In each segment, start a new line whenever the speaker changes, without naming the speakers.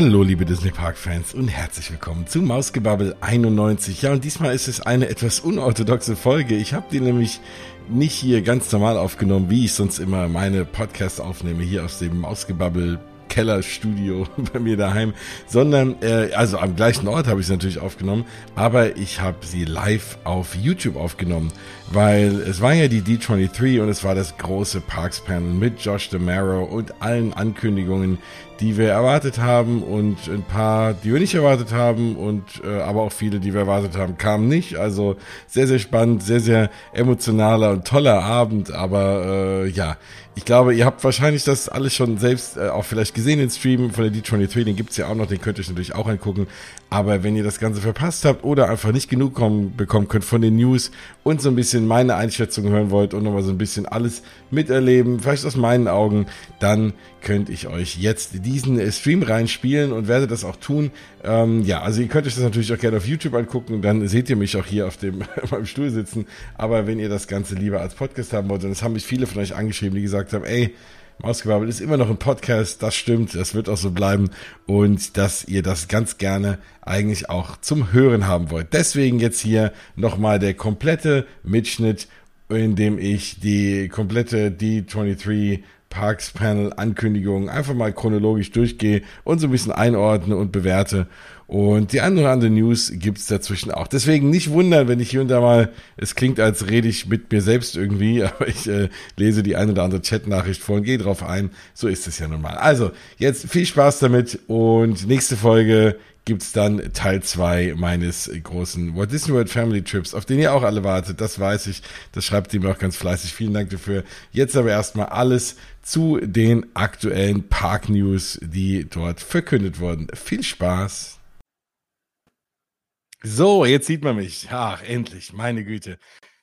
Hallo liebe Disney Park Fans und herzlich willkommen zu Mausgebabbel 91. Ja und diesmal ist es eine etwas unorthodoxe Folge. Ich habe die nämlich nicht hier ganz normal aufgenommen, wie ich sonst immer meine Podcasts aufnehme, hier aus dem Mausgebabbel Kellerstudio bei mir daheim, sondern äh, also am gleichen Ort habe ich sie natürlich aufgenommen, aber ich habe sie live auf YouTube aufgenommen, weil es war ja die D23 und es war das große Parks Panel mit Josh DeMaro und allen Ankündigungen, die wir erwartet haben und ein paar, die wir nicht erwartet haben und äh, aber auch viele, die wir erwartet haben, kamen nicht. Also sehr, sehr spannend, sehr, sehr emotionaler und toller Abend. Aber äh, ja, ich glaube, ihr habt wahrscheinlich das alles schon selbst äh, auch vielleicht gesehen, den Stream von der D23, den gibt's ja auch noch, den könnt ihr euch natürlich auch angucken. Aber wenn ihr das Ganze verpasst habt oder einfach nicht genug kommen, bekommen könnt von den News und so ein bisschen meine Einschätzung hören wollt und nochmal so ein bisschen alles miterleben, vielleicht aus meinen Augen, dann könnt ich euch jetzt diesen äh, Stream reinspielen und werde das auch tun. Ähm, ja, also ihr könnt euch das natürlich auch gerne auf YouTube angucken, dann seht ihr mich auch hier auf dem meinem Stuhl sitzen. Aber wenn ihr das Ganze lieber als Podcast haben wollt, und es haben mich viele von euch angeschrieben, die gesagt haben, ey, Mausgebabbel ist immer noch ein Podcast, das stimmt, das wird auch so bleiben und dass ihr das ganz gerne eigentlich auch zum Hören haben wollt. Deswegen jetzt hier nochmal der komplette Mitschnitt, in dem ich die komplette D23 Parks Panel Ankündigungen einfach mal chronologisch durchgehe und so ein bisschen einordne und bewerte. Und die andere andere News gibt's dazwischen auch. Deswegen nicht wundern, wenn ich hier und da mal, es klingt, als rede ich mit mir selbst irgendwie, aber ich äh, lese die eine oder andere Chat-Nachricht vor und gehe drauf ein. So ist es ja nun mal. Also, jetzt viel Spaß damit und nächste Folge gibt's dann Teil zwei meines großen Walt Disney World Family Trips, auf den ihr auch alle wartet. Das weiß ich. Das schreibt ihr mir auch ganz fleißig. Vielen Dank dafür. Jetzt aber erstmal alles zu den aktuellen Park News, die dort verkündet wurden. Viel Spaß! So, jetzt sieht man mich. Ach, endlich, meine Güte.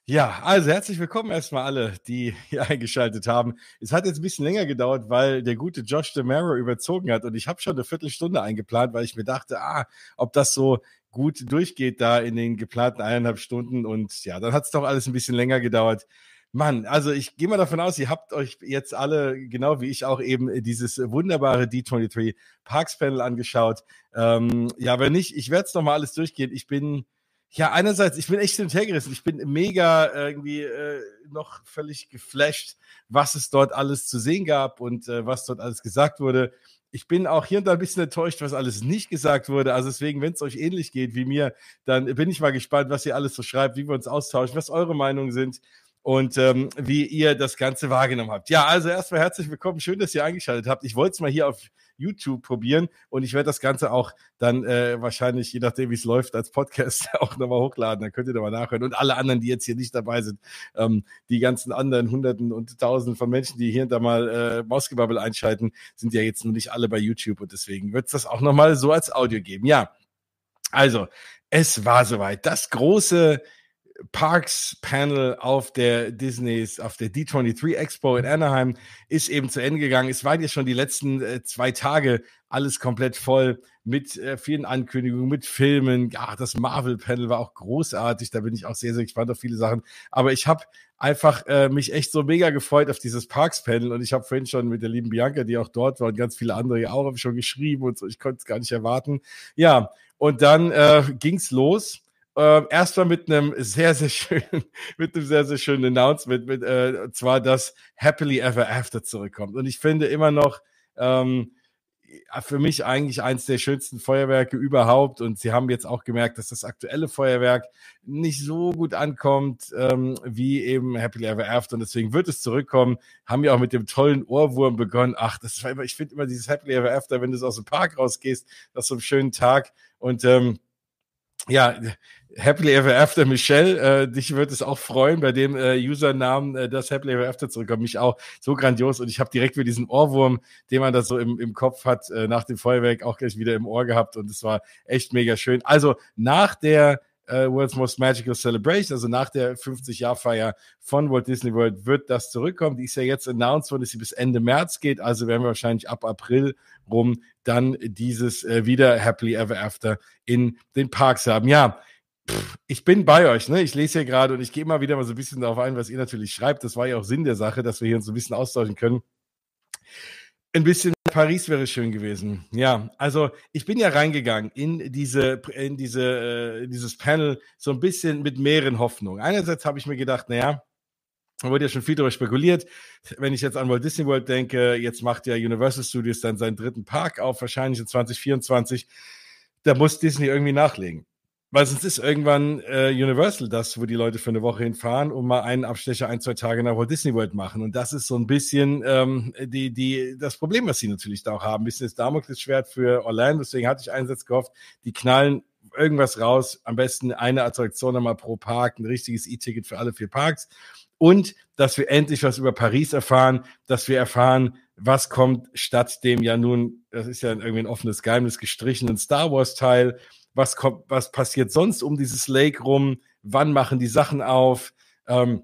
Ja, also herzlich willkommen erstmal alle, die hier eingeschaltet haben. Es hat jetzt ein bisschen länger gedauert, weil der gute Josh DeMaro überzogen hat und ich habe schon eine Viertelstunde eingeplant, weil ich mir dachte, ah, ob das so gut durchgeht da in den geplanten eineinhalb Stunden und ja, dann hat es doch alles ein bisschen länger gedauert. Mann, also ich gehe mal davon aus, ihr habt euch jetzt alle, genau wie ich auch eben, dieses wunderbare D23 Parks Panel angeschaut. Ähm, ja, wenn nicht, ich werde es nochmal alles durchgehen. Ich bin, ja, einerseits, ich bin echt hin und her gerissen. Ich bin mega irgendwie äh, noch völlig geflasht, was es dort alles zu sehen gab und äh, was dort alles gesagt wurde. Ich bin auch hier und da ein bisschen enttäuscht, was alles nicht gesagt wurde. Also deswegen, wenn es euch ähnlich geht wie mir, dann bin ich mal gespannt, was ihr alles so schreibt, wie wir uns austauschen, was eure Meinungen sind und ähm, wie ihr das Ganze wahrgenommen habt. Ja, also erstmal herzlich willkommen. Schön, dass ihr eingeschaltet habt. Ich wollte es mal hier auf YouTube probieren und ich werde das Ganze auch dann äh, wahrscheinlich, je nachdem wie es läuft, als Podcast auch nochmal hochladen. Dann könnt ihr da mal nachhören. Und alle anderen, die jetzt hier nicht dabei sind, ähm, die ganzen anderen Hunderten und Tausenden von Menschen, die hier und da mal äh, Mausgebabbel einschalten, sind ja jetzt nur nicht alle bei YouTube und deswegen wird es das auch nochmal so als Audio geben. Ja, also es war soweit. Das große Parks Panel auf der Disneys, auf der D23 Expo in Anaheim ist eben zu Ende gegangen. Es waren ja schon die letzten äh, zwei Tage alles komplett voll mit äh, vielen Ankündigungen, mit Filmen. Ja, das Marvel Panel war auch großartig. Da bin ich auch sehr, sehr gespannt auf viele Sachen. Aber ich habe einfach äh, mich echt so mega gefreut auf dieses Parks Panel und ich habe vorhin schon mit der lieben Bianca, die auch dort war und ganz viele andere auch schon geschrieben und so. Ich konnte es gar nicht erwarten. Ja, und dann äh, ging's los äh, erstmal mit einem sehr, sehr schönen, mit einem sehr, sehr schönen Announcement, mit, äh, zwar, dass Happily Ever After zurückkommt. Und ich finde immer noch, ähm, für mich eigentlich eins der schönsten Feuerwerke überhaupt. Und sie haben jetzt auch gemerkt, dass das aktuelle Feuerwerk nicht so gut ankommt ähm, wie eben Happily Ever After. Und deswegen wird es zurückkommen. Haben ja auch mit dem tollen Ohrwurm begonnen. Ach, das war immer, ich finde immer dieses Happily Ever After, wenn du aus dem Park rausgehst, das so einem schönen Tag. Und ähm, ja, Happily Ever After Michelle, äh, dich wird es auch freuen, bei dem äh, Usernamen äh, das Happily Ever After zurückkommt. Mich auch so grandios und ich habe direkt wieder diesen Ohrwurm, den man da so im, im Kopf hat, äh, nach dem Feuerwerk auch gleich wieder im Ohr gehabt und es war echt mega schön. Also nach der äh, World's Most Magical Celebration, also nach der 50-Jahr-Feier von Walt Disney World, wird das zurückkommen. Die ist ja jetzt announced worden, dass sie bis Ende März geht, also werden wir wahrscheinlich ab April rum dann dieses äh, wieder Happily Ever After in den Parks haben. Ja, ich bin bei euch, ne? Ich lese hier gerade und ich gehe immer wieder mal so ein bisschen darauf ein, was ihr natürlich schreibt. Das war ja auch Sinn der Sache, dass wir hier uns so ein bisschen austauschen können. Ein bisschen Paris wäre schön gewesen. Ja, also ich bin ja reingegangen in diese, in diese, äh, dieses Panel so ein bisschen mit mehreren Hoffnungen. Einerseits habe ich mir gedacht, naja, da wurde ja schon viel darüber spekuliert. Wenn ich jetzt an Walt Disney World denke, jetzt macht ja Universal Studios dann seinen dritten Park auf, wahrscheinlich in 2024. Da muss Disney irgendwie nachlegen. Weil sonst ist irgendwann äh, Universal das, wo die Leute für eine Woche hinfahren und mal einen Abstecher ein, zwei Tage nach Walt Disney World machen. Und das ist so ein bisschen ähm, die, die, das Problem, was sie natürlich da auch haben. Ein bisschen das Damoklesschwert für Orlando. Deswegen hatte ich einen Satz gehofft, die knallen irgendwas raus. Am besten eine Attraktion nochmal pro Park, ein richtiges E-Ticket für alle vier Parks. Und dass wir endlich was über Paris erfahren, dass wir erfahren, was kommt statt dem ja nun, das ist ja irgendwie ein offenes Geheimnis, gestrichenen Star Wars Teil was kommt, was passiert sonst um dieses Lake rum, wann machen die Sachen auf, ähm,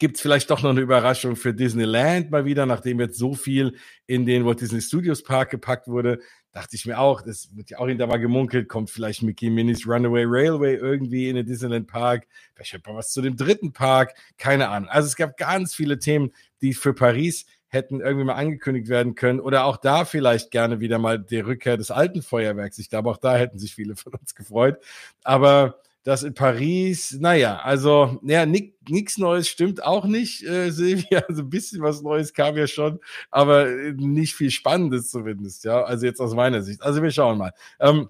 Gibt es vielleicht doch noch eine Überraschung für Disneyland mal wieder, nachdem jetzt so viel in den Walt Disney Studios Park gepackt wurde? Dachte ich mir auch, das wird ja auch hinter mal gemunkelt, kommt vielleicht Mickey Minis Runaway Railway irgendwie in den Disneyland Park. Vielleicht hört man was zu dem dritten Park, keine Ahnung. Also es gab ganz viele Themen, die für Paris hätten irgendwie mal angekündigt werden können oder auch da vielleicht gerne wieder mal die Rückkehr des alten Feuerwerks. Ich glaube, auch da hätten sich viele von uns gefreut. Aber das in Paris, naja, also, ja, nichts Neues stimmt auch nicht, äh, Silvia. Also ein bisschen was Neues kam ja schon, aber nicht viel Spannendes zumindest, ja. Also jetzt aus meiner Sicht. Also wir schauen mal. Ähm,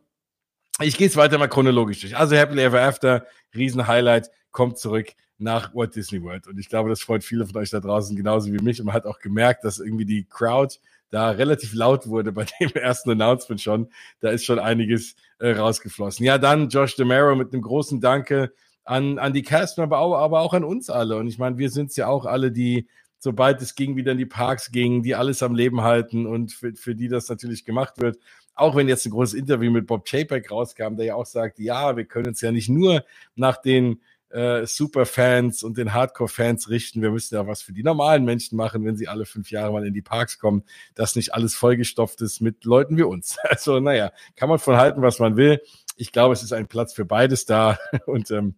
ich gehe jetzt weiter mal chronologisch durch. Also Happily Ever After, Riesen-Highlight, kommt zurück nach Walt Disney World. Und ich glaube, das freut viele von euch da draußen genauso wie mich. Und man hat auch gemerkt, dass irgendwie die Crowd da relativ laut wurde bei dem ersten Announcement schon. Da ist schon einiges äh, rausgeflossen. Ja, dann Josh DeMero mit einem großen Danke an, an die Castmember, aber, auch an uns alle. Und ich meine, wir sind es ja auch alle, die, sobald es ging, wieder in die Parks gingen, die alles am Leben halten und für, für die das natürlich gemacht wird. Auch wenn jetzt ein großes Interview mit Bob Chapek rauskam, der ja auch sagt, ja, wir können uns ja nicht nur nach den äh, Superfans und den Hardcore-Fans richten. Wir müssen ja was für die normalen Menschen machen, wenn sie alle fünf Jahre mal in die Parks kommen, dass nicht alles vollgestopft ist mit Leuten wie uns. Also, naja, kann man von halten, was man will. Ich glaube, es ist ein Platz für beides da und ähm,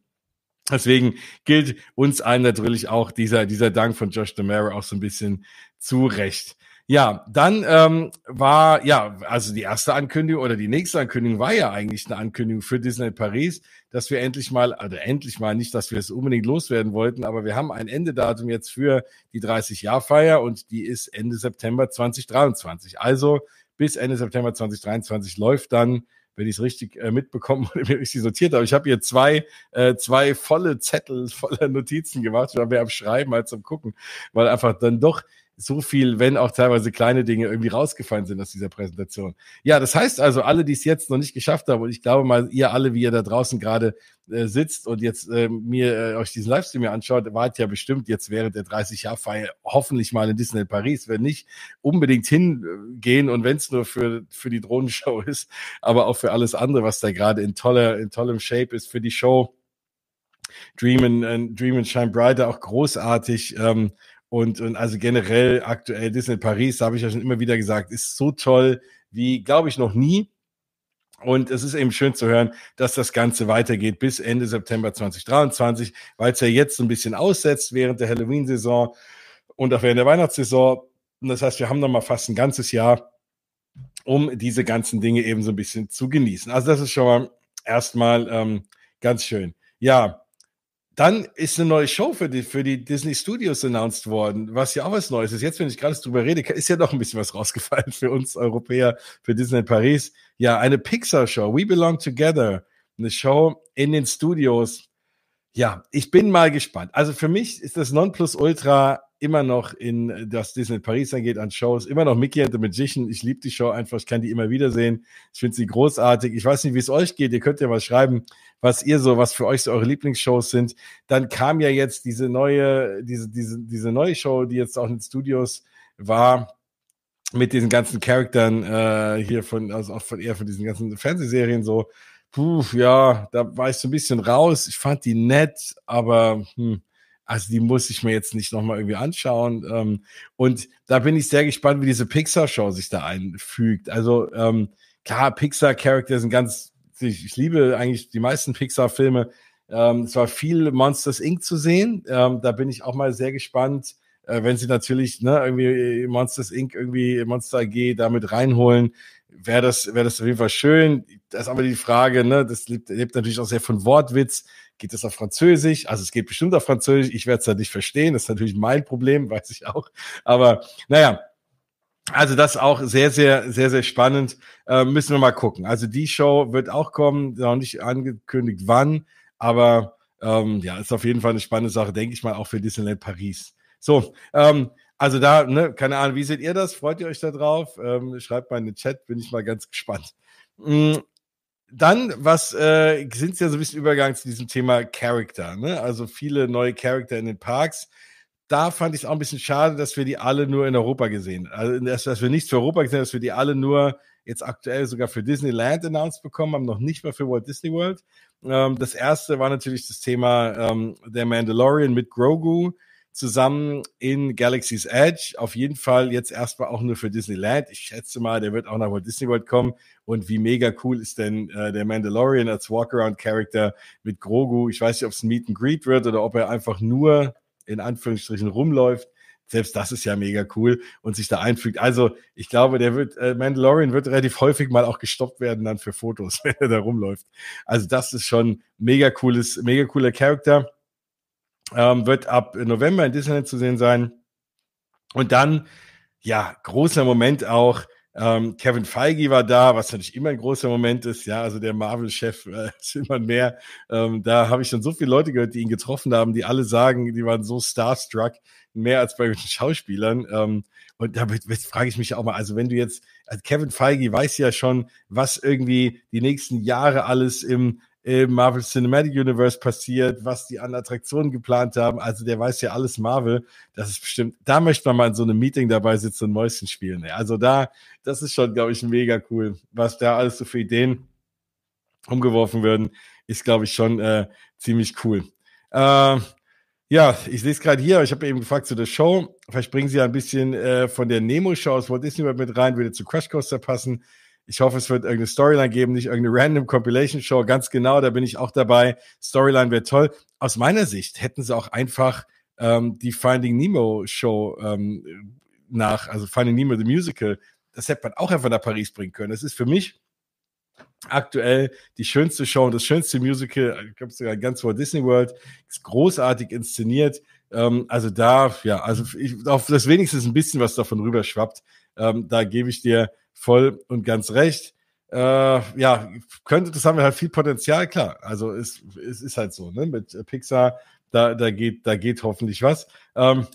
Deswegen gilt uns allen natürlich auch dieser, dieser Dank von Josh DeMera auch so ein bisschen zu Recht. Ja, dann ähm, war, ja, also die erste Ankündigung oder die nächste Ankündigung war ja eigentlich eine Ankündigung für Disney Paris, dass wir endlich mal, also endlich mal nicht, dass wir es unbedingt loswerden wollten, aber wir haben ein Endedatum jetzt für die 30-Jahr-Feier und die ist Ende September 2023. Also bis Ende September 2023 läuft dann wenn ich es richtig äh, mitbekommen und richtig sortiert habe. Ich habe hier zwei, äh, zwei volle Zettel voller Notizen gemacht. Ich war mehr am Schreiben als am Gucken, weil einfach dann doch so viel, wenn auch teilweise kleine Dinge irgendwie rausgefallen sind aus dieser Präsentation. Ja, das heißt also, alle, die es jetzt noch nicht geschafft haben, und ich glaube mal, ihr alle, wie ihr da draußen gerade äh, sitzt und jetzt äh, mir äh, euch diesen Livestream hier anschaut, wart ja bestimmt jetzt während der 30-Jahr-Feier hoffentlich mal in Disney Paris. Wenn nicht, unbedingt hingehen und wenn es nur für, für die Drohnenshow ist, aber auch für alles andere, was da gerade in toller, in tollem Shape ist für die Show. Dream and, Dream and Shine Brighter auch großartig. Ähm, und, und also generell aktuell Disney Paris, habe ich ja schon immer wieder gesagt, ist so toll wie, glaube ich, noch nie. Und es ist eben schön zu hören, dass das Ganze weitergeht bis Ende September 2023, weil es ja jetzt so ein bisschen aussetzt während der Halloween-Saison und auch während der Weihnachtssaison. Und das heißt, wir haben noch mal fast ein ganzes Jahr, um diese ganzen Dinge eben so ein bisschen zu genießen. Also das ist schon mal erstmal ähm, ganz schön. Ja, dann ist eine neue Show für die, für die Disney Studios announced worden, was ja auch was Neues ist. Jetzt, wenn ich gerade drüber rede, ist ja doch ein bisschen was rausgefallen für uns Europäer, für Disney Paris. Ja, eine Pixar-Show, We Belong Together. Eine Show in den Studios. Ja, ich bin mal gespannt. Also für mich ist das Nonplusultra immer noch in das Disney Paris angeht an Shows, immer noch Mickey and the Magician. Ich liebe die Show einfach, ich kann die immer wieder sehen. Ich finde sie großartig. Ich weiß nicht, wie es euch geht. Ihr könnt ja mal schreiben, was ihr so, was für euch so eure Lieblingsshows sind. Dann kam ja jetzt diese neue, diese, diese, diese neue Show, die jetzt auch in den Studios war, mit diesen ganzen Charaktern äh, hier von, also auch von eher von diesen ganzen Fernsehserien so. Puh, ja, da war ich so ein bisschen raus. Ich fand die nett, aber hm, also die muss ich mir jetzt nicht nochmal irgendwie anschauen. Ähm, und da bin ich sehr gespannt, wie diese Pixar-Show sich da einfügt. Also ähm, klar, Pixar-Charakter sind ganz, ich, ich, liebe eigentlich die meisten Pixar-Filme. Ähm, es war viel Monsters Inc. zu sehen. Ähm, da bin ich auch mal sehr gespannt, äh, wenn sie natürlich ne, irgendwie Monsters Inc., irgendwie Monster AG damit reinholen, wäre das, wäre das auf jeden Fall schön. Das ist aber die Frage, ne, das lebt, lebt natürlich auch sehr von Wortwitz. Geht das auf Französisch? Also es geht bestimmt auf Französisch. Ich werde es da nicht verstehen. Das ist natürlich mein Problem, weiß ich auch. Aber naja, also das auch sehr, sehr, sehr, sehr spannend. Äh, müssen wir mal gucken. Also die Show wird auch kommen, noch nicht angekündigt wann, aber ähm, ja, ist auf jeden Fall eine spannende Sache, denke ich mal, auch für Disneyland Paris. So, ähm, also da, ne, keine Ahnung, wie seht ihr das? Freut ihr euch da drauf? Ähm, schreibt mal in den Chat, bin ich mal ganz gespannt. Mhm. Dann, was äh, sind ja so ein bisschen Übergang zu diesem Thema Character, ne? Also viele neue Charakter in den Parks da fand ich es auch ein bisschen schade, dass wir die alle nur in Europa gesehen. Also, dass, dass wir nichts für Europa gesehen haben, dass wir die alle nur jetzt aktuell sogar für Disneyland announced bekommen haben, noch nicht mal für Walt Disney World. Ähm, das erste war natürlich das Thema ähm, der Mandalorian mit Grogu zusammen in Galaxy's Edge. Auf jeden Fall jetzt erstmal auch nur für Disneyland. Ich schätze mal, der wird auch nach Walt Disney World kommen. Und wie mega cool ist denn äh, der Mandalorian als Walkaround-Character mit Grogu? Ich weiß nicht, ob es ein Meet and Greet wird oder ob er einfach nur in Anführungsstrichen rumläuft. Selbst das ist ja mega cool und sich da einfügt. Also ich glaube, der wird, äh, Mandalorian wird relativ häufig mal auch gestoppt werden dann für Fotos, wenn er da rumläuft. Also das ist schon mega cooles, mega cooler Charakter. Ähm, wird ab November in Disneyland zu sehen sein. Und dann, ja, großer Moment auch, ähm, Kevin Feige war da, was natürlich immer ein großer Moment ist. Ja, also der Marvel-Chef äh, ist immer mehr. Ähm, da habe ich schon so viele Leute gehört, die ihn getroffen haben, die alle sagen, die waren so starstruck, mehr als bei den Schauspielern. Ähm, und da frage ich mich auch mal, also wenn du jetzt, also Kevin Feige weiß ja schon, was irgendwie die nächsten Jahre alles im im Marvel Cinematic Universe passiert, was die an Attraktionen geplant haben. Also der weiß ja alles Marvel. Das ist bestimmt, da möchte man mal in so einem Meeting dabei sitzen und Mäuschen spielen. Also da, das ist schon, glaube ich, mega cool, was da alles so für Ideen umgeworfen werden, ist, glaube ich, schon äh, ziemlich cool. Äh, ja, ich sehe es gerade hier. Ich habe eben gefragt zu der Show. Vielleicht bringen Sie ja ein bisschen äh, von der Nemo-Show aus Walt Disney World mit rein, würde zu Crash Coaster passen. Ich hoffe, es wird irgendeine Storyline geben, nicht irgendeine random Compilation Show. Ganz genau, da bin ich auch dabei. Storyline wäre toll. Aus meiner Sicht hätten sie auch einfach ähm, die Finding Nemo Show ähm, nach, also Finding Nemo the Musical, das hätte man auch einfach nach Paris bringen können. Das ist für mich aktuell die schönste Show und das schönste Musical, ich glaube sogar ganz vor Disney World, ist großartig inszeniert. Ähm, also da, ja, also ich, auf das wenigstens ein bisschen was davon rüber schwappt. Ähm, da gebe ich dir voll und ganz recht. Äh, ja, könnte, das haben wir halt viel Potenzial, klar. Also es, es ist halt so, ne? Mit Pixar, da, da geht, da geht hoffentlich was. Ähm,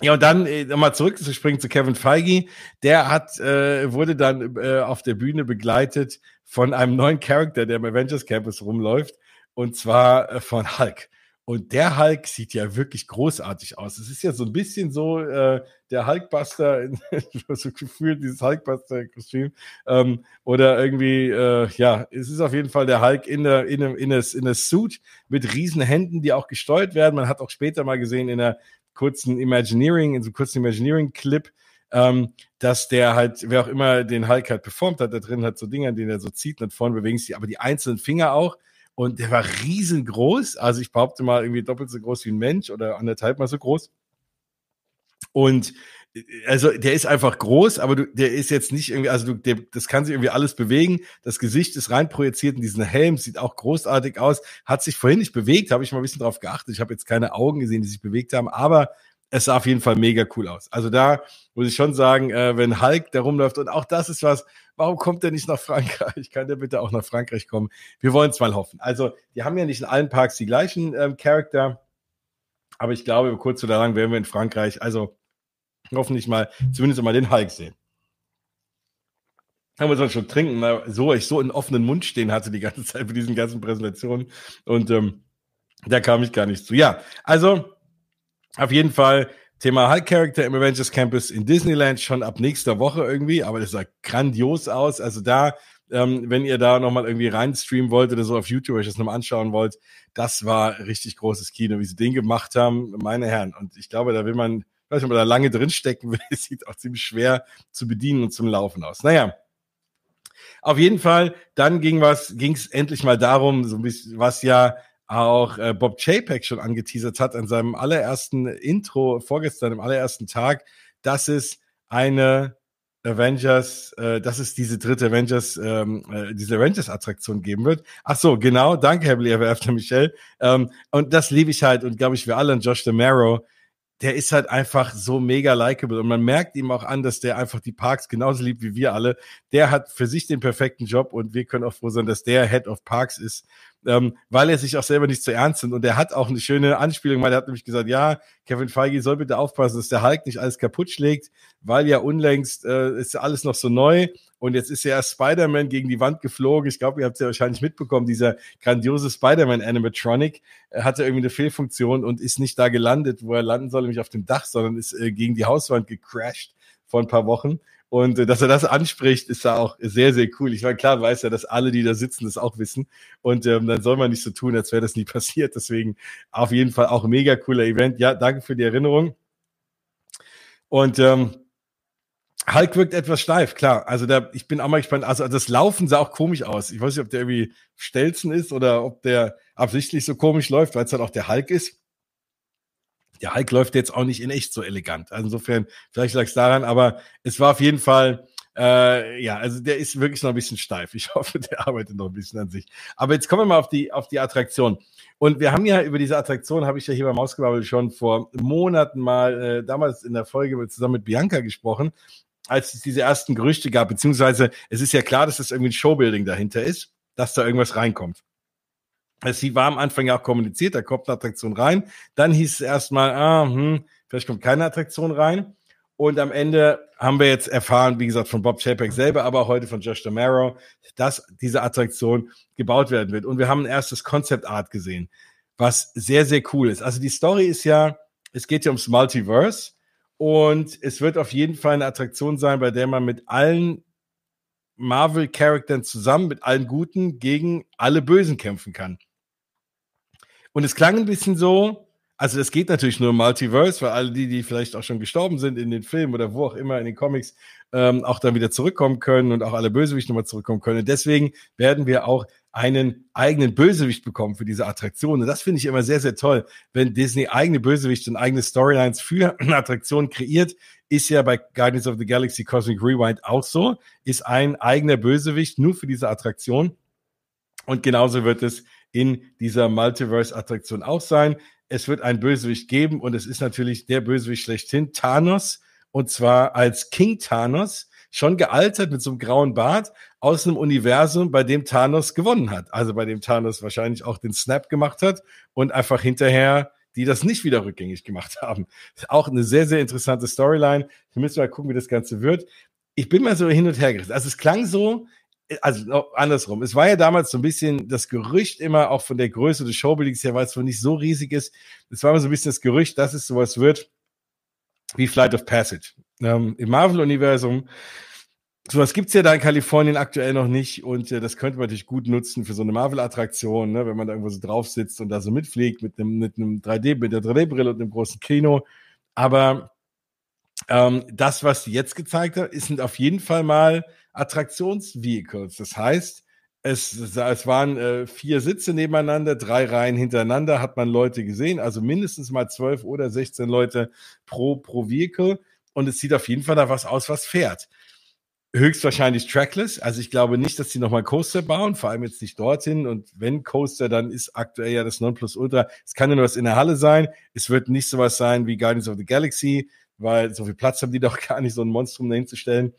ja, und dann äh, mal zurück zu springen zu Kevin Feige. Der hat, äh, wurde dann äh, auf der Bühne begleitet von einem neuen Charakter, der im Avengers Campus rumläuft, und zwar äh, von Hulk. Und der Hulk sieht ja wirklich großartig aus. Es ist ja so ein bisschen so äh, der Hulkbuster, so gefühlt dieses Hulkbuster-Kostüm. Ähm, oder irgendwie, äh, ja, es ist auf jeden Fall der Hulk in der in in a, in a Suit mit riesen Händen, die auch gesteuert werden. Man hat auch später mal gesehen in der kurzen Imagineering, in so einem kurzen Imagineering-Clip, ähm, dass der halt, wer auch immer den Hulk halt performt hat, da drin hat so Dinge, an denen er so zieht, nach vorne bewegen sich, aber die einzelnen Finger auch und der war riesengroß. Also ich behaupte mal irgendwie doppelt so groß wie ein Mensch oder anderthalb mal so groß. Und äh, also der ist einfach groß, aber du, der ist jetzt nicht irgendwie, also du, der, das kann sich irgendwie alles bewegen. Das Gesicht ist rein projiziert in diesen Helm, sieht auch großartig aus. Hat sich vorhin nicht bewegt, habe ich mal ein bisschen drauf geachtet. Ich habe jetzt keine Augen gesehen, die sich bewegt haben, aber es sah auf jeden Fall mega cool aus. Also da muss ich schon sagen, äh, wenn Hulk da rumläuft und auch das ist was, warum kommt der nicht nach Frankreich? Kann der bitte auch nach Frankreich kommen? Wir wollen es mal hoffen. Also die haben ja nicht in allen Parks die gleichen ähm, Charakter, aber ich glaube, kurz oder lang werden wir in Frankreich, also hoffentlich mal zumindest mal den Hulk sehen. Haben wir sonst schon trinken, weil so ich so einen offenen Mund stehen hatte die ganze Zeit für diesen ganzen Präsentationen und ähm, da kam ich gar nicht zu. Ja, also auf jeden Fall Thema Hulk Character im Avengers Campus in Disneyland schon ab nächster Woche irgendwie, aber das sah grandios aus. Also da, ähm, wenn ihr da nochmal irgendwie reinstreamen wollt oder so auf YouTube euch das nochmal anschauen wollt, das war richtig großes Kino, wie sie den gemacht haben, meine Herren. Und ich glaube, da will man, weiß nicht, ob man da lange drinstecken will, sieht auch ziemlich schwer zu bedienen und zum Laufen aus. Naja, auf jeden Fall, dann ging was, ging es endlich mal darum, so ein bisschen, was ja auch äh, Bob Chapek schon angeteasert hat an seinem allerersten Intro vorgestern, im allerersten Tag, dass es eine Avengers, äh, dass es diese dritte Avengers, ähm, äh, diese Avengers-Attraktion geben wird. Ach so, genau, danke, Herr After Michelle. Ähm, und das liebe ich halt und glaube ich, wir alle an Josh DeMaro, der ist halt einfach so mega likable und man merkt ihm auch an, dass der einfach die Parks genauso liebt wie wir alle. Der hat für sich den perfekten Job und wir können auch froh sein, dass der Head of Parks ist ähm, weil er sich auch selber nicht zu ernst nimmt. Und er hat auch eine schöne Anspielung, weil er hat nämlich gesagt, ja, Kevin Feige soll bitte aufpassen, dass der Hulk nicht alles kaputt schlägt, weil ja unlängst äh, ist alles noch so neu. Und jetzt ist ja Spider-Man gegen die Wand geflogen. Ich glaube, ihr habt es ja wahrscheinlich mitbekommen, dieser grandiose Spider-Man Animatronic äh, hatte irgendwie eine Fehlfunktion und ist nicht da gelandet, wo er landen soll, nämlich auf dem Dach, sondern ist äh, gegen die Hauswand gecrashed vor ein paar Wochen. Und äh, dass er das anspricht, ist da auch sehr, sehr cool. Ich meine, klar weiß er, dass alle, die da sitzen, das auch wissen. Und ähm, dann soll man nicht so tun, als wäre das nie passiert. Deswegen auf jeden Fall auch ein mega cooler Event. Ja, danke für die Erinnerung. Und ähm, Hulk wirkt etwas steif, klar. Also da, ich bin auch mal gespannt. Also das Laufen sah auch komisch aus. Ich weiß nicht, ob der irgendwie Stelzen ist oder ob der absichtlich so komisch läuft, weil es halt auch der Hulk ist der Hulk läuft jetzt auch nicht in echt so elegant. Also insofern, vielleicht lag es daran, aber es war auf jeden Fall, äh, ja, also der ist wirklich noch ein bisschen steif. Ich hoffe, der arbeitet noch ein bisschen an sich. Aber jetzt kommen wir mal auf die, auf die Attraktion. Und wir haben ja über diese Attraktion, habe ich ja hier beim Ausgebabbel schon vor Monaten mal, äh, damals in der Folge zusammen mit Bianca gesprochen, als es diese ersten Gerüchte gab, beziehungsweise es ist ja klar, dass das irgendwie ein Showbuilding dahinter ist, dass da irgendwas reinkommt. Sie war am Anfang ja auch kommuniziert, da kommt eine Attraktion rein. Dann hieß es erstmal, ah, hm, vielleicht kommt keine Attraktion rein. Und am Ende haben wir jetzt erfahren, wie gesagt, von Bob Chapek selber, aber auch heute von Josh Damaro, dass diese Attraktion gebaut werden wird. Und wir haben ein erstes Concept Art gesehen, was sehr, sehr cool ist. Also die Story ist ja, es geht ja ums Multiverse und es wird auf jeden Fall eine Attraktion sein, bei der man mit allen Marvel-Charakteren zusammen, mit allen Guten gegen alle Bösen kämpfen kann. Und es klang ein bisschen so, also das geht natürlich nur im Multiverse, weil alle die, die vielleicht auch schon gestorben sind in den Filmen oder wo auch immer in den Comics, ähm, auch dann wieder zurückkommen können und auch alle Bösewichte nochmal zurückkommen können. Und deswegen werden wir auch einen eigenen Bösewicht bekommen für diese Attraktion. Und das finde ich immer sehr, sehr toll, wenn Disney eigene Bösewichte und eigene Storylines für eine Attraktion kreiert. Ist ja bei Guardians of the Galaxy Cosmic Rewind auch so. Ist ein eigener Bösewicht nur für diese Attraktion. Und genauso wird es in dieser Multiverse-Attraktion auch sein. Es wird ein Bösewicht geben und es ist natürlich der Bösewicht schlechthin, Thanos, und zwar als King Thanos, schon gealtert mit so einem grauen Bart, aus einem Universum, bei dem Thanos gewonnen hat. Also bei dem Thanos wahrscheinlich auch den Snap gemacht hat und einfach hinterher die das nicht wieder rückgängig gemacht haben. Auch eine sehr, sehr interessante Storyline. Wir müssen mal gucken, wie das Ganze wird. Ich bin mal so hin und her gerissen. Also es klang so, also andersrum. Es war ja damals so ein bisschen das Gerücht immer auch von der Größe des Showbuildings her, weil es wohl nicht so riesig ist. Es war immer so ein bisschen das Gerücht, dass es sowas wird wie Flight of Passage. Ähm, Im Marvel-Universum. Sowas gibt's ja da in Kalifornien aktuell noch nicht und äh, das könnte man natürlich gut nutzen für so eine Marvel-Attraktion, ne, wenn man da irgendwo so drauf sitzt und da so mitfliegt mit einem, mit einem 3D, mit der 3D-Brille und einem großen Kino. Aber ähm, das, was sie jetzt gezeigt hat, sind auf jeden Fall mal Attraktionsvehicles. Das heißt, es, es waren äh, vier Sitze nebeneinander, drei Reihen hintereinander, hat man Leute gesehen, also mindestens mal zwölf oder 16 Leute pro, pro Vehicle. Und es sieht auf jeden Fall da was aus, was fährt. Höchstwahrscheinlich trackless. Also ich glaube nicht, dass sie nochmal Coaster bauen, vor allem jetzt nicht dorthin. Und wenn Coaster, dann ist aktuell ja das Nonplusultra. Es kann ja nur was in der Halle sein. Es wird nicht sowas sein wie Guardians of the Galaxy, weil so viel Platz haben die doch gar nicht, so ein Monstrum dahin zu stellen.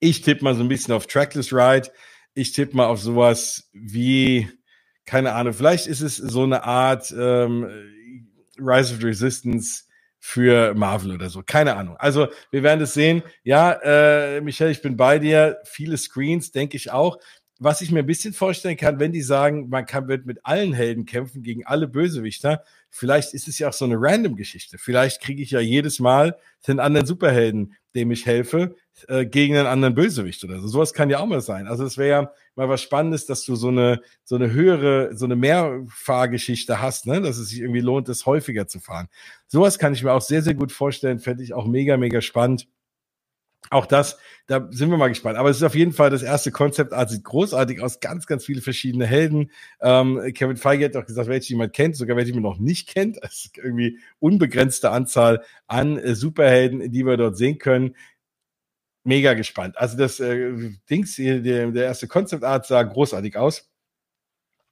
Ich tippe mal so ein bisschen auf Trackless Ride. Ich tippe mal auf sowas wie, keine Ahnung, vielleicht ist es so eine Art ähm, Rise of Resistance für Marvel oder so. Keine Ahnung. Also wir werden es sehen. Ja, äh, Michelle, ich bin bei dir. Viele Screens, denke ich auch. Was ich mir ein bisschen vorstellen kann, wenn die sagen, man kann wird mit allen Helden kämpfen gegen alle Bösewichter, vielleicht ist es ja auch so eine Random-Geschichte. Vielleicht kriege ich ja jedes Mal den anderen Superhelden, dem ich helfe, äh, gegen einen anderen Bösewicht oder so. Sowas kann ja auch mal sein. Also es wäre ja mal was Spannendes, dass du so eine, so eine höhere, so eine Mehrfahrgeschichte hast, ne? dass es sich irgendwie lohnt, das häufiger zu fahren. Sowas kann ich mir auch sehr, sehr gut vorstellen. Fände ich auch mega, mega spannend. auch das, da sind wir mal gespannt. Aber es ist auf jeden Fall das erste Konzept Art, sieht großartig aus, ganz, ganz viele verschiedene Helden. Ähm, Kevin Feige hat auch gesagt, welche jemand kennt, sogar welche man noch nicht kennt. Es ist irgendwie unbegrenzte Anzahl an äh, Superhelden, die wir dort sehen können. Mega gespannt. Also das äh, Dings, der, der erste Concept Art sah großartig aus.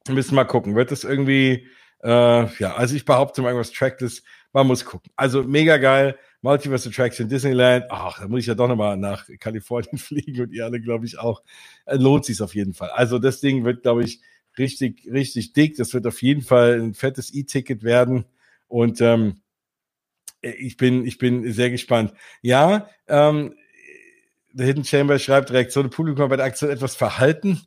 Wir müssen mal gucken. Wird das irgendwie, äh, ja, also ich behaupte mal irgendwas Trackless. Man muss gucken. Also mega geil. Multiverse Attraction Disneyland. Ach, da muss ich ja doch nochmal nach Kalifornien fliegen und ihr alle, glaube ich, auch. Äh, lohnt sich auf jeden Fall. Also das Ding wird, glaube ich, richtig, richtig dick. Das wird auf jeden Fall ein fettes E-Ticket werden. Und ähm, ich bin, ich bin sehr gespannt. Ja, ähm, der Hidden Chamber schreibt, Reaktion im Publikum bei der Aktion etwas verhalten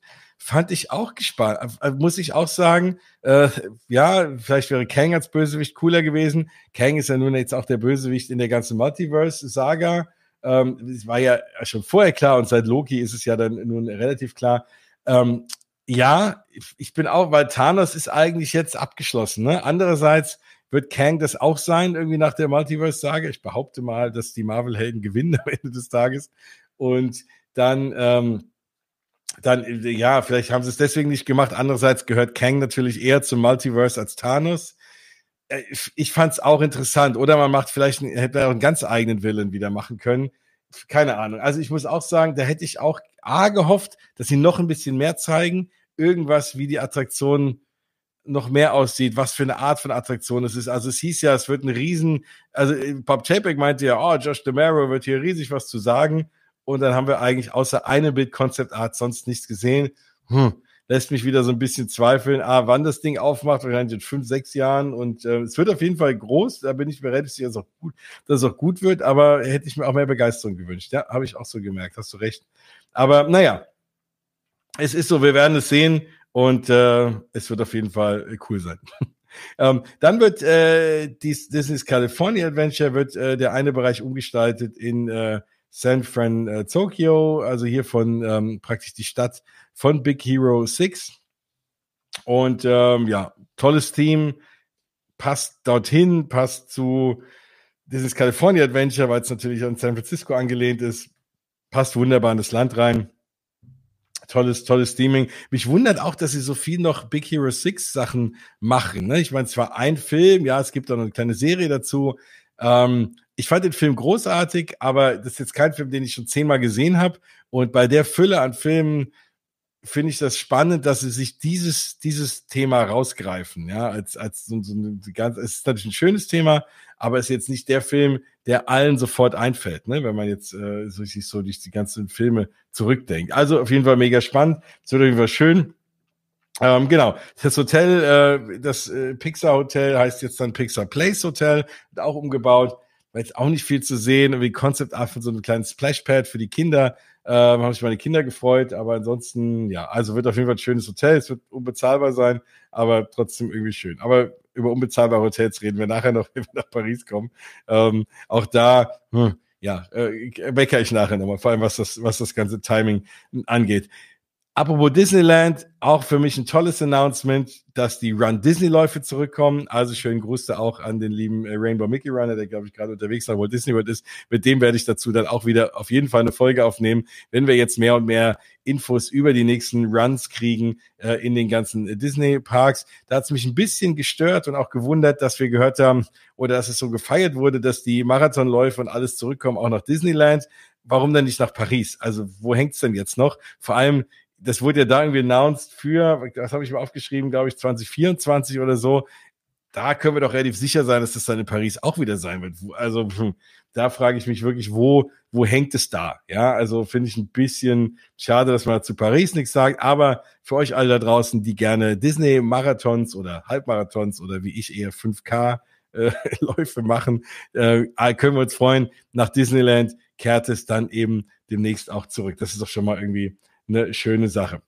fand ich auch gespannt. Äh, muss ich auch sagen, äh, ja, vielleicht wäre Kang als Bösewicht cooler gewesen. Kang ist ja nun jetzt auch der Bösewicht in der ganzen Multiverse-Saga. Ähm, das war ja schon vorher klar und seit Loki ist es ja dann nun relativ klar. Ähm, ja, ich bin auch, weil Thanos ist eigentlich jetzt abgeschlossen. Ne? Andererseits wird Kang das auch sein, irgendwie nach der Multiverse-Saga. Ich behaupte mal, dass die Marvel-Helden gewinnen am Ende des Tages. Und dann, ähm, dann, ja, vielleicht haben sie es deswegen nicht gemacht. Andererseits gehört Kang natürlich eher zum Multiverse als Thanos. Äh, ich fand es auch interessant. Oder man macht vielleicht, hätte auch einen ganz eigenen Willen wieder machen können. Keine Ahnung. Also ich muss auch sagen, da hätte ich auch A gehofft, dass sie noch ein bisschen mehr zeigen. Irgendwas, wie die Attraktion noch mehr aussieht, was für eine Art von Attraktion es ist. Also es hieß ja, es wird ein Riesen, also Bob Chapek meinte ja, oh, Josh DeMaro wird hier riesig was zu sagen. Und dann haben wir eigentlich außer einem Bild Concept Art sonst nichts gesehen. Hm, lässt mich wieder so ein bisschen zweifeln, ah, wann das Ding aufmacht, wahrscheinlich in fünf, sechs Jahren. Und äh, es wird auf jeden Fall groß. Da bin ich mir relativ sicher, dass es auch gut, dass es auch gut wird. Aber hätte ich mir auch mehr Begeisterung gewünscht. Ja, habe ich auch so gemerkt. Hast du recht. Aber naja, es ist so, wir werden es sehen. Und äh, es wird auf jeden Fall cool sein. ähm, dann wird äh, dies, Disney's California Adventure wird äh, der eine Bereich umgestaltet in äh, San Fran äh, also hier von ähm, praktisch die Stadt von Big Hero 6. Und ähm, ja, tolles Team, passt dorthin, passt zu dieses California Adventure, weil es natürlich an San Francisco angelehnt ist, passt wunderbar in das Land rein. Tolles, tolles Theming. Mich wundert auch, dass sie so viel noch Big Hero 6 Sachen machen. Ne? Ich meine, es war ein Film, ja, es gibt auch noch eine kleine Serie dazu. Ähm, ich fand den Film großartig, aber das ist jetzt kein Film, den ich schon zehnmal gesehen habe. Und bei der Fülle an Filmen finde ich das spannend, dass sie sich dieses, dieses Thema rausgreifen. Ja, als, als so, so ein ganz, es ist natürlich ein schönes Thema, aber es ist jetzt nicht der Film, der allen sofort einfällt, ne? wenn man jetzt äh, so, sich so durch die ganzen Filme zurückdenkt. Also auf jeden Fall mega spannend. Es wird auf jeden Fall schön. Ähm, genau, das Hotel, äh, das äh, Pixar Hotel heißt jetzt dann Pixar Place Hotel, auch umgebaut war jetzt auch nicht viel zu sehen. Irgendwie Concept Art von so einem kleinen Splashpad für die Kinder. Ähm, Habe ich meine Kinder gefreut, aber ansonsten, ja, also wird auf jeden Fall ein schönes Hotel. Es wird unbezahlbar sein, aber trotzdem irgendwie schön. Aber über unbezahlbare Hotels reden wir nachher noch, wenn wir nach Paris kommen. Ähm, auch da, hm, ja, äh, meckere ich nachher nochmal, vor allem was das, was das ganze Timing angeht. Apropos Disneyland, auch für mich ein tolles Announcement, dass die Run Disney Läufe zurückkommen. Also schönen Gruß da auch an den lieben äh, Rainbow Mickey Runner, der glaube ich gerade unterwegs war, wo Disney World ist. Mit dem werde ich dazu dann auch wieder auf jeden Fall eine Folge aufnehmen, wenn wir jetzt mehr und mehr Infos über die nächsten Runs kriegen äh, in den ganzen äh, Disney Parks. Da hat es mich ein bisschen gestört und auch gewundert, dass wir gehört haben oder dass es so gefeiert wurde, dass die Marathonläufe und alles zurückkommen, auch nach Disneyland. Warum denn nicht nach Paris? Also wo hängt's denn jetzt noch? Vor allem das wurde ja da irgendwie announced für, das habe ich mir aufgeschrieben, glaube ich, 2024 oder so. Da können wir doch relativ sicher sein, dass das dann in Paris auch wieder sein wird. Also hm, da frage ich mich wirklich, wo, wo hängt es da? Ja, also finde ich ein bisschen schade, dass man zu Paris nichts sagt, aber für euch alle da draußen, die gerne Disney-Marathons oder Halbmarathons oder wie ich eher 5K äh, Läufe machen, äh, können wir uns freuen. Nach Disneyland kehrt es dann eben demnächst auch zurück. Das ist doch schon mal irgendwie eine schöne Sache.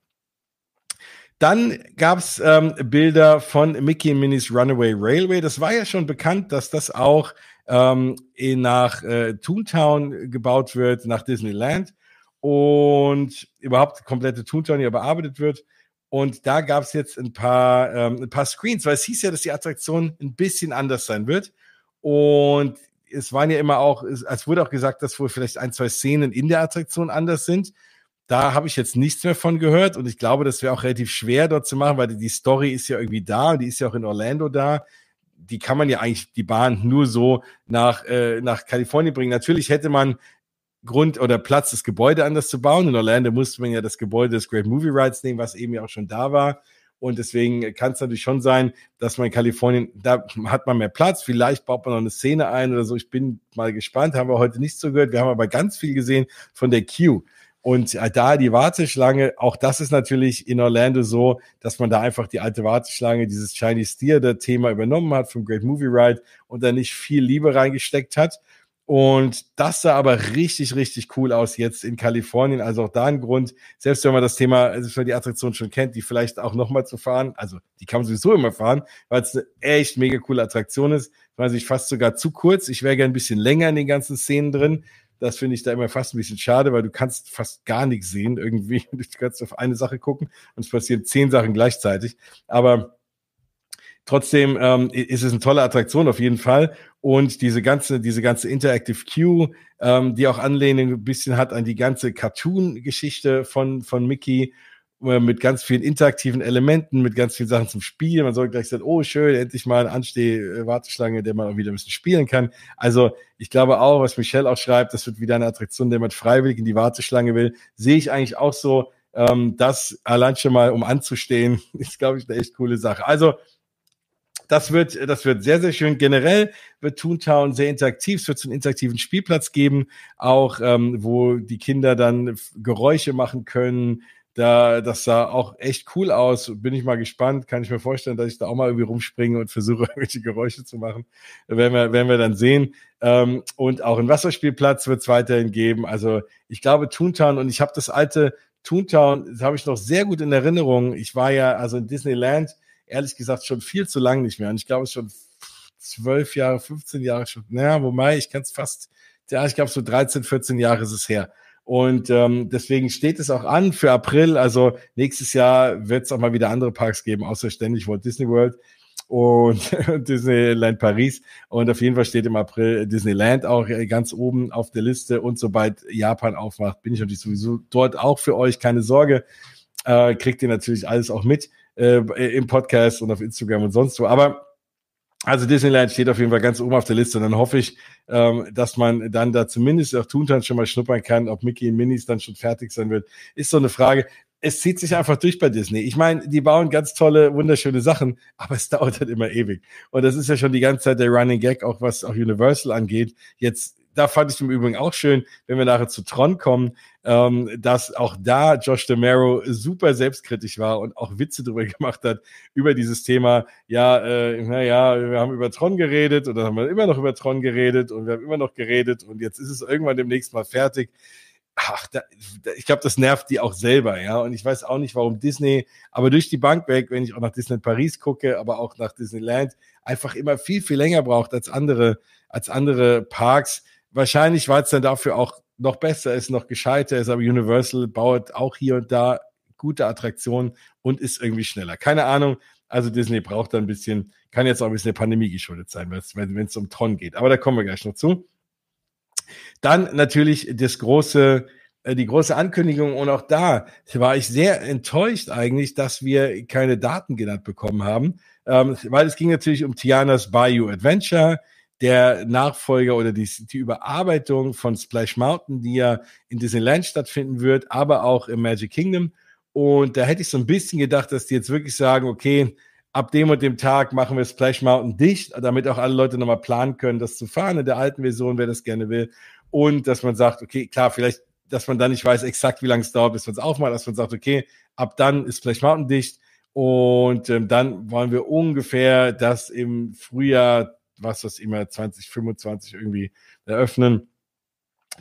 Dann gab's ähm, Bilder von Mickey Minis Runaway Railway. Das war ja schon bekannt, dass das auch ähm, in, nach äh, Toontown gebaut wird, nach Disneyland und überhaupt komplette Toontown hier bearbeitet wird. Und da gab's jetzt ein paar, ähm, ein paar Screens, weil es hieß ja, dass die Attraktion ein bisschen anders sein wird. Und es waren ja immer auch, es wurde auch gesagt, dass wohl vielleicht ein, zwei Szenen in der Attraktion anders sind. Da habe ich jetzt nichts mehr von gehört und ich glaube, das wäre auch relativ schwer dort zu machen, weil die Story ist ja irgendwie da und die ist ja auch in Orlando da. Die kann man ja eigentlich die Bahn nur so nach, äh, nach Kalifornien bringen. Natürlich hätte man Grund oder Platz, das Gebäude anders zu bauen. In Orlando musste man ja das Gebäude des Great Movie Rides nehmen, was eben ja auch schon da war. Und deswegen kann es natürlich schon sein, dass man in Kalifornien, da hat man mehr Platz. Vielleicht baut man noch eine Szene ein oder so. Ich bin mal gespannt. Haben wir heute nicht so gehört. Wir haben aber ganz viel gesehen von der Queue. Und da die Warteschlange, auch das ist natürlich in Orlando so, dass man da einfach die alte Warteschlange, dieses Chinese Theater Thema übernommen hat vom Great Movie Ride und da nicht viel Liebe reingesteckt hat. Und das sah aber richtig, richtig cool aus jetzt in Kalifornien. Also auch da ein Grund, selbst wenn man das Thema, also wenn man die Attraktion schon kennt, die vielleicht auch nochmal zu fahren. Also die kann man sowieso immer fahren, weil es eine echt mega coole Attraktion ist. Weil sich fast sogar zu kurz. Ich wäre gerne ein bisschen länger in den ganzen Szenen drin. Das finde ich da immer fast ein bisschen schade, weil du kannst fast gar nichts sehen irgendwie. Du kannst auf eine Sache gucken und es passieren zehn Sachen gleichzeitig. Aber Trotzdem ähm, ist es eine tolle Attraktion auf jeden Fall. Und diese ganze, diese ganze Interactive Queue, ähm, die auch Anlehnung ein bisschen hat an die ganze Cartoon-Geschichte von, von Mickey, mit ganz vielen interaktiven Elementen, mit ganz vielen Sachen zum Spielen. Man soll gleich sagen, oh schön, endlich mal eine Ansteh-Warteschlange, der man auch wieder ein bisschen spielen kann. Also ich glaube auch, was Michelle auch schreibt, das wird wieder eine Attraktion, der man freiwillig in die Warteschlange will. Sehe ich eigentlich auch so, ähm, das allein schon mal, um anzustehen, ist, glaube ich, eine echt coole Sache. Also das wird, das wird sehr, sehr schön. Generell wird Toontown sehr interaktiv. Es wird so einen interaktiven Spielplatz geben, auch ähm, wo die Kinder dann Geräusche machen können. Da, das sah auch echt cool aus. Bin ich mal gespannt. Kann ich mir vorstellen, dass ich da auch mal irgendwie rumspringe und versuche, irgendwelche Geräusche zu machen. Werden wir, werden wir dann sehen. Ähm, und auch einen Wasserspielplatz wird es weiterhin geben. Also ich glaube, Toontown und ich habe das alte Toontown, das habe ich noch sehr gut in Erinnerung. Ich war ja also in Disneyland ehrlich gesagt schon viel zu lang nicht mehr. Und ich glaube, es schon zwölf Jahre, 15 Jahre schon. Naja, wobei, ich kann es fast, ja, ich glaube, so 13, 14 Jahre ist es her. Und ähm, deswegen steht es auch an für April. Also nächstes Jahr wird es auch mal wieder andere Parks geben, außer ständig Walt Disney World und Disneyland Paris. Und auf jeden Fall steht im April Disneyland auch ganz oben auf der Liste. Und sobald Japan aufmacht, bin ich natürlich sowieso dort auch für euch. Keine Sorge, äh, kriegt ihr natürlich alles auch mit äh, im Podcast und auf Instagram und sonst wo. Aber also Disneyland steht auf jeden Fall ganz oben auf der Liste und dann hoffe ich, ähm, dass man dann da zumindest auch Toontown schon mal schnuppern kann, ob Mickey und Minis dann schon fertig sein wird, ist so eine Frage. Es zieht sich einfach durch bei Disney. Ich meine, die bauen ganz tolle, wunderschöne Sachen, aber es dauert halt immer ewig. Und das ist ja schon die ganze Zeit der Running Gag, auch was auch Universal angeht. Jetzt da fand ich im Übrigen auch schön, wenn wir nachher zu Tron kommen, ähm, dass auch da Josh DeMero super selbstkritisch war und auch Witze drüber gemacht hat, über dieses Thema, ja, äh, naja, wir haben über Tron geredet und dann haben wir immer noch über Tron geredet und wir haben immer noch geredet und jetzt ist es irgendwann demnächst mal fertig. Ach, da, da, ich glaube, das nervt die auch selber, ja. Und ich weiß auch nicht, warum Disney, aber durch die Bank weg, wenn ich auch nach Disneyland Paris gucke, aber auch nach Disneyland, einfach immer viel, viel länger braucht als andere, als andere Parks wahrscheinlich, weil es dann dafür auch noch besser ist, noch gescheiter ist, aber Universal baut auch hier und da gute Attraktionen und ist irgendwie schneller. Keine Ahnung. Also Disney braucht da ein bisschen, kann jetzt auch ein bisschen der Pandemie geschuldet sein, wenn es um Tron geht. Aber da kommen wir gleich noch zu. Dann natürlich das große, äh, die große Ankündigung und auch da war ich sehr enttäuscht eigentlich, dass wir keine Daten genannt bekommen haben, ähm, weil es ging natürlich um Tianas Bayou Adventure der Nachfolger oder die, die Überarbeitung von Splash Mountain, die ja in Disneyland stattfinden wird, aber auch im Magic Kingdom. Und da hätte ich so ein bisschen gedacht, dass die jetzt wirklich sagen, okay, ab dem und dem Tag machen wir Splash Mountain dicht, damit auch alle Leute nochmal planen können, das zu fahren in der alten Version, wer das gerne will. Und dass man sagt, okay, klar, vielleicht, dass man dann nicht weiß exakt, wie lange es dauert, bis man es aufmacht, dass man sagt, okay, ab dann ist Splash Mountain dicht. Und ähm, dann wollen wir ungefähr das im Frühjahr was das immer 2025 irgendwie eröffnen.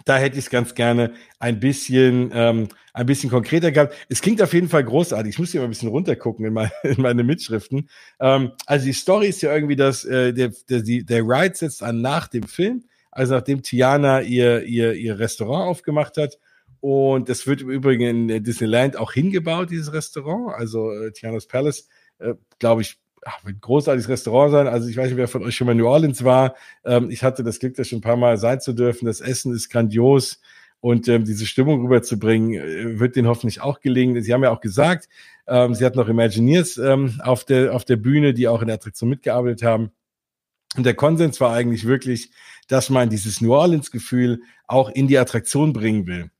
Da hätte ich es ganz gerne ein bisschen, ähm, ein bisschen konkreter gehabt. Es klingt auf jeden Fall großartig. Ich muss hier mal ein bisschen runtergucken in, meine, in meine Mitschriften. Ähm, also die Story ist ja irgendwie, dass äh, der, der, der Ride setzt an nach dem Film, also nachdem Tiana ihr, ihr, ihr Restaurant aufgemacht hat. Und das wird im Übrigen in Disneyland auch hingebaut, dieses Restaurant. Also äh, Tiana's Palace, äh, glaube ich, ach, wird ein großartiges Restaurant sein. Also ich weiß nicht, wer von euch schon mal in New Orleans war. Ähm, ich hatte das Glück, da schon ein paar Mal sein zu dürfen. Das Essen ist grandios und ähm, diese Stimmung rüberzubringen, äh, wird denen hoffentlich auch gelingen. Sie haben ja auch gesagt, ähm, sie hatten noch Imagineers ähm, auf, der, auf der Bühne, die auch in der Attraktion mitgearbeitet haben. Und der Konsens war eigentlich wirklich, dass man dieses New Orleans-Gefühl auch in die Attraktion bringen will.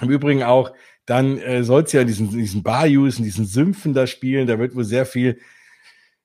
Im Übrigen auch, dann äh, soll es ja diesen, diesen Bayous und diesen Sümpfen da spielen. Da wird wohl sehr viel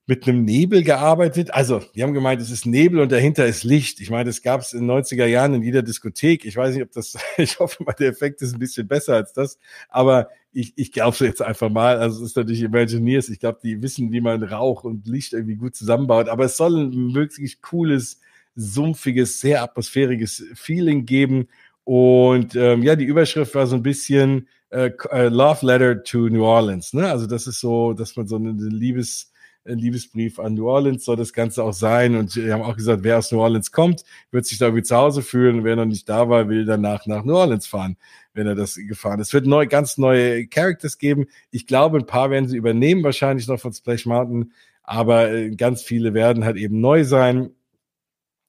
mit einem Nebel gearbeitet. Also, die haben gemeint, es ist Nebel und dahinter ist Licht. Ich meine, das gab es in den 90er Jahren in jeder Diskothek. Ich weiß nicht, ob das, ich hoffe mal, der Effekt ist ein bisschen besser als das. Aber ich, ich glaube so jetzt einfach mal. Also, es ist natürlich Imagineers. Ich glaube, die wissen, wie man Rauch und Licht irgendwie gut zusammenbaut. Aber es soll ein wirklich cooles, sumpfiges, sehr atmosphärisches Feeling geben. Und ähm, ja, die Überschrift war so ein bisschen äh, äh Love Letter to New Orleans. Ne? Also das ist so, dass man so eine Liebes Liebesbrief an New Orleans soll das Ganze auch sein. Und wir haben auch gesagt, wer aus New Orleans kommt, wird sich da irgendwie zu Hause fühlen. wer noch nicht da war, will danach nach New Orleans fahren, wenn er das gefahren ist. Es wird neu, ganz neue Characters geben. Ich glaube, ein paar werden sie übernehmen, wahrscheinlich noch von Splash Mountain. Aber äh, ganz viele werden halt eben neu sein.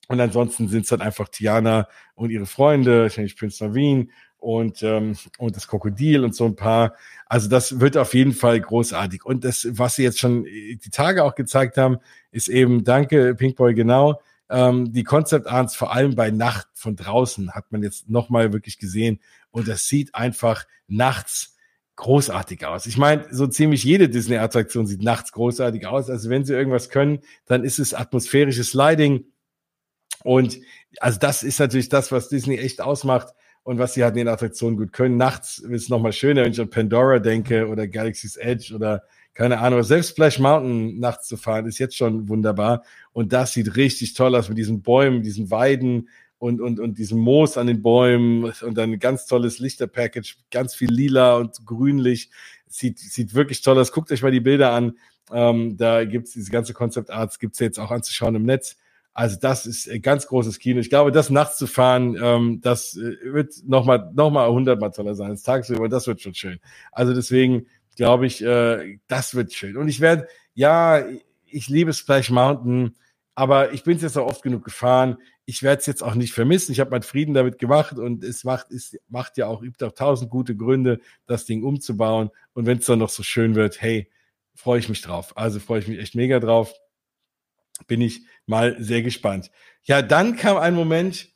Und ansonsten sind es dann einfach Tiana und ihre Freunde, wahrscheinlich Prince Naveen und, ähm, und das Krokodil und so ein paar. Also das wird auf jeden Fall großartig. Und das, was sie jetzt schon die Tage auch gezeigt haben, ist eben, danke Pinkboy, genau, ähm, die Concept Arts vor allem bei Nacht von draußen hat man jetzt nochmal wirklich gesehen. Und das sieht einfach nachts großartig aus. Ich meine, so ziemlich jede Disney-Attraktion sieht nachts großartig aus. Also wenn sie irgendwas können, dann ist es atmosphärisches Lighting. Und also das ist natürlich das, was Disney echt ausmacht und was sie halt in den Attraktionen gut können. Nachts ist es nochmal schöner, wenn ich an Pandora denke oder Galaxy's Edge oder keine Ahnung, selbst Splash Mountain nachts zu fahren, ist jetzt schon wunderbar. Und das sieht richtig toll aus mit diesen Bäumen, diesen Weiden und, und, und diesem Moos an den Bäumen und dann ein ganz tolles Lichterpackage, ganz viel lila und grünlich. Sieht, sieht wirklich toll aus. Guckt euch mal die Bilder an. Ähm, da gibt's diese ganze Concept Arts, gibt's jetzt auch anzuschauen im Netz. Also das ist ein ganz großes Kino. Ich glaube, das nachts zu fahren, ähm, das äh, wird nochmal noch mal hundertmal toller sein als tagsüber. Das wird schon schön. Also deswegen glaube ich, äh, das wird schön. Und ich werde, ja, ich liebe Splash Mountain, aber ich bin es jetzt auch oft genug gefahren. Ich werde es jetzt auch nicht vermissen. Ich habe meinen Frieden damit gemacht und es macht, es macht ja auch, übt auch tausend gute Gründe, das Ding umzubauen. Und wenn es dann noch so schön wird, hey, freue ich mich drauf. Also freue ich mich echt mega drauf bin ich mal sehr gespannt. Ja, dann kam ein Moment,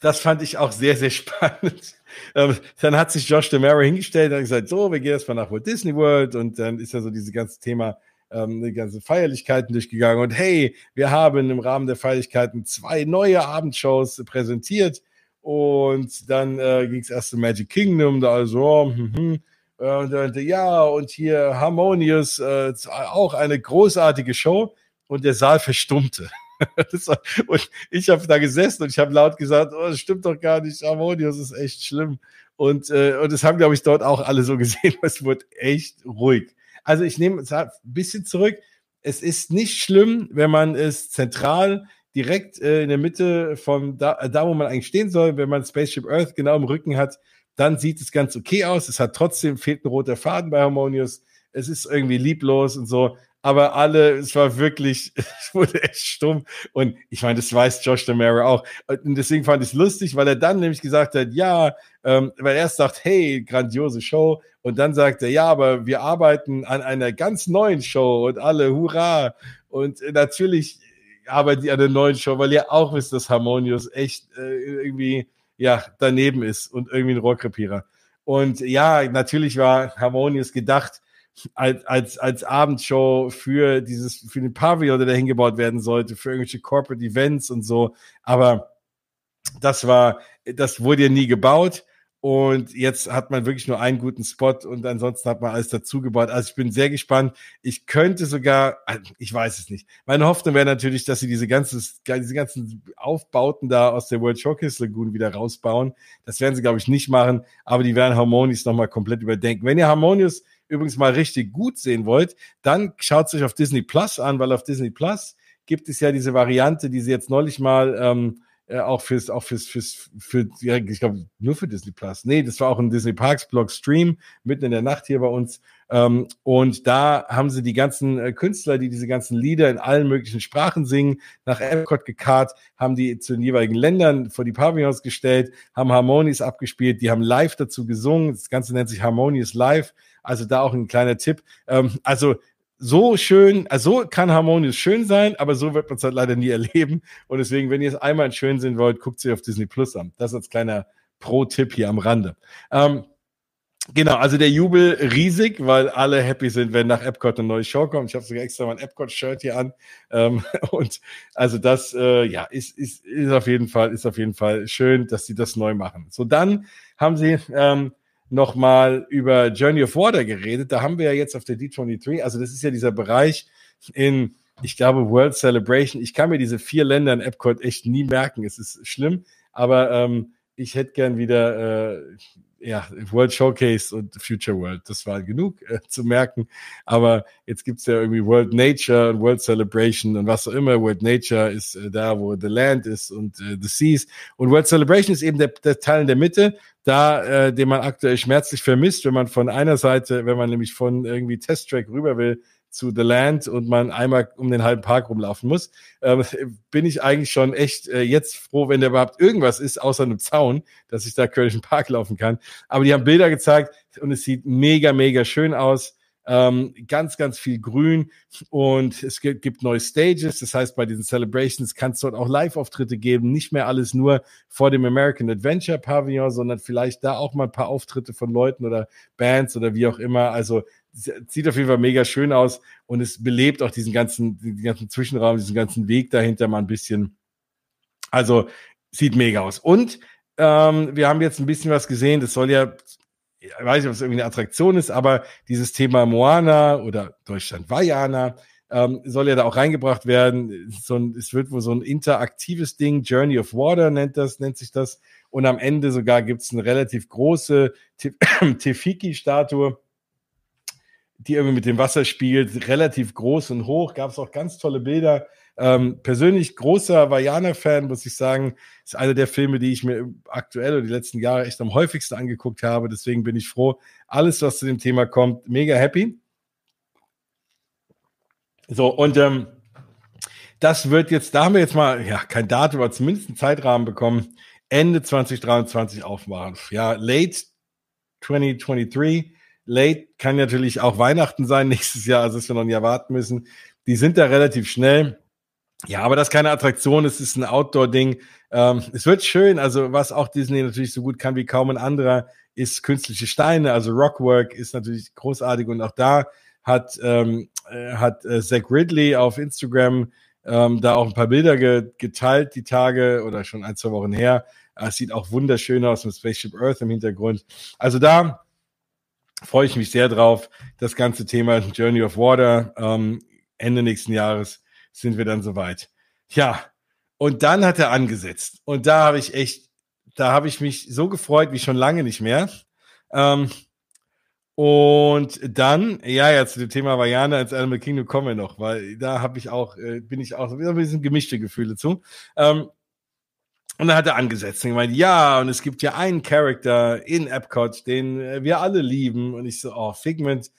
das fand ich auch sehr, sehr spannend. Ähm, dann hat sich Josh DeMero hingestellt und gesagt, so, wir gehen erstmal nach Walt Disney World und dann ist ja so dieses ganze Thema, ähm, die ganzen Feierlichkeiten durchgegangen und hey, wir haben im Rahmen der Feierlichkeiten zwei neue Abendshows präsentiert und dann äh, ging es erst zu Magic Kingdom, da also, oh, hm, hm. Und, äh, ja, und hier Harmonious, äh, auch eine großartige Show und der Saal verstummte. Und ich habe da gesessen und ich habe laut gesagt, oh, das stimmt doch gar nicht, Harmonius ist echt schlimm. Und, äh, und das haben, glaube ich, dort auch alle so gesehen, es wird echt ruhig. Also ich nehme es ein bisschen zurück. Es ist nicht schlimm, wenn man es zentral direkt äh, in der Mitte von da, da, wo man eigentlich stehen soll, wenn man Spaceship Earth genau im Rücken hat, dann sieht es ganz okay aus. Es hat trotzdem fehlt ein roter Faden bei Harmonious. Es ist irgendwie lieblos und so aber alle, es war wirklich, es wurde echt stumm. Und ich meine, das weiß Josh DeMera auch. Und deswegen fand ich es lustig, weil er dann nämlich gesagt hat, ja, ähm, weil er erst sagt, hey, grandiose Show. Und dann sagt er, ja, aber wir arbeiten an einer ganz neuen Show und alle, hurra. Und natürlich arbeiten die an einer neuen Show, weil ihr auch wisst, dass Harmonious echt äh, irgendwie, ja, daneben ist und irgendwie ein Rohrkrepierer. Und ja, natürlich war Harmonious gedacht, als, als, als Abendshow für dieses, für den Pavillon, der da hingebaut werden sollte, für irgendwelche Corporate Events und so. Aber das war, das wurde ja nie gebaut. Und jetzt hat man wirklich nur einen guten Spot und ansonsten hat man alles dazu gebaut. Also ich bin sehr gespannt. Ich könnte sogar, ich weiß es nicht. Meine Hoffnung wäre natürlich, dass sie diese, ganze, diese ganzen Aufbauten da aus der World Showcase Lagoon wieder rausbauen. Das werden sie, glaube ich, nicht machen. Aber die werden Harmonious nochmal komplett überdenken. Wenn ihr Harmonious übrigens mal richtig gut sehen wollt, dann schaut es euch auf Disney Plus an, weil auf Disney Plus gibt es ja diese Variante, die sie jetzt neulich mal ähm, äh, auch fürs, auch fürs, fürs, für, ja, ich glaube, nur für Disney Plus. Nee, das war auch ein Disney Parks Blog Stream mitten in der Nacht hier bei uns. Ähm, und da haben sie die ganzen äh, Künstler, die diese ganzen Lieder in allen möglichen Sprachen singen, nach Epcot gekarrt, haben die zu den jeweiligen Ländern vor die Pavillons gestellt, haben Harmonies abgespielt, die haben live dazu gesungen. Das Ganze nennt sich Harmonious Live. Also da auch ein kleiner Tipp. Ähm, also so schön, also so kann Harmonious schön sein, aber so wird man es halt leider nie erleben. Und deswegen, wenn ihr es einmal in schön sehen wollt, guckt sie auf Disney Plus an. Das als kleiner Pro-Tipp hier am Rande. Ähm, genau, also der Jubel riesig, weil alle happy sind, wenn nach Epcot eine neue Show kommt. Ich habe sogar extra mein Epcot-Shirt hier an. Ähm, und also das, äh, ja, ist, ist, ist auf jeden Fall, ist auf jeden Fall schön, dass sie das neu machen. So, dann haben sie ähm, nochmal über Journey of Water geredet. Da haben wir ja jetzt auf der D23, also das ist ja dieser Bereich in, ich glaube, World Celebration. Ich kann mir diese vier Länder in Epcot echt nie merken. Es ist schlimm, aber ähm, ich hätte gern wieder äh, ja, World Showcase und Future World. Das war genug äh, zu merken. Aber jetzt gibt's ja irgendwie World Nature und World Celebration und was auch immer. World Nature ist äh, da, wo The Land ist und äh, The Seas. Und World Celebration ist eben der, der Teil in der Mitte, da, äh, den man aktuell schmerzlich vermisst, wenn man von einer Seite, wenn man nämlich von irgendwie Test-Track rüber will, zu The Land und man einmal um den halben Park rumlaufen muss, ähm, bin ich eigentlich schon echt äh, jetzt froh, wenn da überhaupt irgendwas ist, außer einem Zaun, dass ich da Kölnischen Park laufen kann. Aber die haben Bilder gezeigt und es sieht mega, mega schön aus. Ähm, ganz, ganz viel Grün und es gibt, gibt neue Stages. Das heißt, bei diesen Celebrations kann es dort auch Live-Auftritte geben. Nicht mehr alles nur vor dem American Adventure Pavillon, sondern vielleicht da auch mal ein paar Auftritte von Leuten oder Bands oder wie auch immer. Also sieht auf jeden Fall mega schön aus und es belebt auch diesen ganzen, den ganzen Zwischenraum, diesen ganzen Weg dahinter mal ein bisschen. Also sieht mega aus. Und ähm, wir haben jetzt ein bisschen was gesehen. Das soll ja ich weiß nicht, ob es irgendwie eine Attraktion ist, aber dieses Thema Moana oder Deutschland Vajana ähm, soll ja da auch reingebracht werden. So ein, es wird wohl so ein interaktives Ding, Journey of Water nennt das, nennt sich das. Und am Ende sogar gibt es eine relativ große Tefiki-Statue, die irgendwie mit dem Wasser spielt, relativ groß und hoch. Gab es auch ganz tolle Bilder. Ähm, persönlich großer Vajana-Fan, muss ich sagen. Ist einer der Filme, die ich mir aktuell oder die letzten Jahre echt am häufigsten angeguckt habe. Deswegen bin ich froh. Alles, was zu dem Thema kommt, mega happy. So, und ähm, das wird jetzt, da haben wir jetzt mal, ja, kein Datum, aber zumindest einen Zeitrahmen bekommen. Ende 2023 aufmachen. Ja, late 2023. Late kann natürlich auch Weihnachten sein nächstes Jahr, also dass wir noch ein Jahr warten müssen. Die sind da relativ schnell. Ja, aber das ist keine Attraktion, es ist ein Outdoor-Ding. Ähm, es wird schön, also was auch Disney natürlich so gut kann wie kaum ein anderer, ist künstliche Steine, also Rockwork ist natürlich großartig und auch da hat, ähm, äh, hat äh, Zach Ridley auf Instagram ähm, da auch ein paar Bilder ge geteilt die Tage oder schon ein, zwei Wochen her. Es sieht auch wunderschön aus mit Spaceship Earth im Hintergrund. Also da freue ich mich sehr drauf. Das ganze Thema Journey of Water ähm, Ende nächsten Jahres sind wir dann soweit. Ja, und dann hat er angesetzt. Und da habe ich echt, da habe ich mich so gefreut wie schon lange nicht mehr. Ähm, und dann, ja, ja, zu dem Thema Vajana als Animal Kingdom kommen wir noch, weil da habe ich auch, äh, bin ich auch so ein bisschen gemischte Gefühle zu. Ähm, und dann hat er angesetzt und gemeint, ja, und es gibt ja einen Charakter in Epcot, den äh, wir alle lieben. Und ich so, oh, Figment,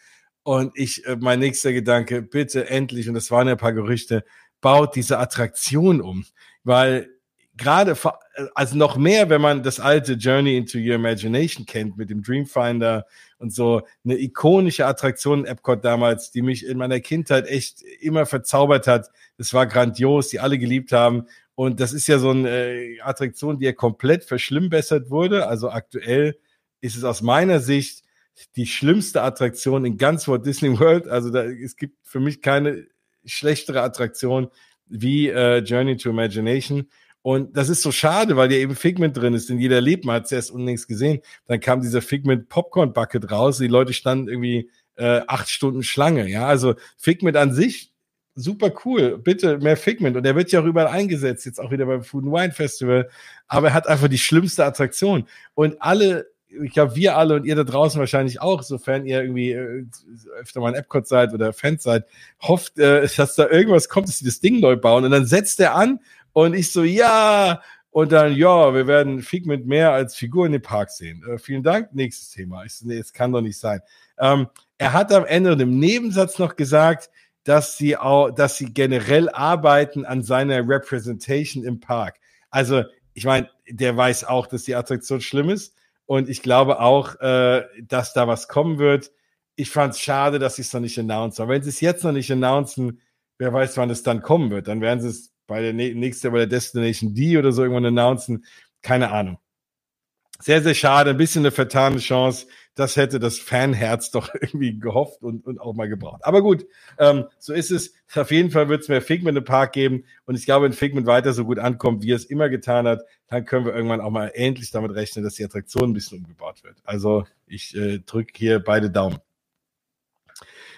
und ich, äh, mein nächster Gedanke, bitte endlich, und das waren ja ein paar Gerüchte, baut diese Attraktion um. Weil gerade, äh, also noch mehr, wenn man das alte Journey into Your Imagination kennt mit dem Dreamfinder und so, eine ikonische Attraktion in Epcot damals, die mich in meiner Kindheit echt immer verzaubert hat. Das war grandios, die alle geliebt haben. Und das ist ja so eine äh, Attraktion, die ja komplett verschlimmbessert wurde. Also aktuell ist es aus meiner Sicht die schlimmste Attraktion in ganz Walt Disney World. Also da, es gibt für mich keine schlechtere Attraktion wie äh, Journey to Imagination. Und das ist so schade, weil ja eben Figment drin ist, denn jeder lebt. Man hat es erst unlängst gesehen. Dann kam dieser Figment Popcorn Bucket raus. Die Leute standen irgendwie äh, acht Stunden Schlange. Ja, also Figment an sich super cool. Bitte mehr Figment. Und er wird ja auch überall eingesetzt, jetzt auch wieder beim Food and Wine Festival. Aber er hat einfach die schlimmste Attraktion. Und alle ich glaube, wir alle und ihr da draußen wahrscheinlich auch, sofern ihr irgendwie äh, öfter mal ein Epcot seid oder Fans seid, hofft, äh, dass da irgendwas kommt, dass sie das Ding neu bauen. Und dann setzt er an und ich so, ja. und dann, ja, wir werden Figment mehr als Figur in den Park sehen. Äh, vielen Dank. Nächstes Thema. Ich, nee, es kann doch nicht sein. Ähm, er hat am Ende im Nebensatz noch gesagt, dass sie auch, dass sie generell arbeiten an seiner Representation im Park. Also, ich meine, der weiß auch, dass die Attraktion schlimm ist. Und ich glaube auch, äh, dass da was kommen wird. Ich fand es schade, dass sie es noch nicht announcen. Aber wenn sie es jetzt noch nicht announcen, wer weiß, wann es dann kommen wird. Dann werden sie es bei der nächsten, bei der Destination D oder so irgendwann announcen. Keine Ahnung. Sehr, sehr schade. Ein bisschen eine vertane Chance. Das hätte das Fanherz doch irgendwie gehofft und, und auch mal gebraucht. Aber gut, ähm, so ist es. Auf jeden Fall wird es mehr Figment im Park geben. Und ich glaube, wenn Figment weiter so gut ankommt, wie es immer getan hat, dann können wir irgendwann auch mal endlich damit rechnen, dass die Attraktion ein bisschen umgebaut wird. Also ich äh, drücke hier beide Daumen.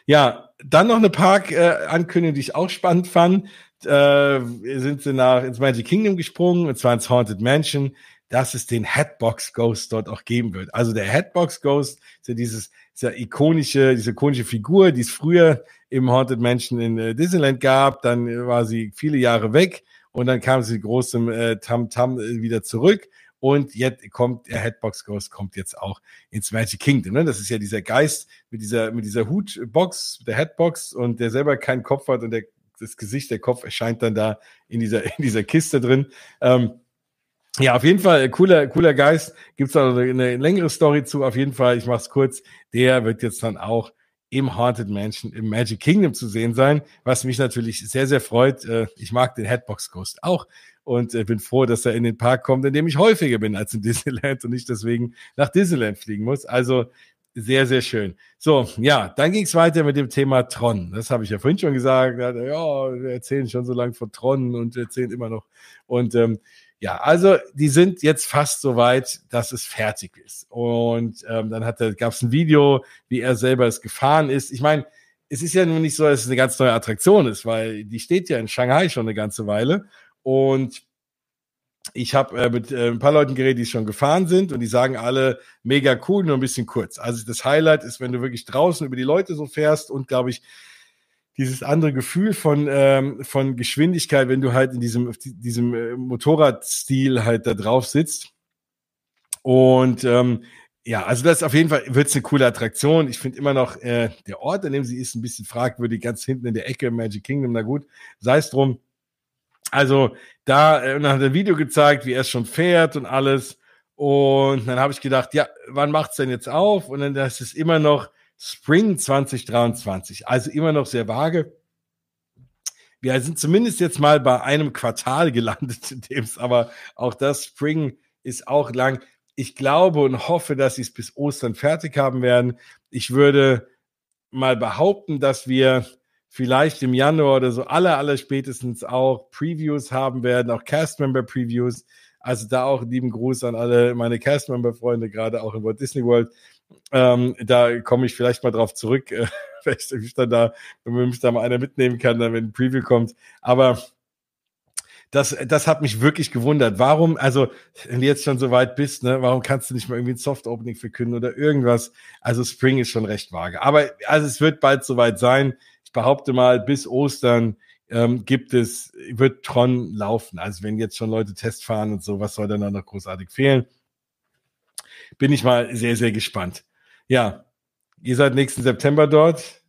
Ja, dann noch eine Park-Ankündigung, äh, die ich auch spannend fand. Äh, sind sie nach ins Magic Kingdom gesprungen, und zwar ins Haunted Mansion dass es den Headbox Ghost dort auch geben wird. Also der Headbox Ghost ist ja dieses, dieser ikonische, diese ikonische Figur, die es früher im Haunted Mansion in äh, Disneyland gab. Dann war sie viele Jahre weg und dann kam sie großem äh, Tam-Tam äh, wieder zurück. Und jetzt kommt der Headbox Ghost kommt jetzt auch ins Magic Kingdom. Ne? Das ist ja dieser Geist mit dieser mit dieser Hutbox, der Headbox und der selber keinen Kopf hat und der das Gesicht, der Kopf erscheint dann da in dieser in dieser Kiste drin. Ähm, ja, auf jeden Fall, cooler, cooler Geist. Gibt's da eine, eine längere Story zu. Auf jeden Fall, ich mach's kurz. Der wird jetzt dann auch im Haunted Mansion im Magic Kingdom zu sehen sein, was mich natürlich sehr, sehr freut. Äh, ich mag den Headbox Ghost auch und äh, bin froh, dass er in den Park kommt, in dem ich häufiger bin als in Disneyland und nicht deswegen nach Disneyland fliegen muss. Also sehr, sehr schön. So, ja, dann ging es weiter mit dem Thema Tron. Das habe ich ja vorhin schon gesagt. Ja, wir erzählen schon so lange von Tron und erzählen immer noch. Und ähm, ja, also die sind jetzt fast so weit, dass es fertig ist. Und ähm, dann gab es ein Video, wie er selber es gefahren ist. Ich meine, es ist ja nun nicht so, dass es eine ganz neue Attraktion ist, weil die steht ja in Shanghai schon eine ganze Weile. Und ich habe äh, mit äh, ein paar Leuten geredet, die schon gefahren sind und die sagen alle mega cool, nur ein bisschen kurz. Also das Highlight ist, wenn du wirklich draußen über die Leute so fährst und glaube ich dieses andere Gefühl von, ähm, von Geschwindigkeit, wenn du halt in diesem, diesem äh, Motorradstil halt da drauf sitzt. Und ähm, ja, also das ist auf jeden Fall wird's eine coole Attraktion. Ich finde immer noch, äh, der Ort, an dem sie ist, ein bisschen fragwürdig, ganz hinten in der Ecke Magic Kingdom, na gut, sei es drum. Also da äh, dann hat er ein Video gezeigt, wie er es schon fährt und alles. Und dann habe ich gedacht, ja, wann macht's denn jetzt auf? Und dann das ist immer noch Spring 2023. Also immer noch sehr vage. Wir sind zumindest jetzt mal bei einem Quartal gelandet, in dem es aber auch das Spring ist auch lang. Ich glaube und hoffe, dass sie es bis Ostern fertig haben werden. Ich würde mal behaupten, dass wir vielleicht im Januar oder so aller, aller spätestens auch Previews haben werden, auch Cast-Member-Previews. Also da auch lieben Gruß an alle meine Cast-Member-Freunde, gerade auch in Walt Disney World. Ähm, da komme ich vielleicht mal drauf zurück, äh, vielleicht mich dann da, wenn mich da mal einer mitnehmen kann, dann wenn ein Preview kommt. Aber das, das hat mich wirklich gewundert. Warum, also, wenn du jetzt schon so weit bist, ne, warum kannst du nicht mal irgendwie ein Soft-Opening verkünden oder irgendwas? Also, Spring ist schon recht vage. Aber, also, es wird bald soweit sein. Ich behaupte mal, bis Ostern ähm, gibt es, wird Tron laufen. Also, wenn jetzt schon Leute Test fahren und so, was soll dann noch großartig fehlen? Bin ich mal sehr, sehr gespannt. Ja, ihr seid nächsten September dort.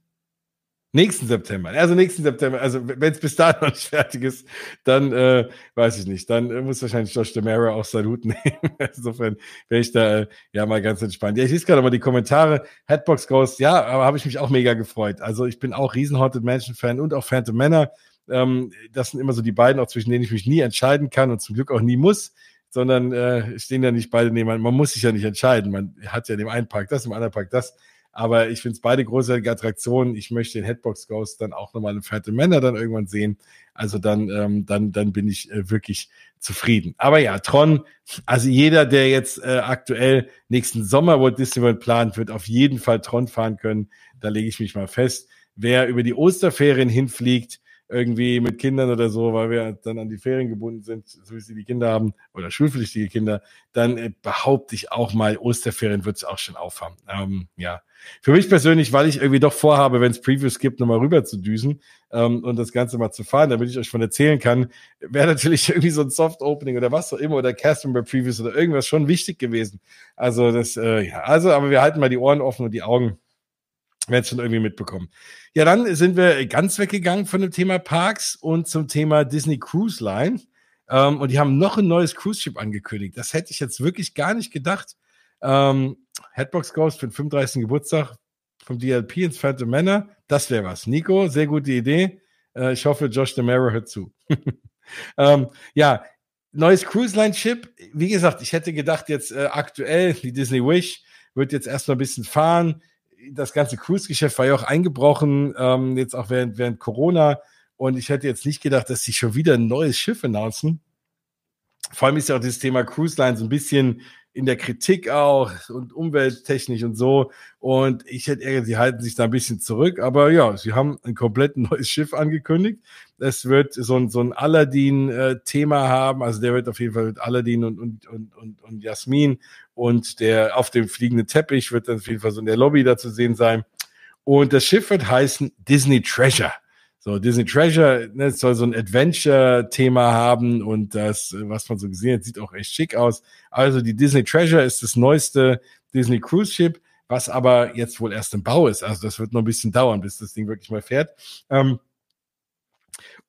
Nächsten September, also nächsten September, also wenn es bis dahin noch nicht fertig ist, dann äh, weiß ich nicht, dann äh, muss wahrscheinlich Josh DeMera auch Hut nehmen. Insofern wäre ich da äh, ja mal ganz entspannt. Ja, ich lese gerade mal die Kommentare. Headbox Ghost, ja, aber habe ich mich auch mega gefreut. Also ich bin auch riesen Haunted Mansion Fan und auch Phantom Männer. Ähm, das sind immer so die beiden, auch zwischen denen ich mich nie entscheiden kann und zum Glück auch nie muss sondern äh, stehen ja nicht beide nebeneinander. Man muss sich ja nicht entscheiden. Man hat ja dem einen Park das, im anderen Park das. Aber ich finde es beide großartige Attraktionen. Ich möchte den Headbox Ghost dann auch nochmal in Fette Männer dann irgendwann sehen. Also dann, ähm, dann, dann bin ich äh, wirklich zufrieden. Aber ja, Tron, also jeder, der jetzt äh, aktuell nächsten Sommer Walt Disney World plant, wird auf jeden Fall Tron fahren können. Da lege ich mich mal fest. Wer über die Osterferien hinfliegt, irgendwie mit Kindern oder so, weil wir dann an die Ferien gebunden sind, so wie sie die Kinder haben oder schulpflichtige Kinder, dann äh, behaupte ich auch mal, Osterferien wird es auch schon aufhaben. Ähm, ja, für mich persönlich, weil ich irgendwie doch vorhabe, wenn es Previews gibt, nochmal rüber zu düsen ähm, und das Ganze mal zu fahren, damit ich euch von erzählen kann, wäre natürlich irgendwie so ein Soft-Opening oder was auch immer oder Customer Previews oder irgendwas schon wichtig gewesen. Also das, äh, ja, also, aber wir halten mal die Ohren offen und die Augen werden es schon irgendwie mitbekommen. Ja, dann sind wir ganz weggegangen von dem Thema Parks und zum Thema Disney Cruise Line. Ähm, und die haben noch ein neues Cruise Ship angekündigt. Das hätte ich jetzt wirklich gar nicht gedacht. Ähm, Headbox Ghost für den 35. Geburtstag vom DLP ins Phantom Manor. Das wäre was. Nico, sehr gute Idee. Äh, ich hoffe, Josh DeMero hört zu. ähm, ja, neues Cruise Line Ship. Wie gesagt, ich hätte gedacht, jetzt äh, aktuell, die Disney Wish wird jetzt erstmal ein bisschen fahren. Das ganze Cruise-Geschäft war ja auch eingebrochen, ähm, jetzt auch während, während Corona. Und ich hätte jetzt nicht gedacht, dass sie schon wieder ein neues Schiff announcen. Vor allem ist ja auch dieses Thema Cruise Line so ein bisschen in der Kritik auch und umwelttechnisch und so. Und ich hätte eher, sie halten sich da ein bisschen zurück. Aber ja, sie haben ein komplett neues Schiff angekündigt. Es wird so ein, so ein Aladdin-Thema haben. Also der wird auf jeden Fall mit Aladdin und, und, und, und, und Jasmin und der auf dem fliegenden Teppich wird dann auf jeden Fall so in der Lobby da zu sehen sein. Und das Schiff wird heißen Disney Treasure. So, Disney Treasure ne, soll so ein Adventure-Thema haben und das, was man so gesehen hat, sieht auch echt schick aus. Also die Disney Treasure ist das neueste Disney Cruise Ship, was aber jetzt wohl erst im Bau ist. Also das wird noch ein bisschen dauern, bis das Ding wirklich mal fährt. Ähm,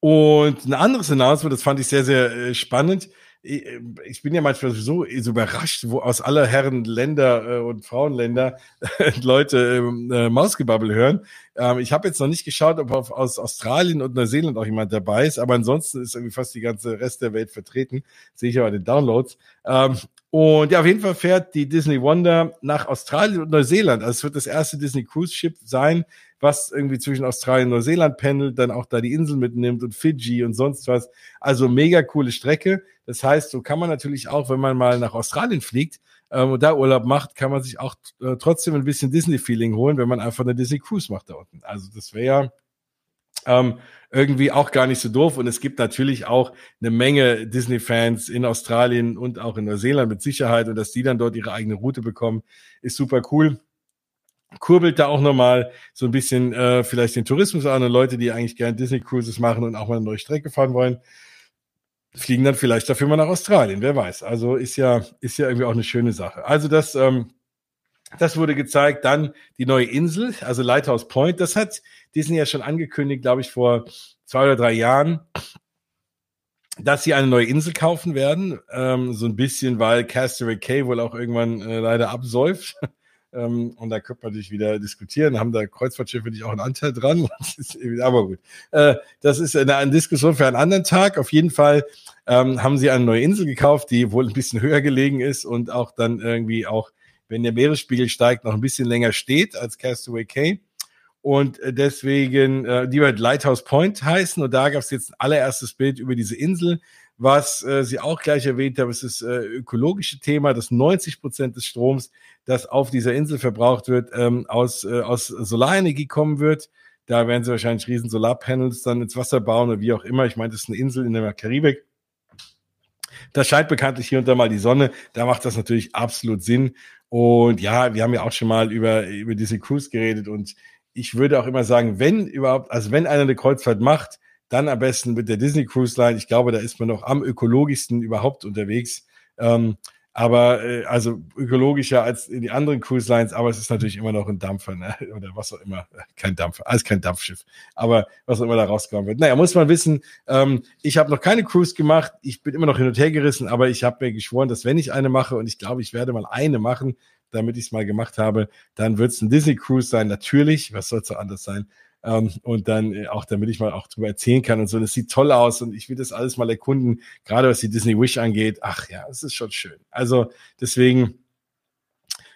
und ein anderes Announcement, das fand ich sehr, sehr äh, spannend ich bin ja manchmal so, überrascht, wo aus aller Herren Länder äh, und Frauenländer Leute ähm, äh, Mausgebabbel hören. Ähm, ich habe jetzt noch nicht geschaut, ob aus Australien und Neuseeland auch jemand dabei ist, aber ansonsten ist irgendwie fast die ganze Rest der Welt vertreten. Sehe ich aber den Downloads. Ähm, und ja, auf jeden Fall fährt die Disney Wonder nach Australien und Neuseeland. Also es wird das erste Disney Cruise Ship sein, was irgendwie zwischen Australien und Neuseeland pendelt, dann auch da die Insel mitnimmt und Fiji und sonst was. Also mega coole Strecke. Das heißt, so kann man natürlich auch, wenn man mal nach Australien fliegt ähm, und da Urlaub macht, kann man sich auch äh, trotzdem ein bisschen Disney-Feeling holen, wenn man einfach eine Disney Cruise macht da unten. Also das wäre ja ähm, irgendwie auch gar nicht so doof. Und es gibt natürlich auch eine Menge Disney-Fans in Australien und auch in Neuseeland mit Sicherheit. Und dass die dann dort ihre eigene Route bekommen, ist super cool kurbelt da auch nochmal so ein bisschen äh, vielleicht den Tourismus an und Leute, die eigentlich gerne Disney Cruises machen und auch mal eine neue Strecke fahren wollen, fliegen dann vielleicht dafür mal nach Australien, wer weiß. Also ist ja, ist ja irgendwie auch eine schöne Sache. Also das, ähm, das wurde gezeigt. Dann die neue Insel, also Lighthouse Point. Das hat Disney ja schon angekündigt, glaube ich, vor zwei oder drei Jahren, dass sie eine neue Insel kaufen werden. Ähm, so ein bisschen, weil Castaway Cay wohl auch irgendwann äh, leider absäuft. Ähm, und da könnte man natürlich wieder diskutieren. Haben da Kreuzfahrtschiffe nicht auch einen Anteil dran? aber gut. Äh, das ist eine, eine, Diskussion für einen anderen Tag. Auf jeden Fall ähm, haben sie eine neue Insel gekauft, die wohl ein bisschen höher gelegen ist und auch dann irgendwie auch, wenn der Meeresspiegel steigt, noch ein bisschen länger steht als Castaway Cay. Und äh, deswegen, äh, die wird Lighthouse Point heißen. Und da gab es jetzt ein allererstes Bild über diese Insel was äh, Sie auch gleich erwähnt haben, ist das äh, ökologische Thema, dass 90 Prozent des Stroms, das auf dieser Insel verbraucht wird, ähm, aus, äh, aus Solarenergie kommen wird. Da werden Sie wahrscheinlich riesen Solarpanels dann ins Wasser bauen oder wie auch immer. Ich meine, das ist eine Insel in der Karibik. Da scheint bekanntlich hier und da mal die Sonne. Da macht das natürlich absolut Sinn. Und ja, wir haben ja auch schon mal über, über diese Cruise geredet und ich würde auch immer sagen, wenn überhaupt, also wenn einer eine Kreuzfahrt macht, dann am besten mit der Disney Cruise Line. Ich glaube, da ist man noch am ökologischsten überhaupt unterwegs. Ähm, aber äh, also ökologischer als die anderen Cruise Lines, aber es ist natürlich immer noch ein Dampfer, ne? Oder was auch immer. Kein Dampfer, alles kein Dampfschiff. Aber was auch immer da rauskommen wird. Naja, muss man wissen, ähm, ich habe noch keine Cruise gemacht, ich bin immer noch hin und her gerissen, aber ich habe mir geschworen, dass wenn ich eine mache, und ich glaube, ich werde mal eine machen, damit ich es mal gemacht habe, dann wird es ein Disney Cruise sein, natürlich, was soll es so anders sein? Ähm, und dann äh, auch, damit ich mal auch drüber erzählen kann und so. Das sieht toll aus und ich will das alles mal erkunden, gerade was die Disney Wish angeht. Ach ja, es ist schon schön. Also deswegen,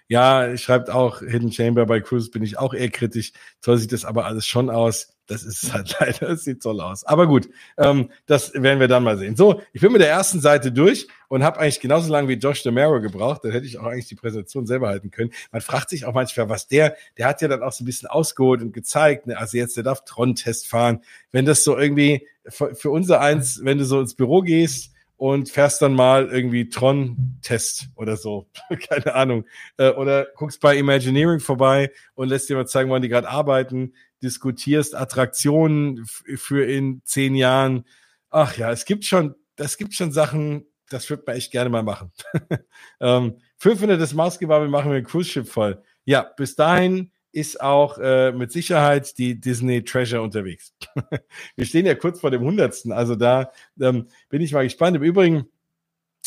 ja, schreibt auch Hidden Chamber bei Cruise, bin ich auch eher kritisch. Toll sieht das aber alles schon aus. Das ist halt leider, das sieht toll aus. Aber gut, ähm, das werden wir dann mal sehen. So, ich bin mit der ersten Seite durch und habe eigentlich genauso lange wie Josh DeMero gebraucht. Dann hätte ich auch eigentlich die Präsentation selber halten können. Man fragt sich auch manchmal, was der, der hat ja dann auch so ein bisschen ausgeholt und gezeigt, ne? also jetzt, der darf Tron-Test fahren. Wenn das so irgendwie für, für unser eins, wenn du so ins Büro gehst, und fährst dann mal irgendwie Tron-Test oder so. Keine Ahnung. Äh, oder guckst bei Imagineering vorbei und lässt dir mal zeigen, wann die gerade arbeiten, diskutierst Attraktionen für in zehn Jahren. Ach ja, es gibt schon, das gibt schon Sachen, das würde man echt gerne mal machen. ähm, 500 des Mausgebabbel machen wir ein Cruise Ship voll. Ja, bis dahin ist auch äh, mit Sicherheit die Disney Treasure unterwegs. Wir stehen ja kurz vor dem Hundertsten, also da ähm, bin ich mal gespannt. Im Übrigen,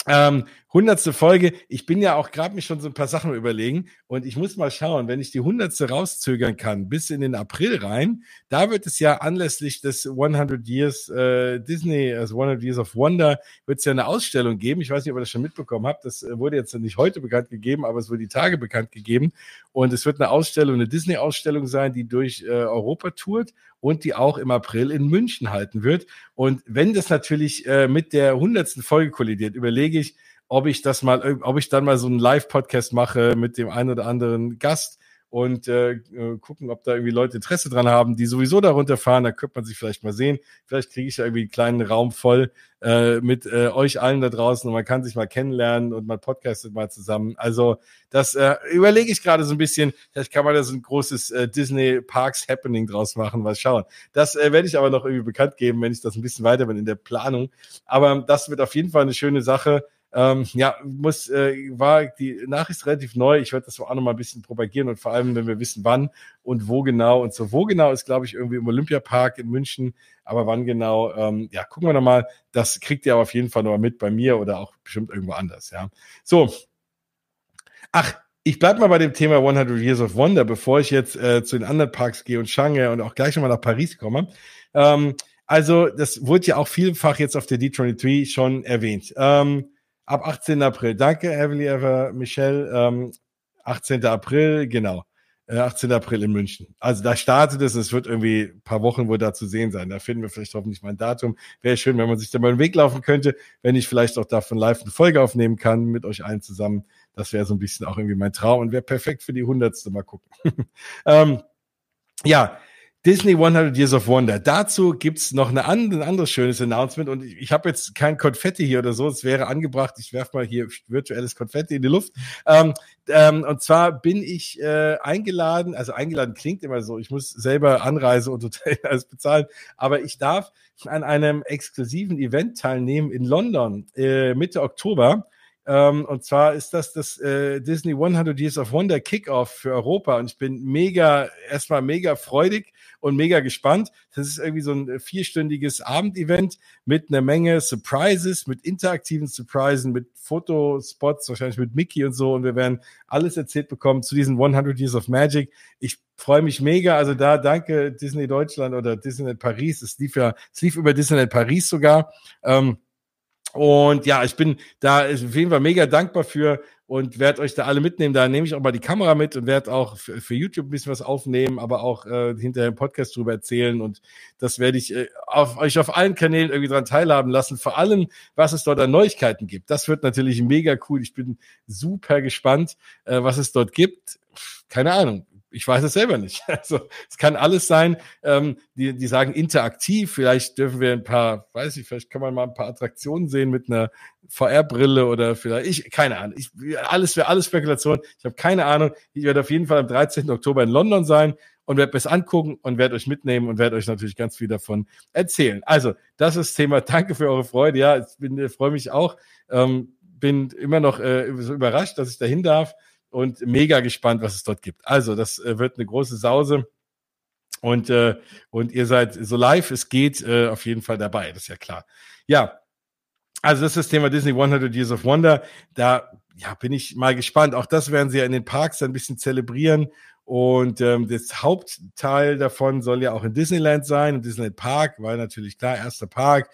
ähm, hundertste Folge. Ich bin ja auch gerade mich schon so ein paar Sachen überlegen und ich muss mal schauen, wenn ich die hundertste rauszögern kann bis in den April rein, da wird es ja anlässlich des 100 Years äh, Disney, also 100 Years of Wonder, wird es ja eine Ausstellung geben. Ich weiß nicht, ob ihr das schon mitbekommen habt. Das äh, wurde jetzt nicht heute bekannt gegeben, aber es wurde die Tage bekannt gegeben und es wird eine Ausstellung, eine Disney-Ausstellung sein, die durch äh, Europa tourt und die auch im April in München halten wird. Und wenn das natürlich äh, mit der hundertsten Folge kollidiert, überlege ich, ob ich das mal, ob ich dann mal so einen Live-Podcast mache mit dem einen oder anderen Gast und äh, äh, gucken, ob da irgendwie Leute Interesse dran haben, die sowieso darunter fahren. Da könnte man sich vielleicht mal sehen. Vielleicht kriege ich ja irgendwie einen kleinen Raum voll äh, mit äh, euch allen da draußen und man kann sich mal kennenlernen und man podcastet mal zusammen. Also das äh, überlege ich gerade so ein bisschen. Vielleicht kann man da so ein großes äh, Disney Parks Happening draus machen. Mal schauen. Das äh, werde ich aber noch irgendwie bekannt geben, wenn ich das ein bisschen weiter bin in der Planung. Aber das wird auf jeden Fall eine schöne Sache. Ähm, ja, muss, äh, war die Nachricht relativ neu. Ich werde das auch noch mal ein bisschen propagieren und vor allem, wenn wir wissen, wann und wo genau und so. Wo genau ist, glaube ich, irgendwie im Olympiapark in München. Aber wann genau, ähm, ja, gucken wir noch mal. Das kriegt ihr aber auf jeden Fall noch mal mit bei mir oder auch bestimmt irgendwo anders, ja. So. Ach, ich bleibe mal bei dem Thema 100 Years of Wonder, bevor ich jetzt äh, zu den anderen Parks gehe und Shanghai und auch gleich nochmal nach Paris komme. Ähm, also, das wurde ja auch vielfach jetzt auf der D23 schon erwähnt. Ähm, ab 18. April. Danke, Heavily Ever, Michelle. Ähm, 18. April, genau. Äh, 18. April in München. Also da startet es, es wird irgendwie ein paar Wochen wohl da zu sehen sein. Da finden wir vielleicht hoffentlich mal ein Datum. Wäre schön, wenn man sich da mal den Weg laufen könnte, wenn ich vielleicht auch davon live eine Folge aufnehmen kann mit euch allen zusammen. Das wäre so ein bisschen auch irgendwie mein Traum und wäre perfekt für die hundertste. Mal gucken. ähm, ja, Disney 100 Years of Wonder. Dazu gibt's noch eine andere, ein anderes schönes Announcement und ich, ich habe jetzt kein Konfetti hier oder so. Es wäre angebracht. Ich werfe mal hier virtuelles Konfetti in die Luft. Ähm, ähm, und zwar bin ich äh, eingeladen, also eingeladen klingt immer so, ich muss selber Anreise und Hotel alles bezahlen, aber ich darf an einem exklusiven Event teilnehmen in London äh, Mitte Oktober. Ähm, und zwar ist das das äh, Disney 100 Years of Wonder Kickoff für Europa. Und ich bin mega, erstmal mega freudig und mega gespannt. Das ist irgendwie so ein vierstündiges Abendevent mit einer Menge Surprises, mit interaktiven Surprisen, mit Fotospots, wahrscheinlich mit Mickey und so. Und wir werden alles erzählt bekommen zu diesen 100 Years of Magic. Ich freue mich mega. Also da danke Disney Deutschland oder Disneyland Paris. Es lief ja, es lief über Disneyland Paris sogar. Ähm, und ja, ich bin da auf jeden Fall mega dankbar für und werde euch da alle mitnehmen. Da nehme ich auch mal die Kamera mit und werde auch für, für, YouTube ein bisschen was aufnehmen, aber auch äh, hinterher im Podcast drüber erzählen. Und das werde ich äh, auf, euch auf allen Kanälen irgendwie dran teilhaben lassen. Vor allem, was es dort an Neuigkeiten gibt. Das wird natürlich mega cool. Ich bin super gespannt, äh, was es dort gibt. Keine Ahnung ich weiß es selber nicht. Also es kann alles sein. Ähm, die, die sagen interaktiv. Vielleicht dürfen wir ein paar, weiß ich, vielleicht kann man mal ein paar Attraktionen sehen mit einer VR-Brille oder vielleicht ich keine Ahnung. Ich, alles wäre alles Spekulation. Ich habe keine Ahnung. Ich werde auf jeden Fall am 13. Oktober in London sein und werde es angucken und werde euch mitnehmen und werde euch natürlich ganz viel davon erzählen. Also das ist Thema. Danke für eure Freude. Ja, ich bin, freue mich auch. Ähm, bin immer noch äh, so überrascht, dass ich dahin darf und mega gespannt, was es dort gibt. Also, das äh, wird eine große Sause. Und, äh, und ihr seid so live, es geht äh, auf jeden Fall dabei, das ist ja klar. Ja, also das ist das Thema Disney 100 Years of Wonder. Da ja, bin ich mal gespannt. Auch das werden sie ja in den Parks ein bisschen zelebrieren. Und ähm, das Hauptteil davon soll ja auch in Disneyland sein, im Disneyland Park, weil natürlich klar, erster Park,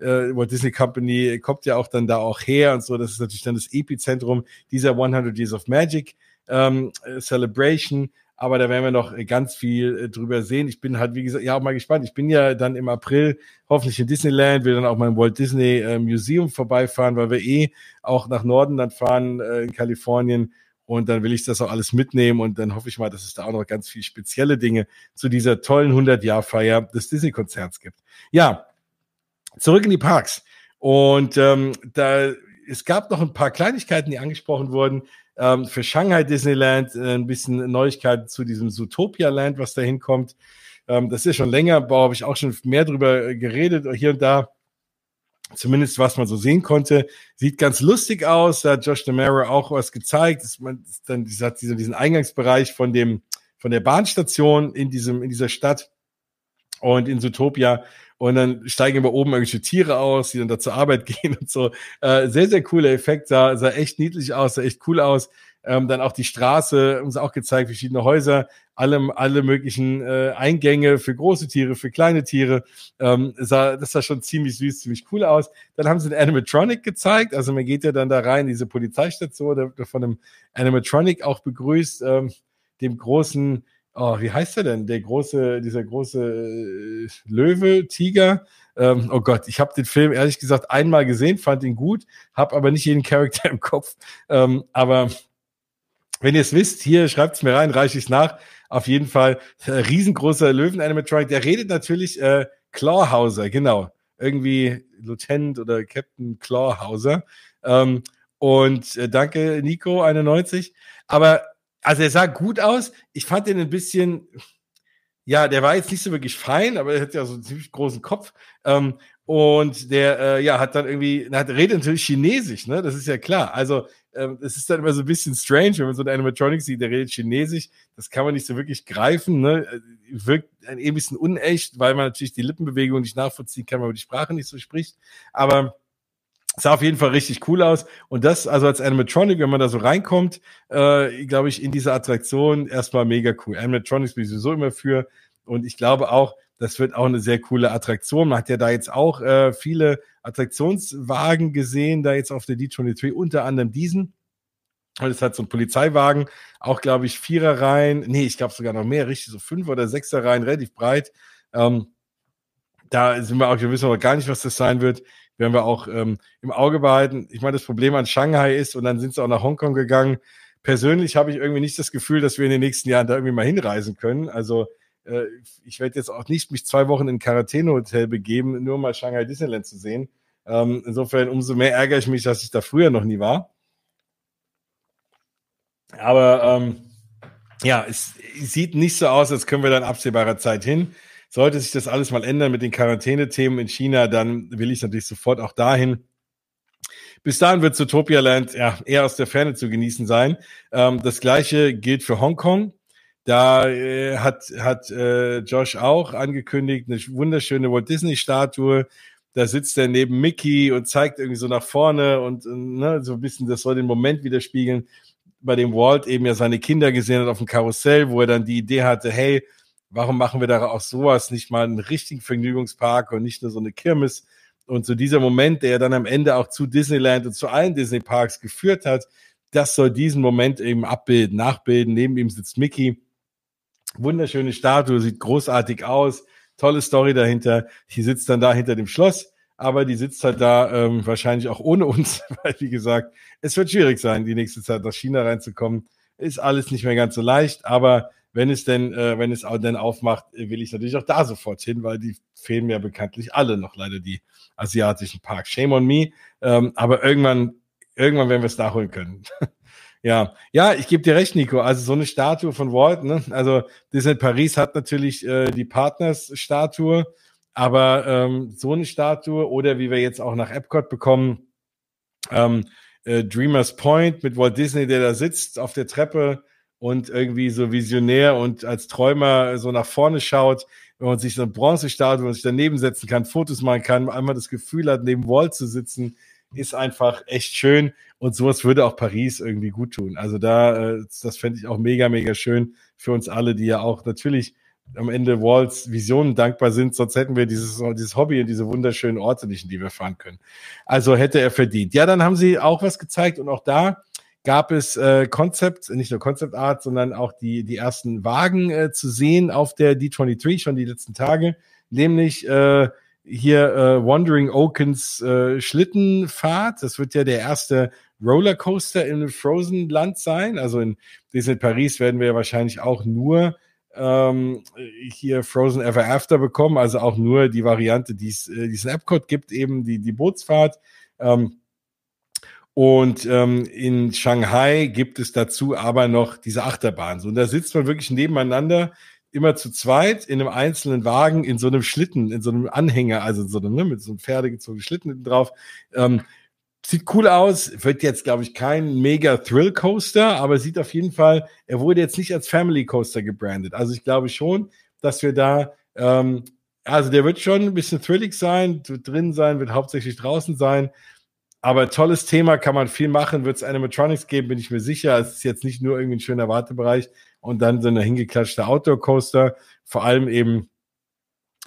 äh, Walt Disney Company kommt ja auch dann da auch her und so. Das ist natürlich dann das Epizentrum dieser 100 Years of Magic ähm, Celebration. aber da werden wir noch ganz viel äh, drüber sehen. Ich bin halt, wie gesagt, ja auch mal gespannt. Ich bin ja dann im April hoffentlich in Disneyland, will dann auch mal im Walt Disney äh, Museum vorbeifahren, weil wir eh auch nach Norden dann fahren äh, in Kalifornien. Und dann will ich das auch alles mitnehmen und dann hoffe ich mal, dass es da auch noch ganz viel spezielle Dinge zu dieser tollen 100-Jahr-Feier des Disney-Konzerts gibt. Ja, zurück in die Parks. Und ähm, da es gab noch ein paar Kleinigkeiten, die angesprochen wurden. Ähm, für Shanghai Disneyland äh, ein bisschen Neuigkeiten zu diesem Zootopia Land, was da hinkommt. Ähm, das ist schon länger, da habe ich auch schon mehr drüber geredet, hier und da. Zumindest was man so sehen konnte. Sieht ganz lustig aus. Da hat Josh DeMero auch was gezeigt. Das, man, das dann dieser, diesen Eingangsbereich von dem, von der Bahnstation in diesem, in dieser Stadt und in Zootopia und dann steigen immer oben irgendwelche Tiere aus, die dann da zur Arbeit gehen und so. Äh, sehr, sehr cooler Effekt, sah, sah echt niedlich aus, sah echt cool aus. Ähm, dann auch die Straße, uns auch gezeigt, verschiedene Häuser, alle, alle möglichen äh, Eingänge für große Tiere, für kleine Tiere. Ähm, sah, das sah schon ziemlich süß, ziemlich cool aus. Dann haben sie den Animatronic gezeigt, also man geht ja dann da rein, diese Polizeistation, der, von einem Animatronic auch begrüßt, ähm, dem großen oh, wie heißt der denn? Der große, dieser große äh, Löwe, Tiger. Ähm, oh Gott, ich habe den Film ehrlich gesagt einmal gesehen, fand ihn gut, habe aber nicht jeden Charakter im Kopf. Ähm, aber wenn ihr es wisst, hier schreibt es mir rein, reiche ich es nach. Auf jeden Fall äh, riesengroßer Löwen-Animatronic. Der redet natürlich äh, Clawhauser, genau. Irgendwie Lieutenant oder Captain Clawhauser. Ähm, und äh, danke, Nico, 91. Aber also er sah gut aus. Ich fand ihn ein bisschen, ja, der war jetzt nicht so wirklich fein, aber er hat ja so einen ziemlich großen Kopf. Ähm, und der, äh, ja, hat dann irgendwie, hat, redet natürlich Chinesisch, ne? Das ist ja klar. Also, ähm, es ist dann immer so ein bisschen strange, wenn man so einen Animatronic sieht, der redet Chinesisch. Das kann man nicht so wirklich greifen, ne? Äh, wirkt ein bisschen unecht, weil man natürlich die Lippenbewegung nicht nachvollziehen kann, weil man die Sprache nicht so spricht. Aber Sah auf jeden Fall richtig cool aus. Und das, also als Animatronic, wenn man da so reinkommt, äh, glaube ich, in diese Attraktion erstmal mega cool. Animatronics bin ich sowieso immer für. Und ich glaube auch, das wird auch eine sehr coole Attraktion. Man hat ja da jetzt auch äh, viele Attraktionswagen gesehen, da jetzt auf der D23, unter anderem diesen. Und es hat so ein Polizeiwagen, auch glaube ich Vierer Reihen, nee, ich glaube sogar noch mehr, richtig so fünf oder sechser Reihen, relativ breit. Ähm, da sind wir auch, wir wissen aber gar nicht, was das sein wird werden wir auch ähm, im Auge behalten. Ich meine, das Problem an Shanghai ist, und dann sind sie auch nach Hongkong gegangen. Persönlich habe ich irgendwie nicht das Gefühl, dass wir in den nächsten Jahren da irgendwie mal hinreisen können. Also äh, ich werde jetzt auch nicht mich zwei Wochen in ein Quarantänehotel begeben, nur mal Shanghai Disneyland zu sehen. Ähm, insofern umso mehr ärgere ich mich, dass ich da früher noch nie war. Aber ähm, ja, es, sieht nicht so aus, als können wir dann absehbarer Zeit hin. Sollte sich das alles mal ändern mit den Quarantänethemen in China, dann will ich natürlich sofort auch dahin. Bis dahin wird Zootopia Land ja, eher aus der Ferne zu genießen sein. Ähm, das gleiche gilt für Hongkong. Da äh, hat, hat äh, Josh auch angekündigt, eine wunderschöne Walt Disney Statue. Da sitzt er neben Mickey und zeigt irgendwie so nach vorne und ne, so ein bisschen, das soll den Moment widerspiegeln, bei dem Walt eben ja seine Kinder gesehen hat auf dem Karussell, wo er dann die Idee hatte, hey, Warum machen wir da auch sowas nicht mal einen richtigen Vergnügungspark und nicht nur so eine Kirmes? Und so dieser Moment, der dann am Ende auch zu Disneyland und zu allen Disney-Parks geführt hat, das soll diesen Moment eben abbilden, nachbilden. Neben ihm sitzt Mickey. Wunderschöne Statue, sieht großartig aus. Tolle Story dahinter. Die sitzt dann da hinter dem Schloss, aber die sitzt halt da ähm, wahrscheinlich auch ohne uns, weil wie gesagt, es wird schwierig sein, die nächste Zeit nach China reinzukommen. Ist alles nicht mehr ganz so leicht, aber wenn es denn, äh, wenn es auch dann aufmacht, will ich natürlich auch da sofort hin, weil die fehlen mir bekanntlich alle noch leider die asiatischen Parks. Shame on me. Ähm, aber irgendwann, irgendwann werden wir es nachholen können. ja, ja, ich gebe dir recht, Nico. Also so eine Statue von Walt, ne? Also Disney Paris hat natürlich äh, die Partners-Statue, aber ähm, so eine Statue oder wie wir jetzt auch nach Epcot bekommen, ähm, äh, Dreamers Point mit Walt Disney, der da sitzt auf der Treppe und irgendwie so visionär und als Träumer so nach vorne schaut, wenn man sich so eine Bronzestatue, wenn man sich daneben setzen kann, Fotos machen kann, einmal das Gefühl hat, neben Wall zu sitzen, ist einfach echt schön und sowas würde auch Paris irgendwie gut tun. Also da, äh, das fände ich auch mega, mega schön für uns alle, die ja auch natürlich am Ende Walls Visionen dankbar sind, sonst hätten wir dieses, dieses Hobby und diese wunderschönen Orte nicht, in die wir fahren können. Also hätte er verdient. Ja, dann haben sie auch was gezeigt und auch da gab es äh, nicht nur Concept Art, sondern auch die, die ersten Wagen äh, zu sehen auf der D23 schon die letzten Tage, nämlich äh, hier äh, Wandering Okens äh, Schlittenfahrt. Das wird ja der erste Rollercoaster im Frozen Land sein. Also in Disneyland Paris werden wir ja wahrscheinlich auch nur ähm, hier Frozen Ever After bekommen, also auch nur die Variante, die es äh, diesen Epcot gibt, eben die, die Bootsfahrt. Ähm, und ähm, in Shanghai gibt es dazu aber noch diese Achterbahn. So, und da sitzt man wirklich nebeneinander, immer zu zweit in einem einzelnen Wagen, in so einem Schlitten, in so einem Anhänger, also so einem, ne, mit so einem pferdegezogenen Schlitten drauf. Ähm, Sieht cool aus, wird jetzt, glaube ich, kein mega Thrill Coaster, aber sieht auf jeden Fall, er wurde jetzt nicht als Family Coaster gebrandet. Also ich glaube schon, dass wir da, ähm, also der wird schon ein bisschen thrillig sein, drin sein, wird hauptsächlich draußen sein. Aber tolles Thema, kann man viel machen, wird es Animatronics geben, bin ich mir sicher. Es ist jetzt nicht nur irgendwie ein schöner Wartebereich und dann so eine hingeklatschte Outdoor-Coaster. Vor allem eben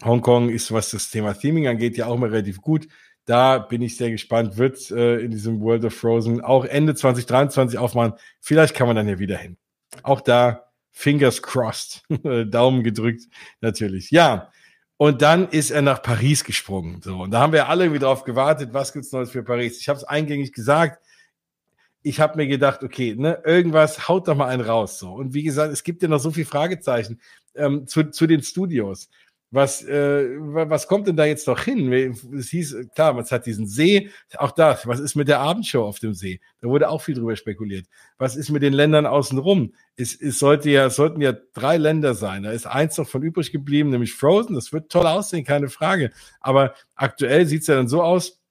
Hongkong ist, was das Thema Theming angeht, ja auch mal relativ gut. Da bin ich sehr gespannt. Wird äh, in diesem World of Frozen auch Ende 2023 aufmachen. Vielleicht kann man dann ja wieder hin. Auch da Fingers crossed. Daumen gedrückt, natürlich. Ja. Und dann ist er nach Paris gesprungen. So, und da haben wir alle wieder drauf gewartet, was gibt's Neues für Paris? Ich habe es eingängig gesagt. Ich habe mir gedacht, okay, ne, irgendwas, haut doch mal einen raus. So. Und wie gesagt, es gibt ja noch so viele Fragezeichen ähm, zu, zu den Studios was, äh, was kommt denn da jetzt noch hin? Es hieß, klar, man hat diesen See, auch da, was ist mit der Abendshow auf dem See? Da wurde auch viel drüber spekuliert. Was ist mit den Ländern außenrum? Es, es sollte ja, es sollten ja drei Länder sein. Da ist eins noch von übrig geblieben, nämlich Frozen. Das wird toll aussehen, keine Frage. Aber aktuell sieht's ja dann so aus,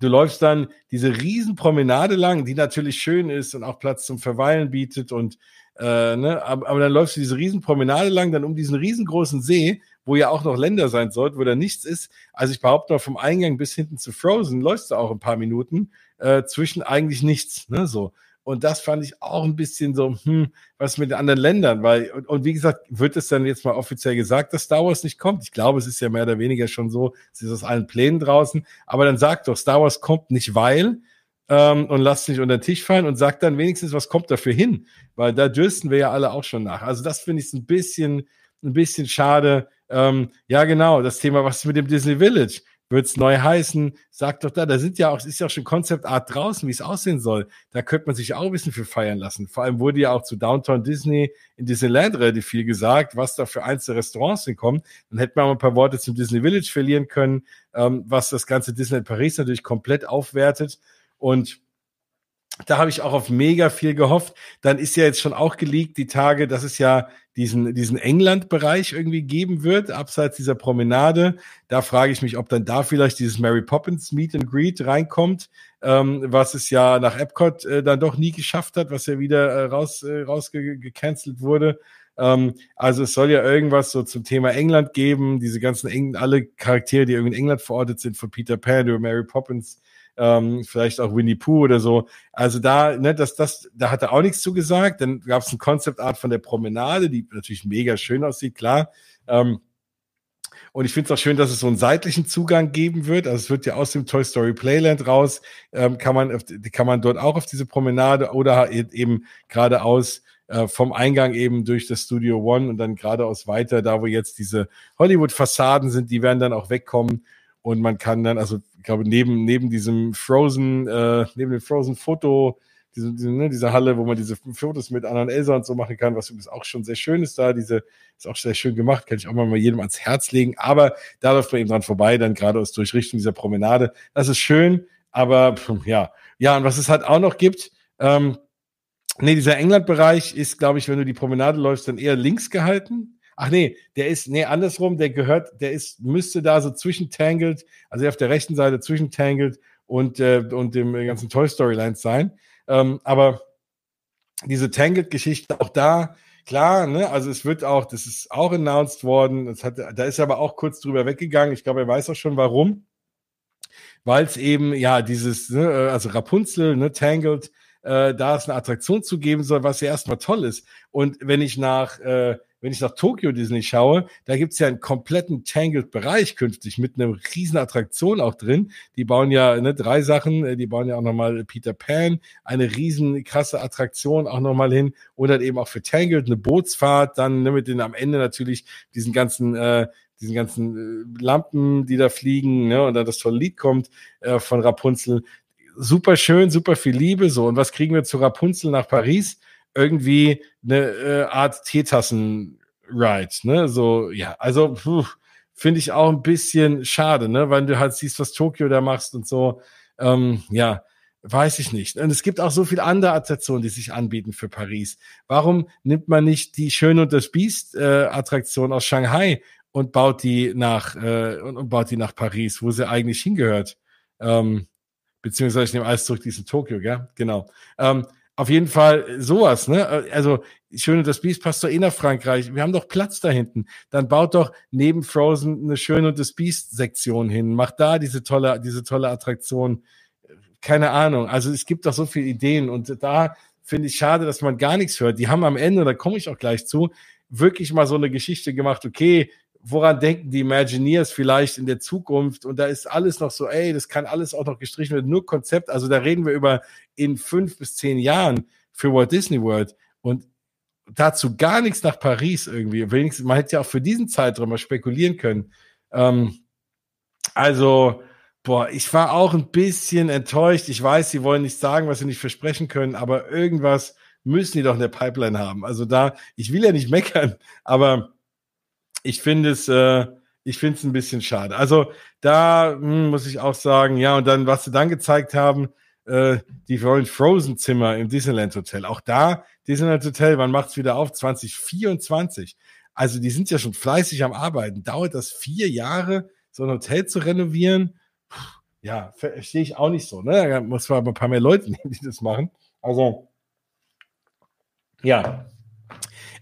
du läufst dann diese Riesenpromenade lang, die natürlich schön ist und auch Platz zum Verweilen bietet und äh, ne, aber, aber dann läufst du diese Riesenpromenade lang, dann um diesen riesengroßen See wo ja auch noch Länder sein sollte, wo da nichts ist. Also ich behaupte mal, vom Eingang bis hinten zu Frozen läufst du auch ein paar Minuten äh, zwischen eigentlich nichts. Ne, so. Und das fand ich auch ein bisschen so, hm, was mit den anderen Ländern, weil, und, und, wie gesagt, wird es dann jetzt mal offiziell gesagt, dass Star Wars nicht kommt? Ich glaube, es ist ja mehr oder weniger schon so, es ist aus allen Plänen draußen, aber dann sagt doch, Star Wars kommt nicht, weil, ähm, und lasst nicht unter den Tisch fallen und sagt dann wenigstens, was kommt dafür hin? Weil da dürsten wir ja alle auch schon nach. Also das finde ich ein bisschen, ein bisschen schade, ähm, ja, genau, das Thema, was ist mit dem Disney Village? Wird es neu heißen? Sagt doch da, da sind ja auch, ist ja auch schon Concept Art draußen, wie es aussehen soll. Da könnte man sich auch ein bisschen für feiern lassen. Vor allem wurde ja auch zu Downtown Disney in Disneyland relativ viel gesagt, was da für einzelne Restaurants hinkommen. Dann hätte man mal ein paar Worte zum Disney Village verlieren können, ähm, was das ganze Disneyland Paris natürlich komplett aufwertet. Und da habe ich auch auf mega viel gehofft. Dann ist ja jetzt schon auch geleakt die Tage, dass es ja diesen, diesen England-Bereich irgendwie geben wird, abseits dieser Promenade. Da frage ich mich, ob dann da vielleicht dieses Mary Poppins Meet and Greet reinkommt, ähm, was es ja nach Epcot äh, dann doch nie geschafft hat, was ja wieder äh, raus, äh, rausgecancelt wurde. Ähm, also es soll ja irgendwas so zum Thema England geben, diese ganzen Eng alle Charaktere, die irgendwie in England verortet sind, von Peter Pan über Mary Poppins ähm, vielleicht auch Winnie Pooh oder so. Also da, ne, das, das, da hat er auch nichts zu gesagt. Dann gab es ein Concept Art von der Promenade, die natürlich mega schön aussieht, klar. Ähm, und ich finde es auch schön, dass es so einen seitlichen Zugang geben wird. Also es wird ja aus dem Toy Story Playland raus, ähm, kann man, kann man dort auch auf diese Promenade oder eben geradeaus äh, vom Eingang eben durch das Studio One und dann geradeaus weiter, da wo jetzt diese Hollywood-Fassaden sind, die werden dann auch wegkommen und man kann dann, also ich glaube, neben, neben diesem Frozen, äh, neben dem Frozen-Foto, diese, diese, ne, diese Halle, wo man diese Fotos mit anderen Elsa und so machen kann, was übrigens auch schon sehr schön ist da, diese, ist auch sehr schön gemacht, kann ich auch mal jedem ans Herz legen, aber da läuft man eben dran vorbei, dann geradeaus durch Richtung dieser Promenade. Das ist schön, aber ja, ja, und was es halt auch noch gibt, ähm, nee, dieser England-Bereich ist, glaube ich, wenn du die Promenade läufst, dann eher links gehalten. Ach nee, der ist, nee, andersrum, der gehört, der ist, müsste da so zwischen Tangled, also auf der rechten Seite zwischen Tangled und, äh, und dem ganzen Toy Story Lines sein. Ähm, aber diese Tangled-Geschichte, auch da, klar, ne, also es wird auch, das ist auch announced worden, das hat, da ist er aber auch kurz drüber weggegangen. Ich glaube, er weiß auch schon warum. Weil es eben, ja, dieses, ne, also Rapunzel, ne, Tangled, äh, da es eine Attraktion zu geben soll, was ja erstmal toll ist. Und wenn ich nach äh, wenn ich nach Tokyo Disney schaue, da gibt's ja einen kompletten Tangled-Bereich künftig mit einer riesen Attraktion auch drin. Die bauen ja ne, drei Sachen, äh, die bauen ja auch nochmal Peter Pan, eine riesen krasse Attraktion auch nochmal hin und dann eben auch für Tangled eine Bootsfahrt, dann ne, mit den am Ende natürlich diesen ganzen äh, diesen ganzen äh, Lampen, die da fliegen, ne, und dann das tolle Lied kommt äh, von Rapunzel. Super schön, super viel Liebe, so. Und was kriegen wir zu Rapunzel nach Paris? irgendwie eine äh, Art Teetassen-Ride, ne? So, ja, also finde ich auch ein bisschen schade, ne? Weil du halt siehst, was Tokio da machst und so. Ähm, ja, weiß ich nicht. Und es gibt auch so viele andere Attraktionen, die sich anbieten für Paris. Warum nimmt man nicht die Schön und das Biest äh, Attraktion aus Shanghai und baut die nach äh, und, und baut die nach Paris, wo sie eigentlich hingehört? Ähm, beziehungsweise ich nehme alles zurück, die ist in Tokio, gell? Genau. Ähm, auf jeden Fall sowas, ne? Also, Schöne das Biest passt doch eh nach Frankreich. Wir haben doch Platz da hinten. Dann baut doch neben Frozen eine Schöne und das Biest Sektion hin. Macht da diese tolle, diese tolle Attraktion. Keine Ahnung. Also, es gibt doch so viele Ideen und da finde ich schade, dass man gar nichts hört. Die haben am Ende, da komme ich auch gleich zu, wirklich mal so eine Geschichte gemacht. Okay, woran denken die Imagineers vielleicht in der Zukunft? Und da ist alles noch so, ey, das kann alles auch noch gestrichen werden, nur Konzept. Also da reden wir über in fünf bis zehn Jahren für Walt Disney World. Und dazu gar nichts nach Paris irgendwie. Wenigstens, man hätte ja auch für diesen Zeitraum mal spekulieren können. Ähm, also, boah, ich war auch ein bisschen enttäuscht. Ich weiß, sie wollen nicht sagen, was sie nicht versprechen können, aber irgendwas müssen die doch in der Pipeline haben. Also da, ich will ja nicht meckern, aber ich finde es, äh, ich finde es ein bisschen schade. Also da hm, muss ich auch sagen, ja, und dann, was sie dann gezeigt haben, äh, die wollen Frozen-Zimmer im Disneyland Hotel. Auch da, Disneyland Hotel, wann macht's wieder auf? 2024. Also die sind ja schon fleißig am Arbeiten. Dauert das vier Jahre, so ein Hotel zu renovieren? Puh, ja, verstehe ich auch nicht so. Ne? Da muss man aber ein paar mehr Leute nehmen, die das machen. Also, ja,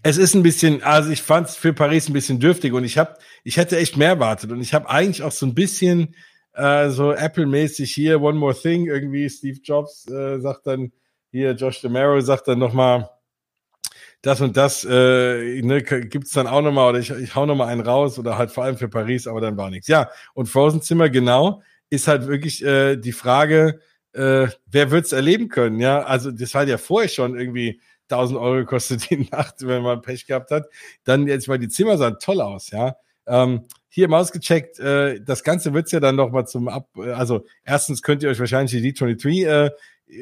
es ist ein bisschen, also ich fand es für Paris ein bisschen dürftig und ich habe, ich hätte echt mehr erwartet und ich habe eigentlich auch so ein bisschen äh, so Apple-mäßig hier One More Thing irgendwie. Steve Jobs äh, sagt dann hier, Josh DeMaro sagt dann nochmal, das und das äh, ne, gibt dann auch nochmal oder ich, ich hau nochmal einen raus oder halt vor allem für Paris, aber dann war nichts. Ja, und Frozen Zimmer genau ist halt wirklich äh, die Frage, äh, wer wird's erleben können? Ja, also das war ja vorher schon irgendwie 1000 Euro kostet die Nacht, wenn man Pech gehabt hat. Dann jetzt mal die Zimmer sahen toll aus, ja. Ähm, hier mal ausgecheckt, äh, das Ganze wird's ja dann noch mal zum Ab, äh, also erstens könnt ihr euch wahrscheinlich die D23 äh,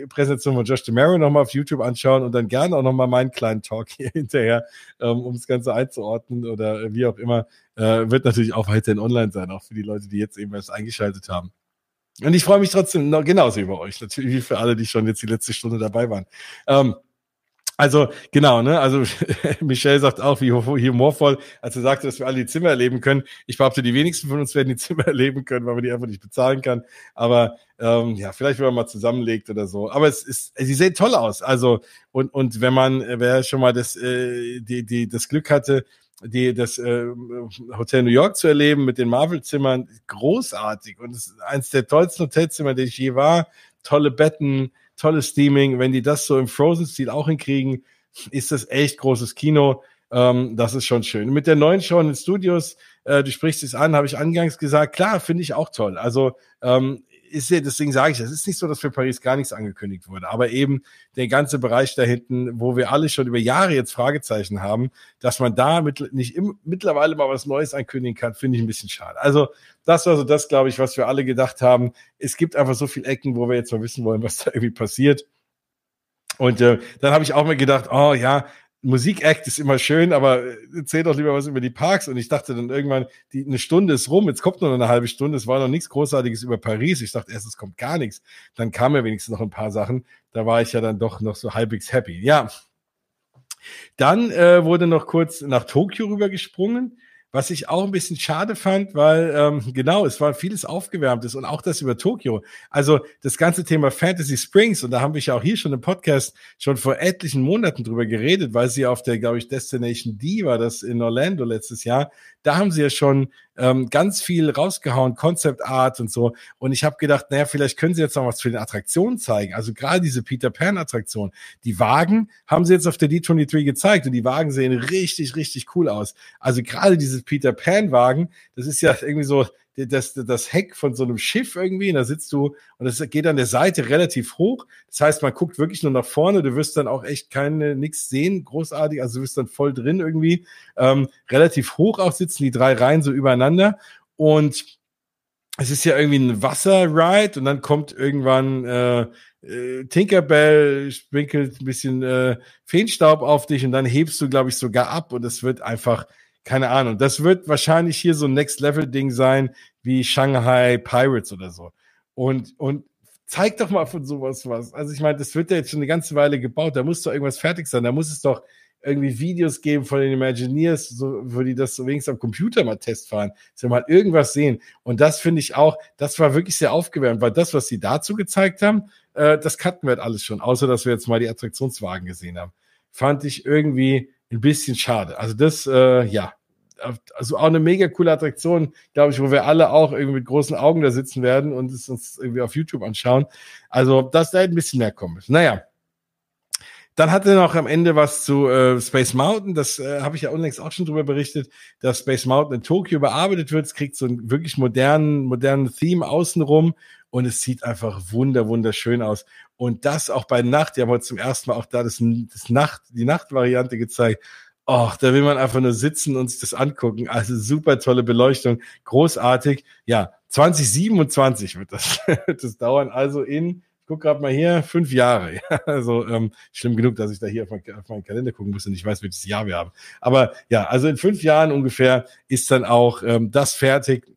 Präsentation von Josh DeMaro nochmal auf YouTube anschauen und dann gerne auch nochmal meinen kleinen Talk hier hinterher, ähm, um das Ganze einzuordnen oder wie auch immer, äh, wird natürlich auch weiterhin online sein, auch für die Leute, die jetzt eben erst eingeschaltet haben. Und ich freue mich trotzdem noch genauso über euch, natürlich wie für alle, die schon jetzt die letzte Stunde dabei waren. Ähm, also genau, ne? Also Michelle sagt auch, wie humorvoll, als er sagte, dass wir alle die Zimmer erleben können. Ich behaupte, die wenigsten von uns werden die Zimmer erleben können, weil man die einfach nicht bezahlen kann. Aber ähm, ja, vielleicht wenn man mal zusammenlegt oder so. Aber es ist, sie sehen toll aus. Also und und wenn man, wer schon mal das äh, die die das Glück hatte, die das äh, Hotel New York zu erleben mit den Marvel-Zimmern, großartig und es ist eines der tollsten Hotelzimmer, die ich je war. Tolle Betten tolles Steaming. Wenn die das so im Frozen-Stil auch hinkriegen, ist das echt großes Kino. Ähm, das ist schon schön. Mit der neuen Show in den Studios, äh, du sprichst es an, habe ich angangs gesagt, klar, finde ich auch toll. Also ähm, ist ja, deswegen sage ich, es ist nicht so, dass für Paris gar nichts angekündigt wurde, aber eben der ganze Bereich da hinten, wo wir alle schon über Jahre jetzt Fragezeichen haben, dass man da mit, nicht im, mittlerweile mal was Neues ankündigen kann, finde ich ein bisschen schade. Also das war so das, glaube ich, was wir alle gedacht haben. Es gibt einfach so viele Ecken, wo wir jetzt mal wissen wollen, was da irgendwie passiert. Und äh, dann habe ich auch mal gedacht, oh ja, Musikact ist immer schön, aber erzähl doch lieber was über die Parks. Und ich dachte dann irgendwann, die, eine Stunde ist rum, jetzt kommt noch eine halbe Stunde, es war noch nichts Großartiges über Paris. Ich dachte erst, es kommt gar nichts. Dann kamen ja wenigstens noch ein paar Sachen. Da war ich ja dann doch noch so halbwegs happy. Ja. Dann äh, wurde noch kurz nach Tokio rübergesprungen. Was ich auch ein bisschen schade fand, weil ähm, genau, es war vieles Aufgewärmtes und auch das über Tokio. Also das ganze Thema Fantasy Springs, und da haben wir ja auch hier schon im Podcast schon vor etlichen Monaten drüber geredet, weil sie auf der, glaube ich, Destination D war das in Orlando letztes Jahr, da haben sie ja schon ähm, ganz viel rausgehauen, Concept Art und so. Und ich habe gedacht, naja, vielleicht können sie jetzt noch was für den Attraktionen zeigen. Also gerade diese Peter Pan Attraktion. Die Wagen haben sie jetzt auf der D23 gezeigt und die Wagen sehen richtig, richtig cool aus. Also gerade dieses Peter Pan Wagen, das ist ja irgendwie so, das, das Heck von so einem Schiff irgendwie, und da sitzt du und das geht an der Seite relativ hoch. Das heißt, man guckt wirklich nur nach vorne, du wirst dann auch echt keine nix sehen, großartig, also du wirst dann voll drin irgendwie. Ähm, relativ hoch auch sitzen die drei Reihen so übereinander und es ist ja irgendwie ein Wasserride und dann kommt irgendwann äh, äh, Tinkerbell, sprinkelt ein bisschen äh, Feenstaub auf dich und dann hebst du, glaube ich, sogar ab und es wird einfach keine Ahnung. Das wird wahrscheinlich hier so ein Next-Level-Ding sein, wie Shanghai Pirates oder so. Und, und zeig doch mal von sowas was. Also ich meine, das wird ja jetzt schon eine ganze Weile gebaut. Da muss doch irgendwas fertig sein. Da muss es doch irgendwie Videos geben von den Imagineers, so, wo die das so wenigstens am Computer mal testfahren, dass wir mal irgendwas sehen. Und das finde ich auch, das war wirklich sehr aufgewärmt, weil das, was sie dazu gezeigt haben, äh, das cutten wir halt alles schon, außer dass wir jetzt mal die Attraktionswagen gesehen haben. Fand ich irgendwie ein bisschen schade. Also das, äh, ja, also auch eine mega coole Attraktion, glaube ich, wo wir alle auch irgendwie mit großen Augen da sitzen werden und es uns irgendwie auf YouTube anschauen. Also, dass da ein bisschen mehr kommen muss. Naja. Dann hatte noch am Ende was zu äh, Space Mountain. Das äh, habe ich ja unlängst auch schon drüber berichtet, dass Space Mountain in Tokio bearbeitet wird. Es kriegt so einen wirklich modernen, modernen Theme außenrum und es sieht einfach wunder, wunderschön aus. Und das auch bei Nacht. Die haben heute zum ersten Mal auch da das, das Nacht, die Nachtvariante gezeigt. Oh, da will man einfach nur sitzen und sich das angucken. Also super tolle Beleuchtung, großartig. Ja, 2027 wird das, wird das dauern. Also in, ich guck gerade mal hier, fünf Jahre. Ja, also ähm, schlimm genug, dass ich da hier auf, mein, auf meinen Kalender gucken muss und ich weiß, welches Jahr wir haben. Aber ja, also in fünf Jahren ungefähr ist dann auch ähm, das fertig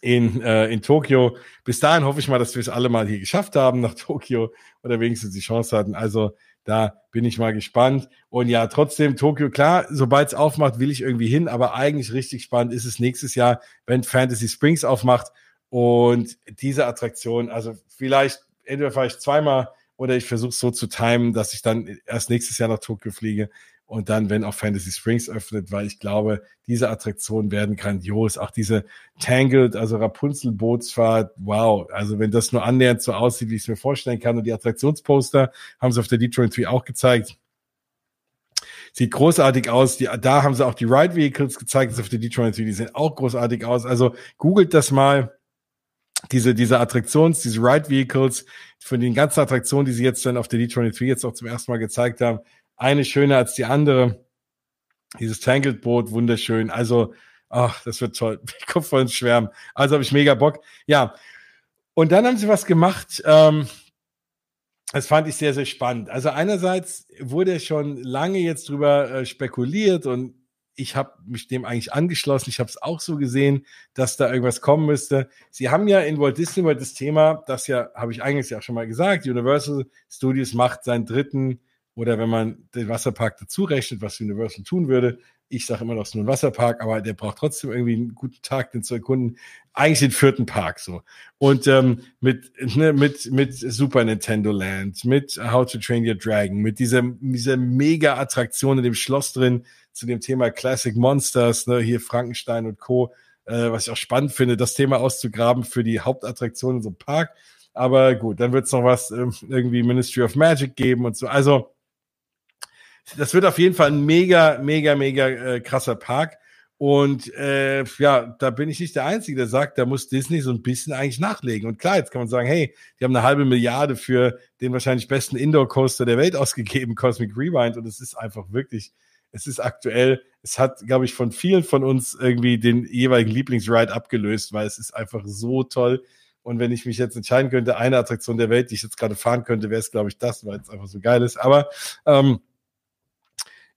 in, äh, in Tokio. Bis dahin hoffe ich mal, dass wir es alle mal hier geschafft haben nach Tokio oder wenigstens die Chance hatten. Also da bin ich mal gespannt. Und ja, trotzdem Tokio, klar, sobald es aufmacht, will ich irgendwie hin, aber eigentlich richtig spannend ist es nächstes Jahr, wenn Fantasy Springs aufmacht. Und diese Attraktion, also vielleicht, entweder fahre ich zweimal oder ich versuche es so zu timen, dass ich dann erst nächstes Jahr nach Tokio fliege und dann, wenn auch Fantasy Springs öffnet, weil ich glaube, diese Attraktionen werden grandios. Auch diese Tangled, also Rapunzel-Bootsfahrt, wow. Also wenn das nur annähernd so aussieht, wie ich es mir vorstellen kann. Und die Attraktionsposter haben sie auf der Detroit 3 auch gezeigt. Sieht großartig aus. Die, da haben sie auch die Ride Vehicles gezeigt, das auf der Detroit 3, die sehen auch großartig aus. Also googelt das mal diese, diese Attraktions, diese Ride Vehicles, von den ganzen Attraktionen, die sie jetzt dann auf der D23 jetzt auch zum ersten Mal gezeigt haben, eine schöner als die andere. Dieses Tangled-Boot, wunderschön. Also, ach, das wird toll. Ich komme voll ins Schwärmen. Also habe ich mega Bock. Ja. Und dann haben sie was gemacht. Ähm, das fand ich sehr, sehr spannend. Also einerseits wurde schon lange jetzt drüber äh, spekuliert und ich habe mich dem eigentlich angeschlossen. Ich habe es auch so gesehen, dass da irgendwas kommen müsste. Sie haben ja in Walt Disney World das Thema, das ja, habe ich eigentlich ja schon mal gesagt, Universal Studios macht seinen dritten oder wenn man den Wasserpark dazu rechnet, was Universal tun würde, ich sage immer noch, es ist nur ein Wasserpark, aber der braucht trotzdem irgendwie einen guten Tag, den zu erkunden. Eigentlich den vierten Park so. Und ähm, mit, ne, mit, mit Super Nintendo Land, mit How to Train Your Dragon, mit dieser, dieser Mega-Attraktion in dem Schloss drin zu dem Thema Classic Monsters, ne, hier Frankenstein und Co., äh, was ich auch spannend finde, das Thema auszugraben für die Hauptattraktion in so einem Park. Aber gut, dann wird es noch was äh, irgendwie Ministry of Magic geben und so. Also das wird auf jeden Fall ein mega, mega, mega äh, krasser Park. Und äh, ja, da bin ich nicht der Einzige, der sagt, da muss Disney so ein bisschen eigentlich nachlegen. Und klar, jetzt kann man sagen, hey, die haben eine halbe Milliarde für den wahrscheinlich besten Indoor-Coaster der Welt ausgegeben, Cosmic Rewind. Und es ist einfach wirklich, es ist aktuell, es hat, glaube ich, von vielen von uns irgendwie den jeweiligen Lieblingsride abgelöst, weil es ist einfach so toll. Und wenn ich mich jetzt entscheiden könnte, eine Attraktion der Welt, die ich jetzt gerade fahren könnte, wäre es, glaube ich, das, weil es einfach so geil ist. Aber ähm,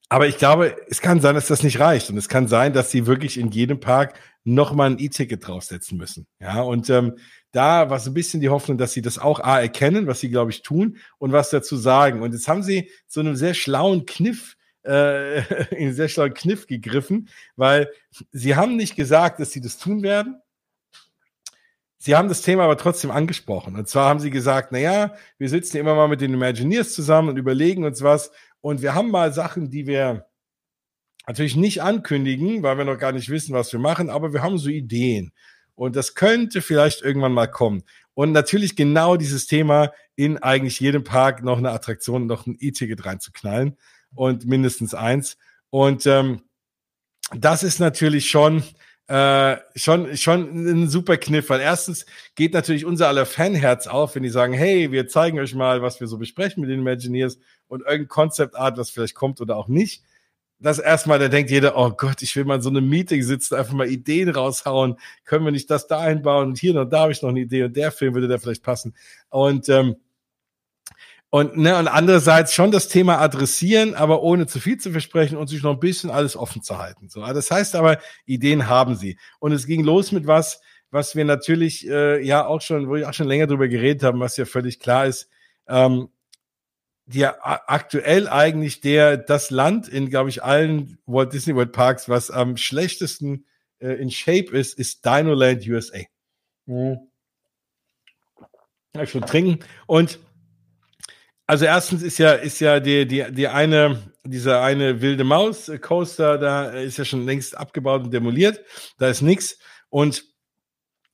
aber ich glaube, es kann sein, dass das nicht reicht. Und es kann sein, dass sie wirklich in jedem Park nochmal ein E-Ticket draufsetzen müssen. Ja, und ähm, da war so ein bisschen die Hoffnung, dass sie das auch A erkennen, was sie, glaube ich, tun und was dazu sagen. Und jetzt haben sie so einen sehr schlauen Kniff, äh, in sehr schlauen Kniff gegriffen, weil sie haben nicht gesagt, dass sie das tun werden. Sie haben das Thema aber trotzdem angesprochen. Und zwar haben sie gesagt, na ja, wir sitzen immer mal mit den Imagineers zusammen und überlegen uns was. Und wir haben mal Sachen, die wir natürlich nicht ankündigen, weil wir noch gar nicht wissen, was wir machen, aber wir haben so Ideen. Und das könnte vielleicht irgendwann mal kommen. Und natürlich genau dieses Thema in eigentlich jedem Park noch eine Attraktion, noch ein E-Ticket reinzuknallen und mindestens eins. Und ähm, das ist natürlich schon, äh, schon, schon ein super Kniff, weil erstens geht natürlich unser aller Fanherz auf, wenn die sagen, hey, wir zeigen euch mal, was wir so besprechen mit den Imagineers und irgendein Concept Art, was vielleicht kommt oder auch nicht. Das erstmal, da denkt jeder, oh Gott, ich will mal in so einem Meeting sitzen, einfach mal Ideen raushauen. Können wir nicht das da einbauen? Und hier und da habe ich noch eine Idee und der Film würde da vielleicht passen. Und ähm, und, ne, und andererseits schon das Thema adressieren, aber ohne zu viel zu versprechen und sich noch ein bisschen alles offen zu halten. So, das heißt aber, Ideen haben sie. Und es ging los mit was, was wir natürlich äh, ja auch schon, wo ich auch schon länger drüber geredet haben, was ja völlig klar ist. Ähm, die aktuell eigentlich der das Land in, glaube ich, allen Walt Disney World Parks, was am schlechtesten äh, in Shape ist, ist Dinoland USA. Mhm. Ich schon trinken. Und also erstens ist ja, ist ja die, die, die eine, dieser eine wilde Maus Coaster, da ist ja schon längst abgebaut und demoliert. Da ist nichts. Und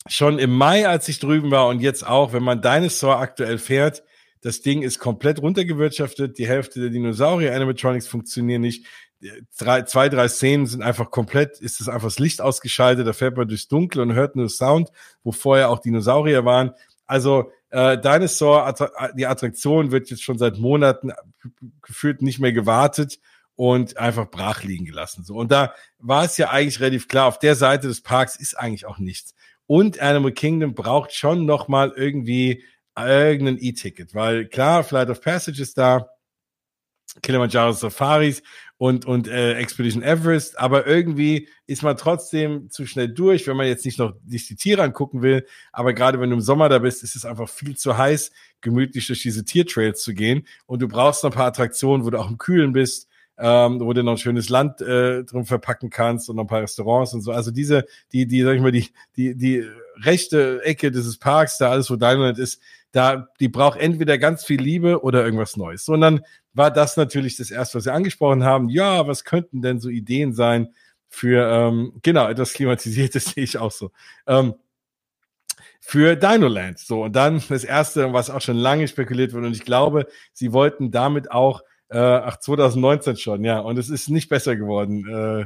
schon im Mai, als ich drüben war und jetzt auch, wenn man Dinosaur aktuell fährt, das Ding ist komplett runtergewirtschaftet. Die Hälfte der Dinosaurier Animatronics funktionieren nicht. Drei, zwei, drei Szenen sind einfach komplett, ist es einfach das Licht ausgeschaltet, da fährt man durchs Dunkel und hört nur Sound, wo vorher auch Dinosaurier waren. Also äh, Dinosaur, die Attraktion wird jetzt schon seit Monaten gefühlt nicht mehr gewartet und einfach brach liegen gelassen. So. Und da war es ja eigentlich relativ klar, auf der Seite des Parks ist eigentlich auch nichts. Und Animal Kingdom braucht schon noch mal irgendwie irgendein E-Ticket, weil klar, Flight of Passage ist da, Kilimanjaro Safaris und, und äh, Expedition Everest, aber irgendwie ist man trotzdem zu schnell durch, wenn man jetzt nicht noch sich die Tiere angucken will. Aber gerade wenn du im Sommer da bist, ist es einfach viel zu heiß, gemütlich durch diese Tiertrails zu gehen. Und du brauchst noch ein paar Attraktionen, wo du auch im Kühlen bist, ähm, wo du noch ein schönes Land äh, drum verpacken kannst und noch ein paar Restaurants und so. Also diese, die, die, sag ich mal, die, die, die rechte Ecke dieses Parks, da alles, wo Dynamite ist, da, die braucht entweder ganz viel Liebe oder irgendwas Neues. Dann war das natürlich das erste, was Sie angesprochen haben. Ja, was könnten denn so Ideen sein für, ähm, genau, etwas klimatisiertes sehe ich auch so. Ähm, für Dinoland. So, und dann das erste, was auch schon lange spekuliert wurde, und ich glaube, sie wollten damit auch, äh, ach, 2019 schon, ja, und es ist nicht besser geworden. Äh,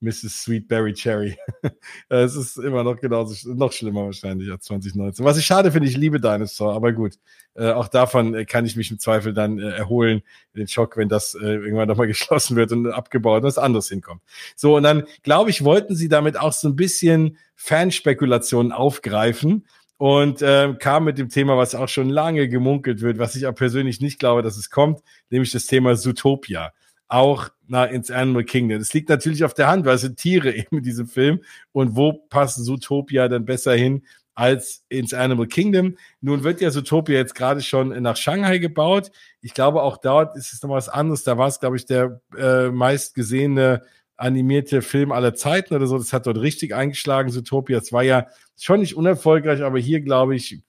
Mrs. Sweetberry Cherry. es ist immer noch genauso, noch schlimmer wahrscheinlich als 2019. Was ich schade finde, ich liebe Dinosaur, aber gut. Äh, auch davon äh, kann ich mich im Zweifel dann äh, erholen, den Schock, wenn das äh, irgendwann nochmal geschlossen wird und abgebaut und was anderes hinkommt. So, und dann, glaube ich, wollten sie damit auch so ein bisschen Fanspekulationen aufgreifen und äh, kam mit dem Thema, was auch schon lange gemunkelt wird, was ich auch persönlich nicht glaube, dass es kommt, nämlich das Thema Zootopia auch na, ins Animal Kingdom. Das liegt natürlich auf der Hand, weil es sind Tiere eben in diesem Film. Und wo passt Zootopia dann besser hin als ins Animal Kingdom? Nun wird ja Zootopia jetzt gerade schon nach Shanghai gebaut. Ich glaube, auch dort ist es noch was anderes. Da war es, glaube ich, der äh, meistgesehene animierte Film aller Zeiten oder so. Das hat dort richtig eingeschlagen. Zootopia, es war ja schon nicht unerfolgreich, aber hier, glaube ich,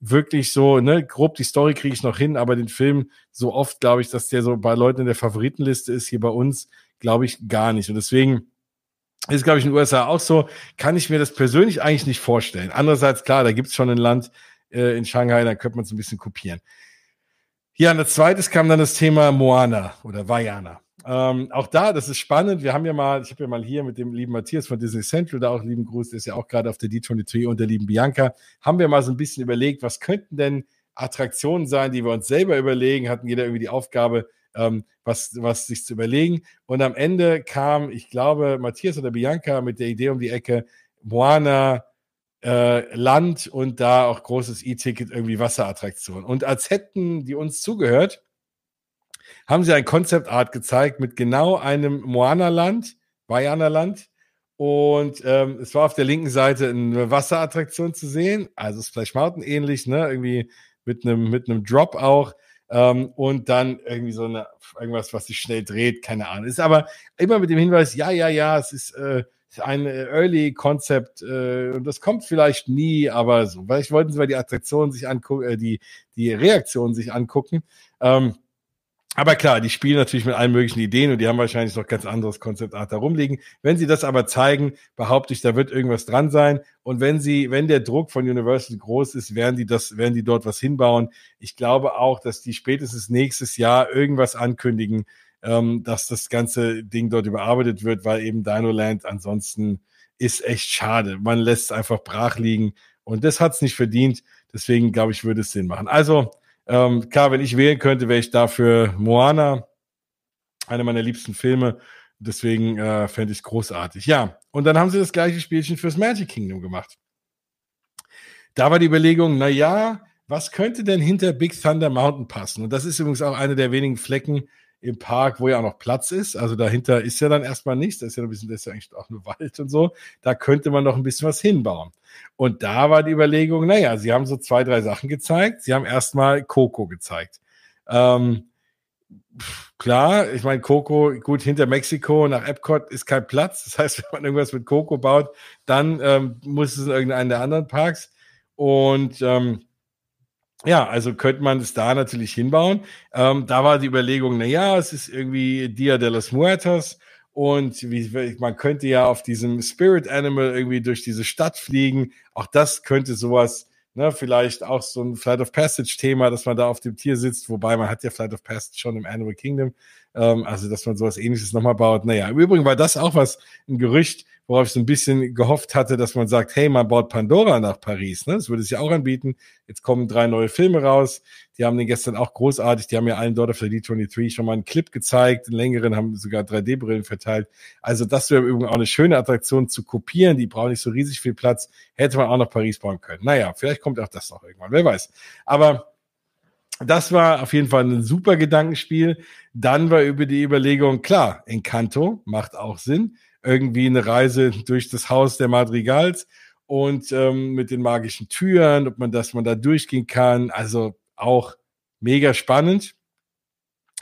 wirklich so, ne, grob die Story kriege ich noch hin, aber den Film so oft, glaube ich, dass der so bei Leuten in der Favoritenliste ist, hier bei uns, glaube ich, gar nicht. Und deswegen ist, glaube ich, in den USA auch so, kann ich mir das persönlich eigentlich nicht vorstellen. Andererseits, klar, da gibt's schon ein Land äh, in Shanghai, da könnte man es ein bisschen kopieren. Ja, und als zweites kam dann das Thema Moana oder Vajana. Ähm, auch da, das ist spannend. Wir haben ja mal, ich habe ja mal hier mit dem lieben Matthias von Disney Central, da auch lieben Gruß, der ist ja auch gerade auf der D23 und der lieben Bianca, haben wir mal so ein bisschen überlegt, was könnten denn Attraktionen sein, die wir uns selber überlegen, hatten jeder irgendwie die Aufgabe, ähm, was, was sich zu überlegen. Und am Ende kam, ich glaube, Matthias oder Bianca mit der Idee um die Ecke, Moana, äh, Land und da auch großes E-Ticket, irgendwie Wasserattraktion. Und als hätten die uns zugehört, haben sie ein Concept Art gezeigt mit genau einem Moana-Land, Bayana-Land. Und ähm, es war auf der linken Seite eine Wasserattraktion zu sehen, also Splash Mountain ähnlich, ne? Irgendwie mit einem mit einem Drop auch. Ähm, und dann irgendwie so eine irgendwas, was sich schnell dreht, keine Ahnung. Ist aber immer mit dem Hinweis, ja, ja, ja, es ist äh, ein Early Concept äh, und das kommt vielleicht nie, aber so. Vielleicht wollten sie mal die Attraktion sich angucken, äh, die die Reaktion sich angucken. Ähm, aber klar, die spielen natürlich mit allen möglichen Ideen und die haben wahrscheinlich noch ganz anderes Konzeptart da rumliegen. Wenn sie das aber zeigen, behaupte ich, da wird irgendwas dran sein. Und wenn sie, wenn der Druck von Universal groß ist, werden die das, werden die dort was hinbauen. Ich glaube auch, dass die spätestens nächstes Jahr irgendwas ankündigen, ähm, dass das ganze Ding dort überarbeitet wird, weil eben Dino Land ansonsten ist echt schade. Man lässt es einfach brach liegen und das hat es nicht verdient. Deswegen glaube ich, würde es Sinn machen. Also, ähm, klar, wenn ich wählen könnte, wäre ich dafür Moana, einer meiner liebsten Filme. Deswegen äh, fände ich es großartig. Ja, und dann haben sie das gleiche Spielchen fürs Magic Kingdom gemacht. Da war die Überlegung, na ja, was könnte denn hinter Big Thunder Mountain passen? Und das ist übrigens auch einer der wenigen Flecken im Park, wo ja auch noch Platz ist. Also dahinter ist ja dann erstmal nichts. Da ist ja ein bisschen, das ist ja eigentlich auch nur Wald und so. Da könnte man noch ein bisschen was hinbauen. Und da war die Überlegung, naja, sie haben so zwei, drei Sachen gezeigt. Sie haben erstmal Coco gezeigt. Ähm, klar, ich meine, Coco, gut, hinter Mexiko nach Epcot ist kein Platz. Das heißt, wenn man irgendwas mit Coco baut, dann ähm, muss es in irgendeinen der anderen Parks. Und ähm, ja, also könnte man es da natürlich hinbauen. Ähm, da war die Überlegung, na ja, es ist irgendwie Dia de los Muertos und wie, man könnte ja auf diesem Spirit Animal irgendwie durch diese Stadt fliegen. Auch das könnte sowas, ne, vielleicht auch so ein Flight of Passage Thema, dass man da auf dem Tier sitzt, wobei man hat ja Flight of Passage schon im Animal Kingdom, ähm, also dass man sowas ähnliches nochmal baut. Naja, im Übrigen war das auch was, ein Gerücht, worauf ich so ein bisschen gehofft hatte, dass man sagt, hey, man baut Pandora nach Paris. Ne? Das würde ja auch anbieten. Jetzt kommen drei neue Filme raus. Die haben den gestern auch großartig. Die haben ja allen dort auf der D23 schon mal einen Clip gezeigt. einen längeren haben sogar 3D-Brillen verteilt. Also das wäre übrigens auch eine schöne Attraktion zu kopieren. Die brauchen nicht so riesig viel Platz. Hätte man auch nach Paris bauen können. Naja, vielleicht kommt auch das noch irgendwann. Wer weiß. Aber das war auf jeden Fall ein super Gedankenspiel. Dann war über die Überlegung, klar, Encanto macht auch Sinn irgendwie eine Reise durch das Haus der Madrigals und ähm, mit den magischen Türen, ob man, dass man da durchgehen kann. Also auch mega spannend.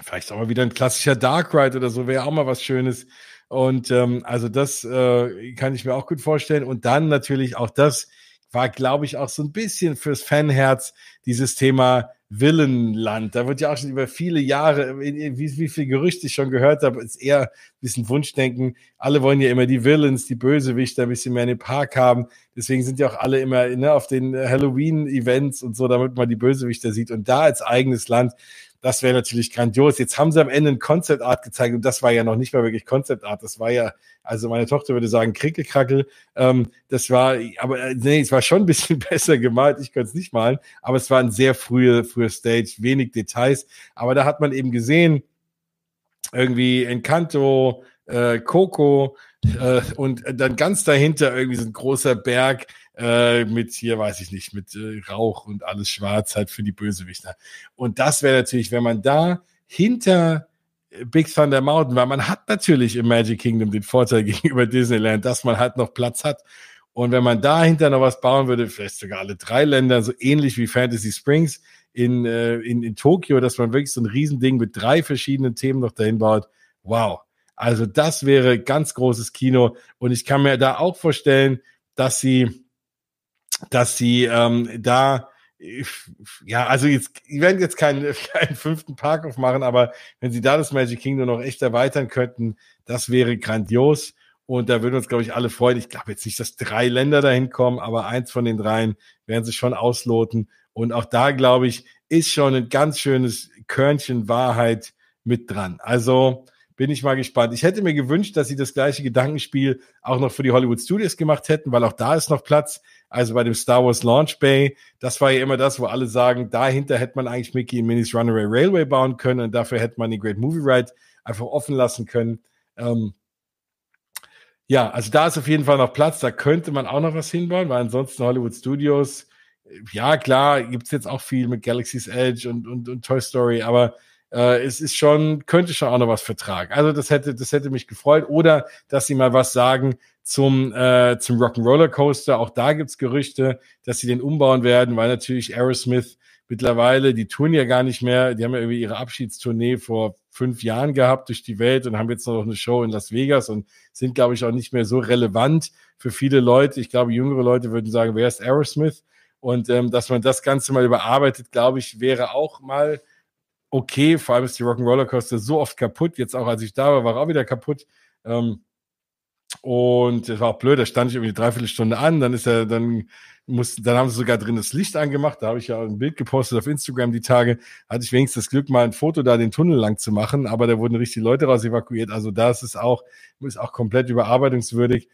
Vielleicht auch mal wieder ein klassischer Dark Ride oder so, wäre auch mal was Schönes. Und ähm, also das äh, kann ich mir auch gut vorstellen. Und dann natürlich auch das war, glaube ich, auch so ein bisschen fürs Fanherz dieses Thema Villenland. Da wird ja auch schon über viele Jahre, wie, wie viel Gerüchte ich schon gehört habe, ist eher ein bisschen Wunschdenken. Alle wollen ja immer die Villains, die Bösewichter ein bisschen mehr in den Park haben. Deswegen sind ja auch alle immer ne, auf den Halloween-Events und so, damit man die Bösewichter sieht. Und da als eigenes Land das wäre natürlich grandios. Jetzt haben sie am Ende ein Concept Art gezeigt und das war ja noch nicht mal wirklich Concept Art. Das war ja, also meine Tochter würde sagen, Krickelkrackel. Ähm, das war, aber äh, nee, es war schon ein bisschen besser gemalt. Ich könnte es nicht malen, aber es war ein sehr frühe, frühe Stage, wenig Details. Aber da hat man eben gesehen, irgendwie Encanto, äh, Coco äh, und dann ganz dahinter irgendwie so ein großer Berg äh, mit hier, weiß ich nicht, mit äh, Rauch und alles schwarz halt für die Bösewichter. Und das wäre natürlich, wenn man da hinter äh, Big Thunder Mountain, weil man hat natürlich im Magic Kingdom den Vorteil gegenüber Disneyland, dass man halt noch Platz hat. Und wenn man dahinter noch was bauen würde, vielleicht sogar alle drei Länder, so ähnlich wie Fantasy Springs in, äh, in, in Tokio, dass man wirklich so ein Riesending mit drei verschiedenen Themen noch dahin baut. Wow. Also das wäre ganz großes Kino. Und ich kann mir da auch vorstellen, dass sie dass sie ähm, da ja, also jetzt, die werden jetzt keinen, keinen fünften Park aufmachen, aber wenn sie da das Magic Kingdom noch echt erweitern könnten, das wäre grandios. Und da würden uns, glaube ich, alle freuen. Ich glaube jetzt nicht, dass drei Länder dahin kommen, aber eins von den dreien werden sie schon ausloten. Und auch da, glaube ich, ist schon ein ganz schönes Körnchen Wahrheit mit dran. Also bin ich mal gespannt. Ich hätte mir gewünscht, dass sie das gleiche Gedankenspiel auch noch für die Hollywood Studios gemacht hätten, weil auch da ist noch Platz. Also bei dem Star Wars Launch Bay, das war ja immer das, wo alle sagen, dahinter hätte man eigentlich Mickey und Minnie's Runaway Railway bauen können und dafür hätte man den Great Movie Ride einfach offen lassen können. Ähm, ja, also da ist auf jeden Fall noch Platz, da könnte man auch noch was hinbauen, weil ansonsten Hollywood Studios, ja klar, gibt's jetzt auch viel mit Galaxy's Edge und, und, und Toy Story, aber äh, es ist schon, könnte schon auch noch was vertragen. Also das hätte, das hätte mich gefreut. Oder dass sie mal was sagen zum, äh, zum Rock'n'Roller Coaster. Auch da gibt's Gerüchte, dass sie den umbauen werden, weil natürlich Aerosmith mittlerweile, die touren ja gar nicht mehr, die haben ja irgendwie ihre Abschiedstournee vor fünf Jahren gehabt durch die Welt und haben jetzt noch eine Show in Las Vegas und sind, glaube ich, auch nicht mehr so relevant für viele Leute. Ich glaube, jüngere Leute würden sagen, wer ist Aerosmith? Und ähm, dass man das Ganze mal überarbeitet, glaube ich, wäre auch mal okay. Vor allem ist die Rock'n'Roller Coaster so oft kaputt. Jetzt auch, als ich da war, war auch wieder kaputt. Ähm, und es war auch blöd, da stand ich irgendwie eine Dreiviertelstunde an, dann ist er, dann muss, dann haben sie sogar drin das Licht angemacht. Da habe ich ja ein Bild gepostet auf Instagram die Tage. Hatte ich wenigstens das Glück, mal ein Foto da den Tunnel lang zu machen, aber da wurden richtig Leute raus evakuiert. Also da ist es auch, ist auch komplett überarbeitungswürdig.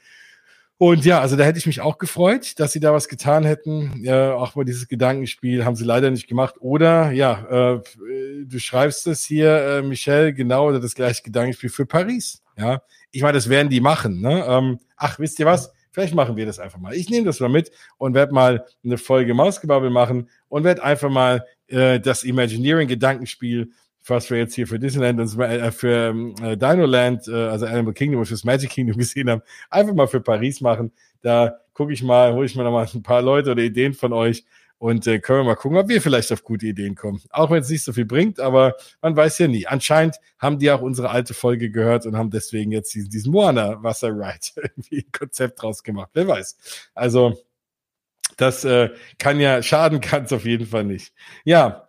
Und ja, also da hätte ich mich auch gefreut, dass sie da was getan hätten. Ja, auch mal dieses Gedankenspiel haben sie leider nicht gemacht. Oder ja, äh, du schreibst es hier, äh, Michelle, genau oder das gleiche Gedankenspiel für Paris. Ja, ich meine, das werden die machen. Ne? Ähm, ach, wisst ihr was? Vielleicht machen wir das einfach mal. Ich nehme das mal mit und werde mal eine Folge Mausgebabbel machen und werde einfach mal äh, das Imagineering-Gedankenspiel was wir jetzt hier für Disneyland und äh, für ähm, äh, Dinoland, äh, also Animal Kingdom und fürs Magic Kingdom gesehen haben, einfach mal für Paris machen. Da gucke ich mal, hole ich mir noch mal ein paar Leute oder Ideen von euch und äh, können wir mal gucken, ob wir vielleicht auf gute Ideen kommen. Auch wenn es nicht so viel bringt, aber man weiß ja nie. Anscheinend haben die auch unsere alte Folge gehört und haben deswegen jetzt diesen, diesen Moana Wasser Ride irgendwie ein Konzept draus gemacht. Wer weiß. Also das äh, kann ja schaden, kann es auf jeden Fall nicht. Ja,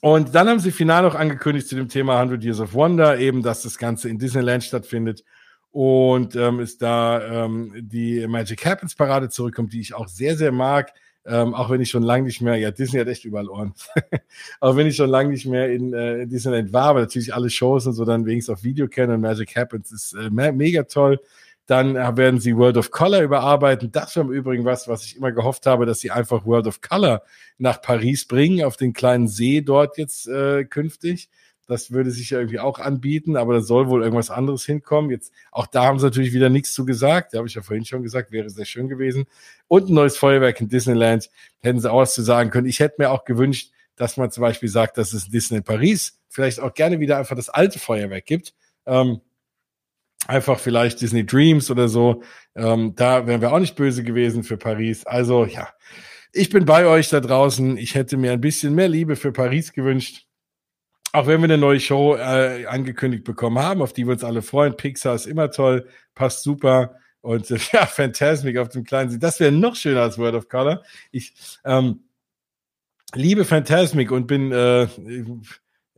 und dann haben sie final auch angekündigt zu dem Thema 100 Years of Wonder, eben, dass das Ganze in Disneyland stattfindet und ähm, ist da ähm, die Magic Happens Parade zurückkommt, die ich auch sehr, sehr mag. Ähm, auch wenn ich schon lange nicht mehr, ja, Disney hat echt überall Ohren. auch wenn ich schon lange nicht mehr in, äh, Disneyland war, aber natürlich alle Shows und so dann wenigstens auf Video kennen und Magic Happens ist äh, me mega toll. Dann werden sie World of Color überarbeiten. Das war im Übrigen was, was ich immer gehofft habe, dass sie einfach World of Color nach Paris bringen, auf den kleinen See dort jetzt äh, künftig. Das würde sich ja irgendwie auch anbieten, aber da soll wohl irgendwas anderes hinkommen. Jetzt, auch da haben sie natürlich wieder nichts zu gesagt. Da habe ich ja vorhin schon gesagt, wäre sehr schön gewesen. Und ein neues Feuerwerk in Disneyland hätten sie auch was zu sagen können. Ich hätte mir auch gewünscht, dass man zum Beispiel sagt, dass es Disney Paris vielleicht auch gerne wieder einfach das alte Feuerwerk gibt. Ähm, einfach vielleicht Disney Dreams oder so. Ähm, da wären wir auch nicht böse gewesen für Paris. Also ja, ich bin bei euch da draußen. Ich hätte mir ein bisschen mehr Liebe für Paris gewünscht. Auch wenn wir eine neue Show äh, angekündigt bekommen haben, auf die wir uns alle freuen. Pixar ist immer toll, passt super. Und äh, ja, Fantasmic auf dem kleinen See. Das wäre noch schöner als World of Color. Ich ähm, liebe Fantasmic und bin äh,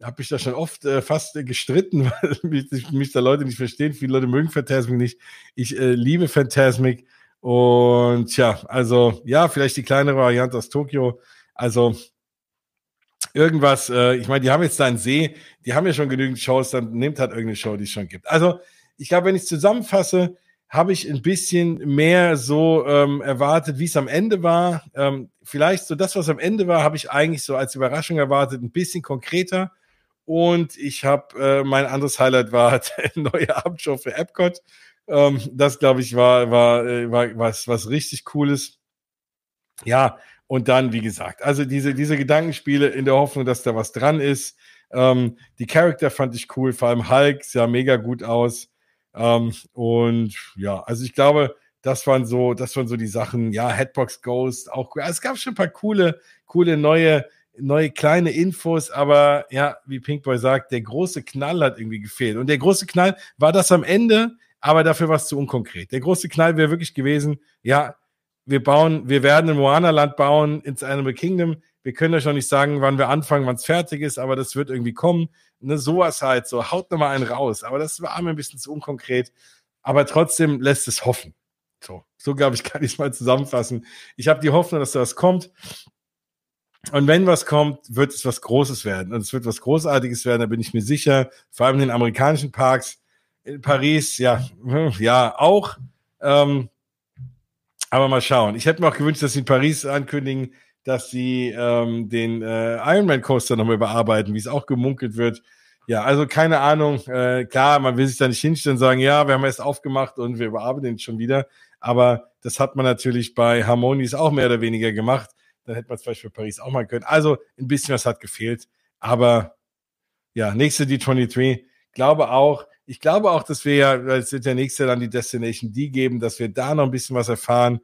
habe mich da schon oft äh, fast äh, gestritten, weil mich, mich, da Leute nicht verstehen. Viele Leute mögen Phantasmic nicht. Ich äh, liebe Phantasmic. Und ja, also ja, vielleicht die kleinere Variante aus Tokio. Also irgendwas, äh, ich meine, die haben jetzt da einen See, die haben ja schon genügend Shows, dann nimmt halt irgendeine Show, die es schon gibt. Also ich glaube, wenn ich zusammenfasse, habe ich ein bisschen mehr so ähm, erwartet, wie es am Ende war. Ähm, vielleicht so das, was am Ende war, habe ich eigentlich so als Überraschung erwartet, ein bisschen konkreter. Und ich habe, äh, mein anderes Highlight war der neue Abendshow für Epcot. Ähm, das, glaube ich, war, war, äh, war was, was richtig Cooles. Ja, und dann, wie gesagt, also diese, diese Gedankenspiele in der Hoffnung, dass da was dran ist. Ähm, die Charakter fand ich cool, vor allem Hulk sah mega gut aus. Ähm, und ja, also ich glaube, das waren so, das waren so die Sachen. Ja, Headbox Ghost auch. Es gab schon ein paar coole, coole neue neue kleine Infos, aber ja, wie Pinkboy sagt, der große Knall hat irgendwie gefehlt. Und der große Knall war das am Ende, aber dafür war es zu unkonkret. Der große Knall wäre wirklich gewesen, ja, wir bauen, wir werden ein Moana-Land bauen ins Animal Kingdom. Wir können euch noch nicht sagen, wann wir anfangen, wann es fertig ist, aber das wird irgendwie kommen. Ne, sowas halt, so haut nochmal einen raus. Aber das war mir ein bisschen zu unkonkret. Aber trotzdem lässt es hoffen. So, so glaube ich, kann ich es mal zusammenfassen. Ich habe die Hoffnung, dass das kommt. Und wenn was kommt, wird es was Großes werden. Und es wird was Großartiges werden, da bin ich mir sicher. Vor allem in den amerikanischen Parks. In Paris, ja, hm, ja, auch. Ähm, aber mal schauen. Ich hätte mir auch gewünscht, dass sie in Paris ankündigen, dass sie ähm, den äh, Ironman Coaster nochmal überarbeiten, wie es auch gemunkelt wird. Ja, also keine Ahnung. Äh, klar, man will sich da nicht hinstellen und sagen, ja, wir haben erst aufgemacht und wir überarbeiten ihn schon wieder. Aber das hat man natürlich bei Harmonies auch mehr oder weniger gemacht. Dann hätte man es vielleicht für Paris auch mal können. Also ein bisschen was hat gefehlt. Aber ja, nächste D23. Glaube auch, ich glaube auch, dass wir ja, es wird der nächste dann die Destination D geben, dass wir da noch ein bisschen was erfahren.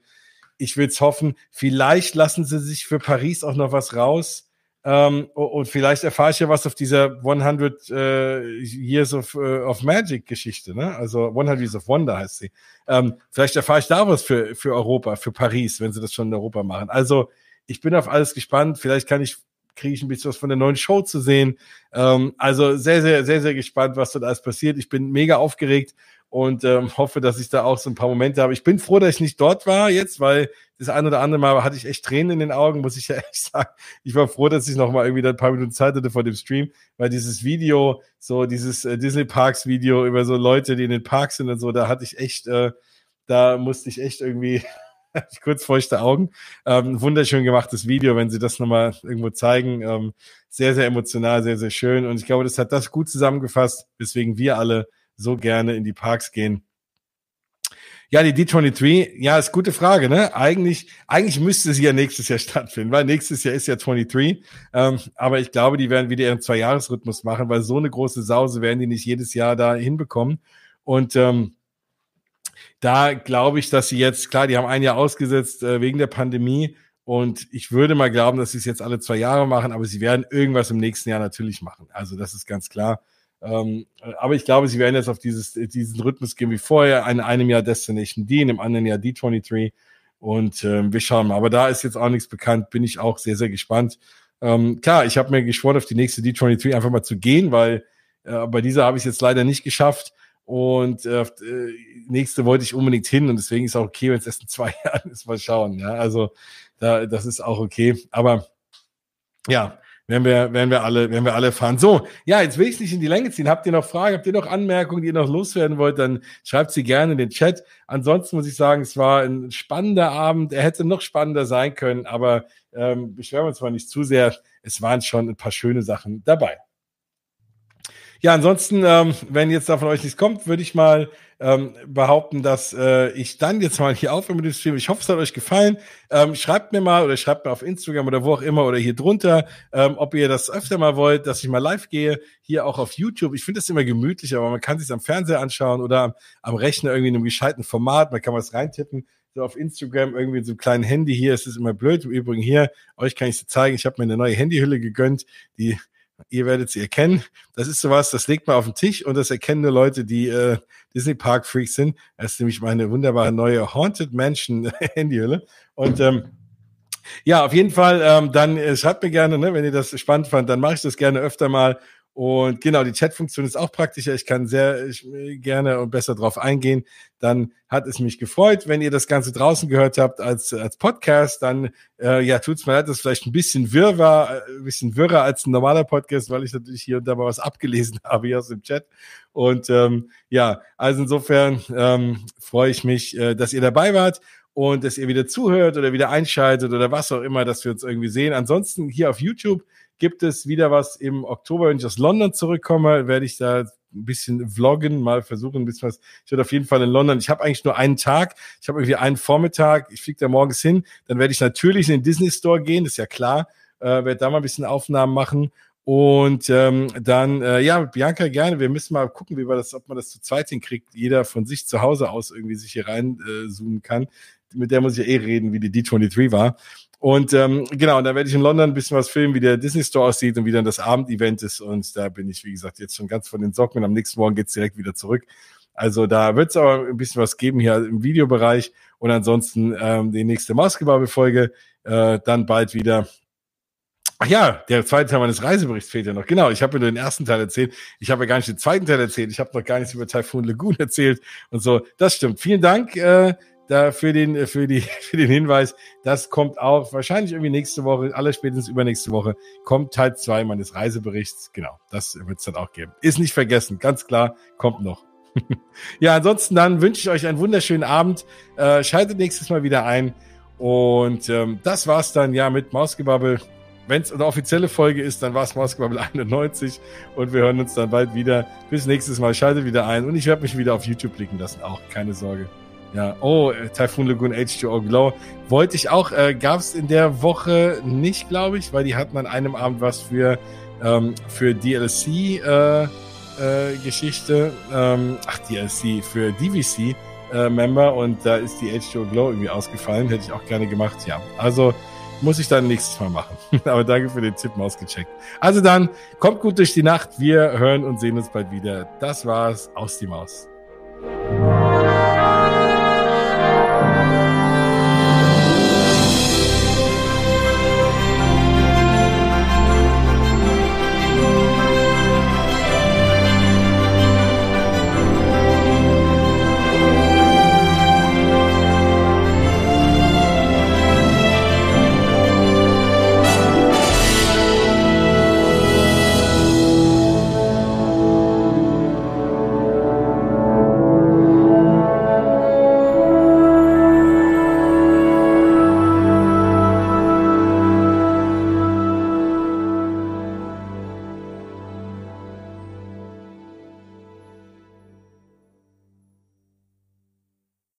Ich will es hoffen. Vielleicht lassen sie sich für Paris auch noch was raus. Ähm, und vielleicht erfahre ich ja was auf dieser 100 äh, Years of, äh, of Magic Geschichte, ne? Also 100 Years of Wonder heißt sie. Ähm, vielleicht erfahre ich da was für, für Europa, für Paris, wenn sie das schon in Europa machen. Also ich bin auf alles gespannt. Vielleicht kann ich, kriege ich ein bisschen was von der neuen Show zu sehen. Ähm, also sehr, sehr, sehr, sehr gespannt, was dort alles passiert. Ich bin mega aufgeregt und ähm, hoffe, dass ich da auch so ein paar Momente habe. Ich bin froh, dass ich nicht dort war jetzt, weil das ein oder andere Mal hatte ich echt Tränen in den Augen, muss ich ja echt sagen. Ich war froh, dass ich noch mal irgendwie ein paar Minuten Zeit hatte vor dem Stream, weil dieses Video, so dieses äh, Disney Parks Video über so Leute, die in den Parks sind und so, da hatte ich echt, äh, da musste ich echt irgendwie kurz feuchte Augen. Ähm, wunderschön gemachtes Video, wenn Sie das nochmal irgendwo zeigen. Ähm, sehr, sehr emotional, sehr, sehr schön. Und ich glaube, das hat das gut zusammengefasst, weswegen wir alle so gerne in die Parks gehen. Ja, die D23, ja, ist gute Frage, ne? Eigentlich, eigentlich müsste sie ja nächstes Jahr stattfinden, weil nächstes Jahr ist ja 23. Ähm, aber ich glaube, die werden wieder ihren Zwei-Jahres-Rhythmus machen, weil so eine große Sause werden die nicht jedes Jahr da hinbekommen. Und ähm, da glaube ich, dass sie jetzt, klar, die haben ein Jahr ausgesetzt äh, wegen der Pandemie. Und ich würde mal glauben, dass sie es jetzt alle zwei Jahre machen, aber sie werden irgendwas im nächsten Jahr natürlich machen. Also das ist ganz klar. Ähm, aber ich glaube, sie werden jetzt auf dieses, diesen Rhythmus gehen wie vorher. In einem Jahr Destination D, in dem anderen Jahr D23. Und ähm, wir schauen mal. Aber da ist jetzt auch nichts bekannt. Bin ich auch sehr, sehr gespannt. Ähm, klar, ich habe mir geschworen, auf die nächste D23 einfach mal zu gehen, weil äh, bei dieser habe ich es jetzt leider nicht geschafft. Und äh, äh nächste wollte ich unbedingt hin und deswegen ist auch okay, wenn es erst in zwei Jahren ist. Mal schauen. Ja, also da, das ist auch okay. Aber ja, werden wir, werden wir alle, werden wir alle fahren. So, ja, jetzt will ich es nicht in die Länge ziehen. Habt ihr noch Fragen? Habt ihr noch Anmerkungen, die ihr noch loswerden wollt? Dann schreibt sie gerne in den Chat. Ansonsten muss ich sagen, es war ein spannender Abend. Er hätte noch spannender sein können, aber ähm, beschweren wir uns mal nicht zu sehr. Es waren schon ein paar schöne Sachen dabei. Ja, ansonsten, ähm, wenn jetzt da von euch nichts kommt, würde ich mal ähm, behaupten, dass äh, ich dann jetzt mal hier aufhöre mit dem Stream. Ich hoffe, es hat euch gefallen. Ähm, schreibt mir mal oder schreibt mir auf Instagram oder wo auch immer oder hier drunter, ähm, ob ihr das öfter mal wollt, dass ich mal live gehe, hier auch auf YouTube. Ich finde das immer gemütlich, aber man kann sich am Fernseher anschauen oder am, am Rechner irgendwie in einem gescheiten Format. Man kann was reintippen so auf Instagram irgendwie so einem kleinen Handy hier. Es ist immer blöd. Im Übrigen hier, euch kann ich sie zeigen. Ich habe mir eine neue Handyhülle gegönnt, die Ihr werdet sie erkennen. Das ist sowas, das legt man auf den Tisch und das erkennen nur Leute, die äh, Disney Park Freaks sind. Das ist nämlich meine wunderbare neue Haunted Mansion Handyhülle. Und ähm, ja, auf jeden Fall, ähm, dann schreibt mir gerne, ne, wenn ihr das spannend fand, dann mache ich das gerne öfter mal. Und genau, die Chatfunktion ist auch praktischer. Ich kann sehr ich, gerne und besser drauf eingehen. Dann hat es mich gefreut. Wenn ihr das Ganze draußen gehört habt als, als Podcast, dann äh, ja, tut's mir leid, das ist vielleicht ein bisschen wirr war, äh, ein bisschen wirrer als ein normaler Podcast, weil ich natürlich hier und da mal was abgelesen habe hier aus dem Chat. Und ähm, ja, also insofern ähm, freue ich mich, äh, dass ihr dabei wart und dass ihr wieder zuhört oder wieder einschaltet oder was auch immer, dass wir uns irgendwie sehen. Ansonsten hier auf YouTube gibt es wieder was im Oktober, wenn ich aus London zurückkomme, werde ich da ein bisschen vloggen, mal versuchen, ein bisschen was. Ich werde auf jeden Fall in London. Ich habe eigentlich nur einen Tag. Ich habe irgendwie einen Vormittag. Ich fliege da morgens hin. Dann werde ich natürlich in den Disney Store gehen, das ist ja klar. Äh, werde da mal ein bisschen Aufnahmen machen. Und ähm, dann, äh, ja, Bianca gerne. Wir müssen mal gucken, wie wir das, ob man das zu zweit hinkriegt, jeder von sich zu Hause aus irgendwie sich hier rein äh, kann. Mit der muss ich ja eh reden, wie die D23 war. Und ähm, genau, und da werde ich in London ein bisschen was filmen, wie der Disney Store aussieht und wie dann das Abendevent ist. Und da bin ich, wie gesagt, jetzt schon ganz von den Socken und am nächsten Morgen geht's direkt wieder zurück. Also da wird es aber ein bisschen was geben hier im Videobereich und ansonsten ähm, die nächste Mausgebabbel-Folge äh, dann bald wieder. Ach ja, der zweite Teil meines Reiseberichts fehlt ja noch. Genau, ich habe nur den ersten Teil erzählt. Ich habe ja gar nicht den zweiten Teil erzählt. Ich habe noch gar nichts über Typhoon Lagoon erzählt und so. Das stimmt. Vielen Dank. Äh, da für den, für die, für den Hinweis. Das kommt auch wahrscheinlich irgendwie nächste Woche, aller spätestens übernächste Woche, kommt Teil zwei meines Reiseberichts. Genau, das wird es dann auch geben. Ist nicht vergessen, ganz klar, kommt noch. ja, ansonsten dann wünsche ich euch einen wunderschönen Abend. Äh, schaltet nächstes Mal wieder ein. Und ähm, das war's dann ja mit Mausgebabbel. Wenn es eine offizielle Folge ist, dann war es Mausgebabbel 91 und wir hören uns dann bald wieder. Bis nächstes Mal. Schaltet wieder ein und ich werde mich wieder auf YouTube blicken lassen. Auch keine Sorge. Ja, oh, äh, Typhoon Lagoon H2O Glow. Wollte ich auch, äh, gab es in der Woche nicht, glaube ich, weil die hatten an einem Abend was für, ähm, für DLC äh, äh, ähm, ach DLC, für DVC äh, Member und da ist die H2O Glow irgendwie ausgefallen. Hätte ich auch gerne gemacht, ja. Also muss ich dann nächstes Mal machen. Aber danke für den Tipp ausgecheckt. Also dann, kommt gut durch die Nacht. Wir hören und sehen uns bald wieder. Das war's aus die Maus.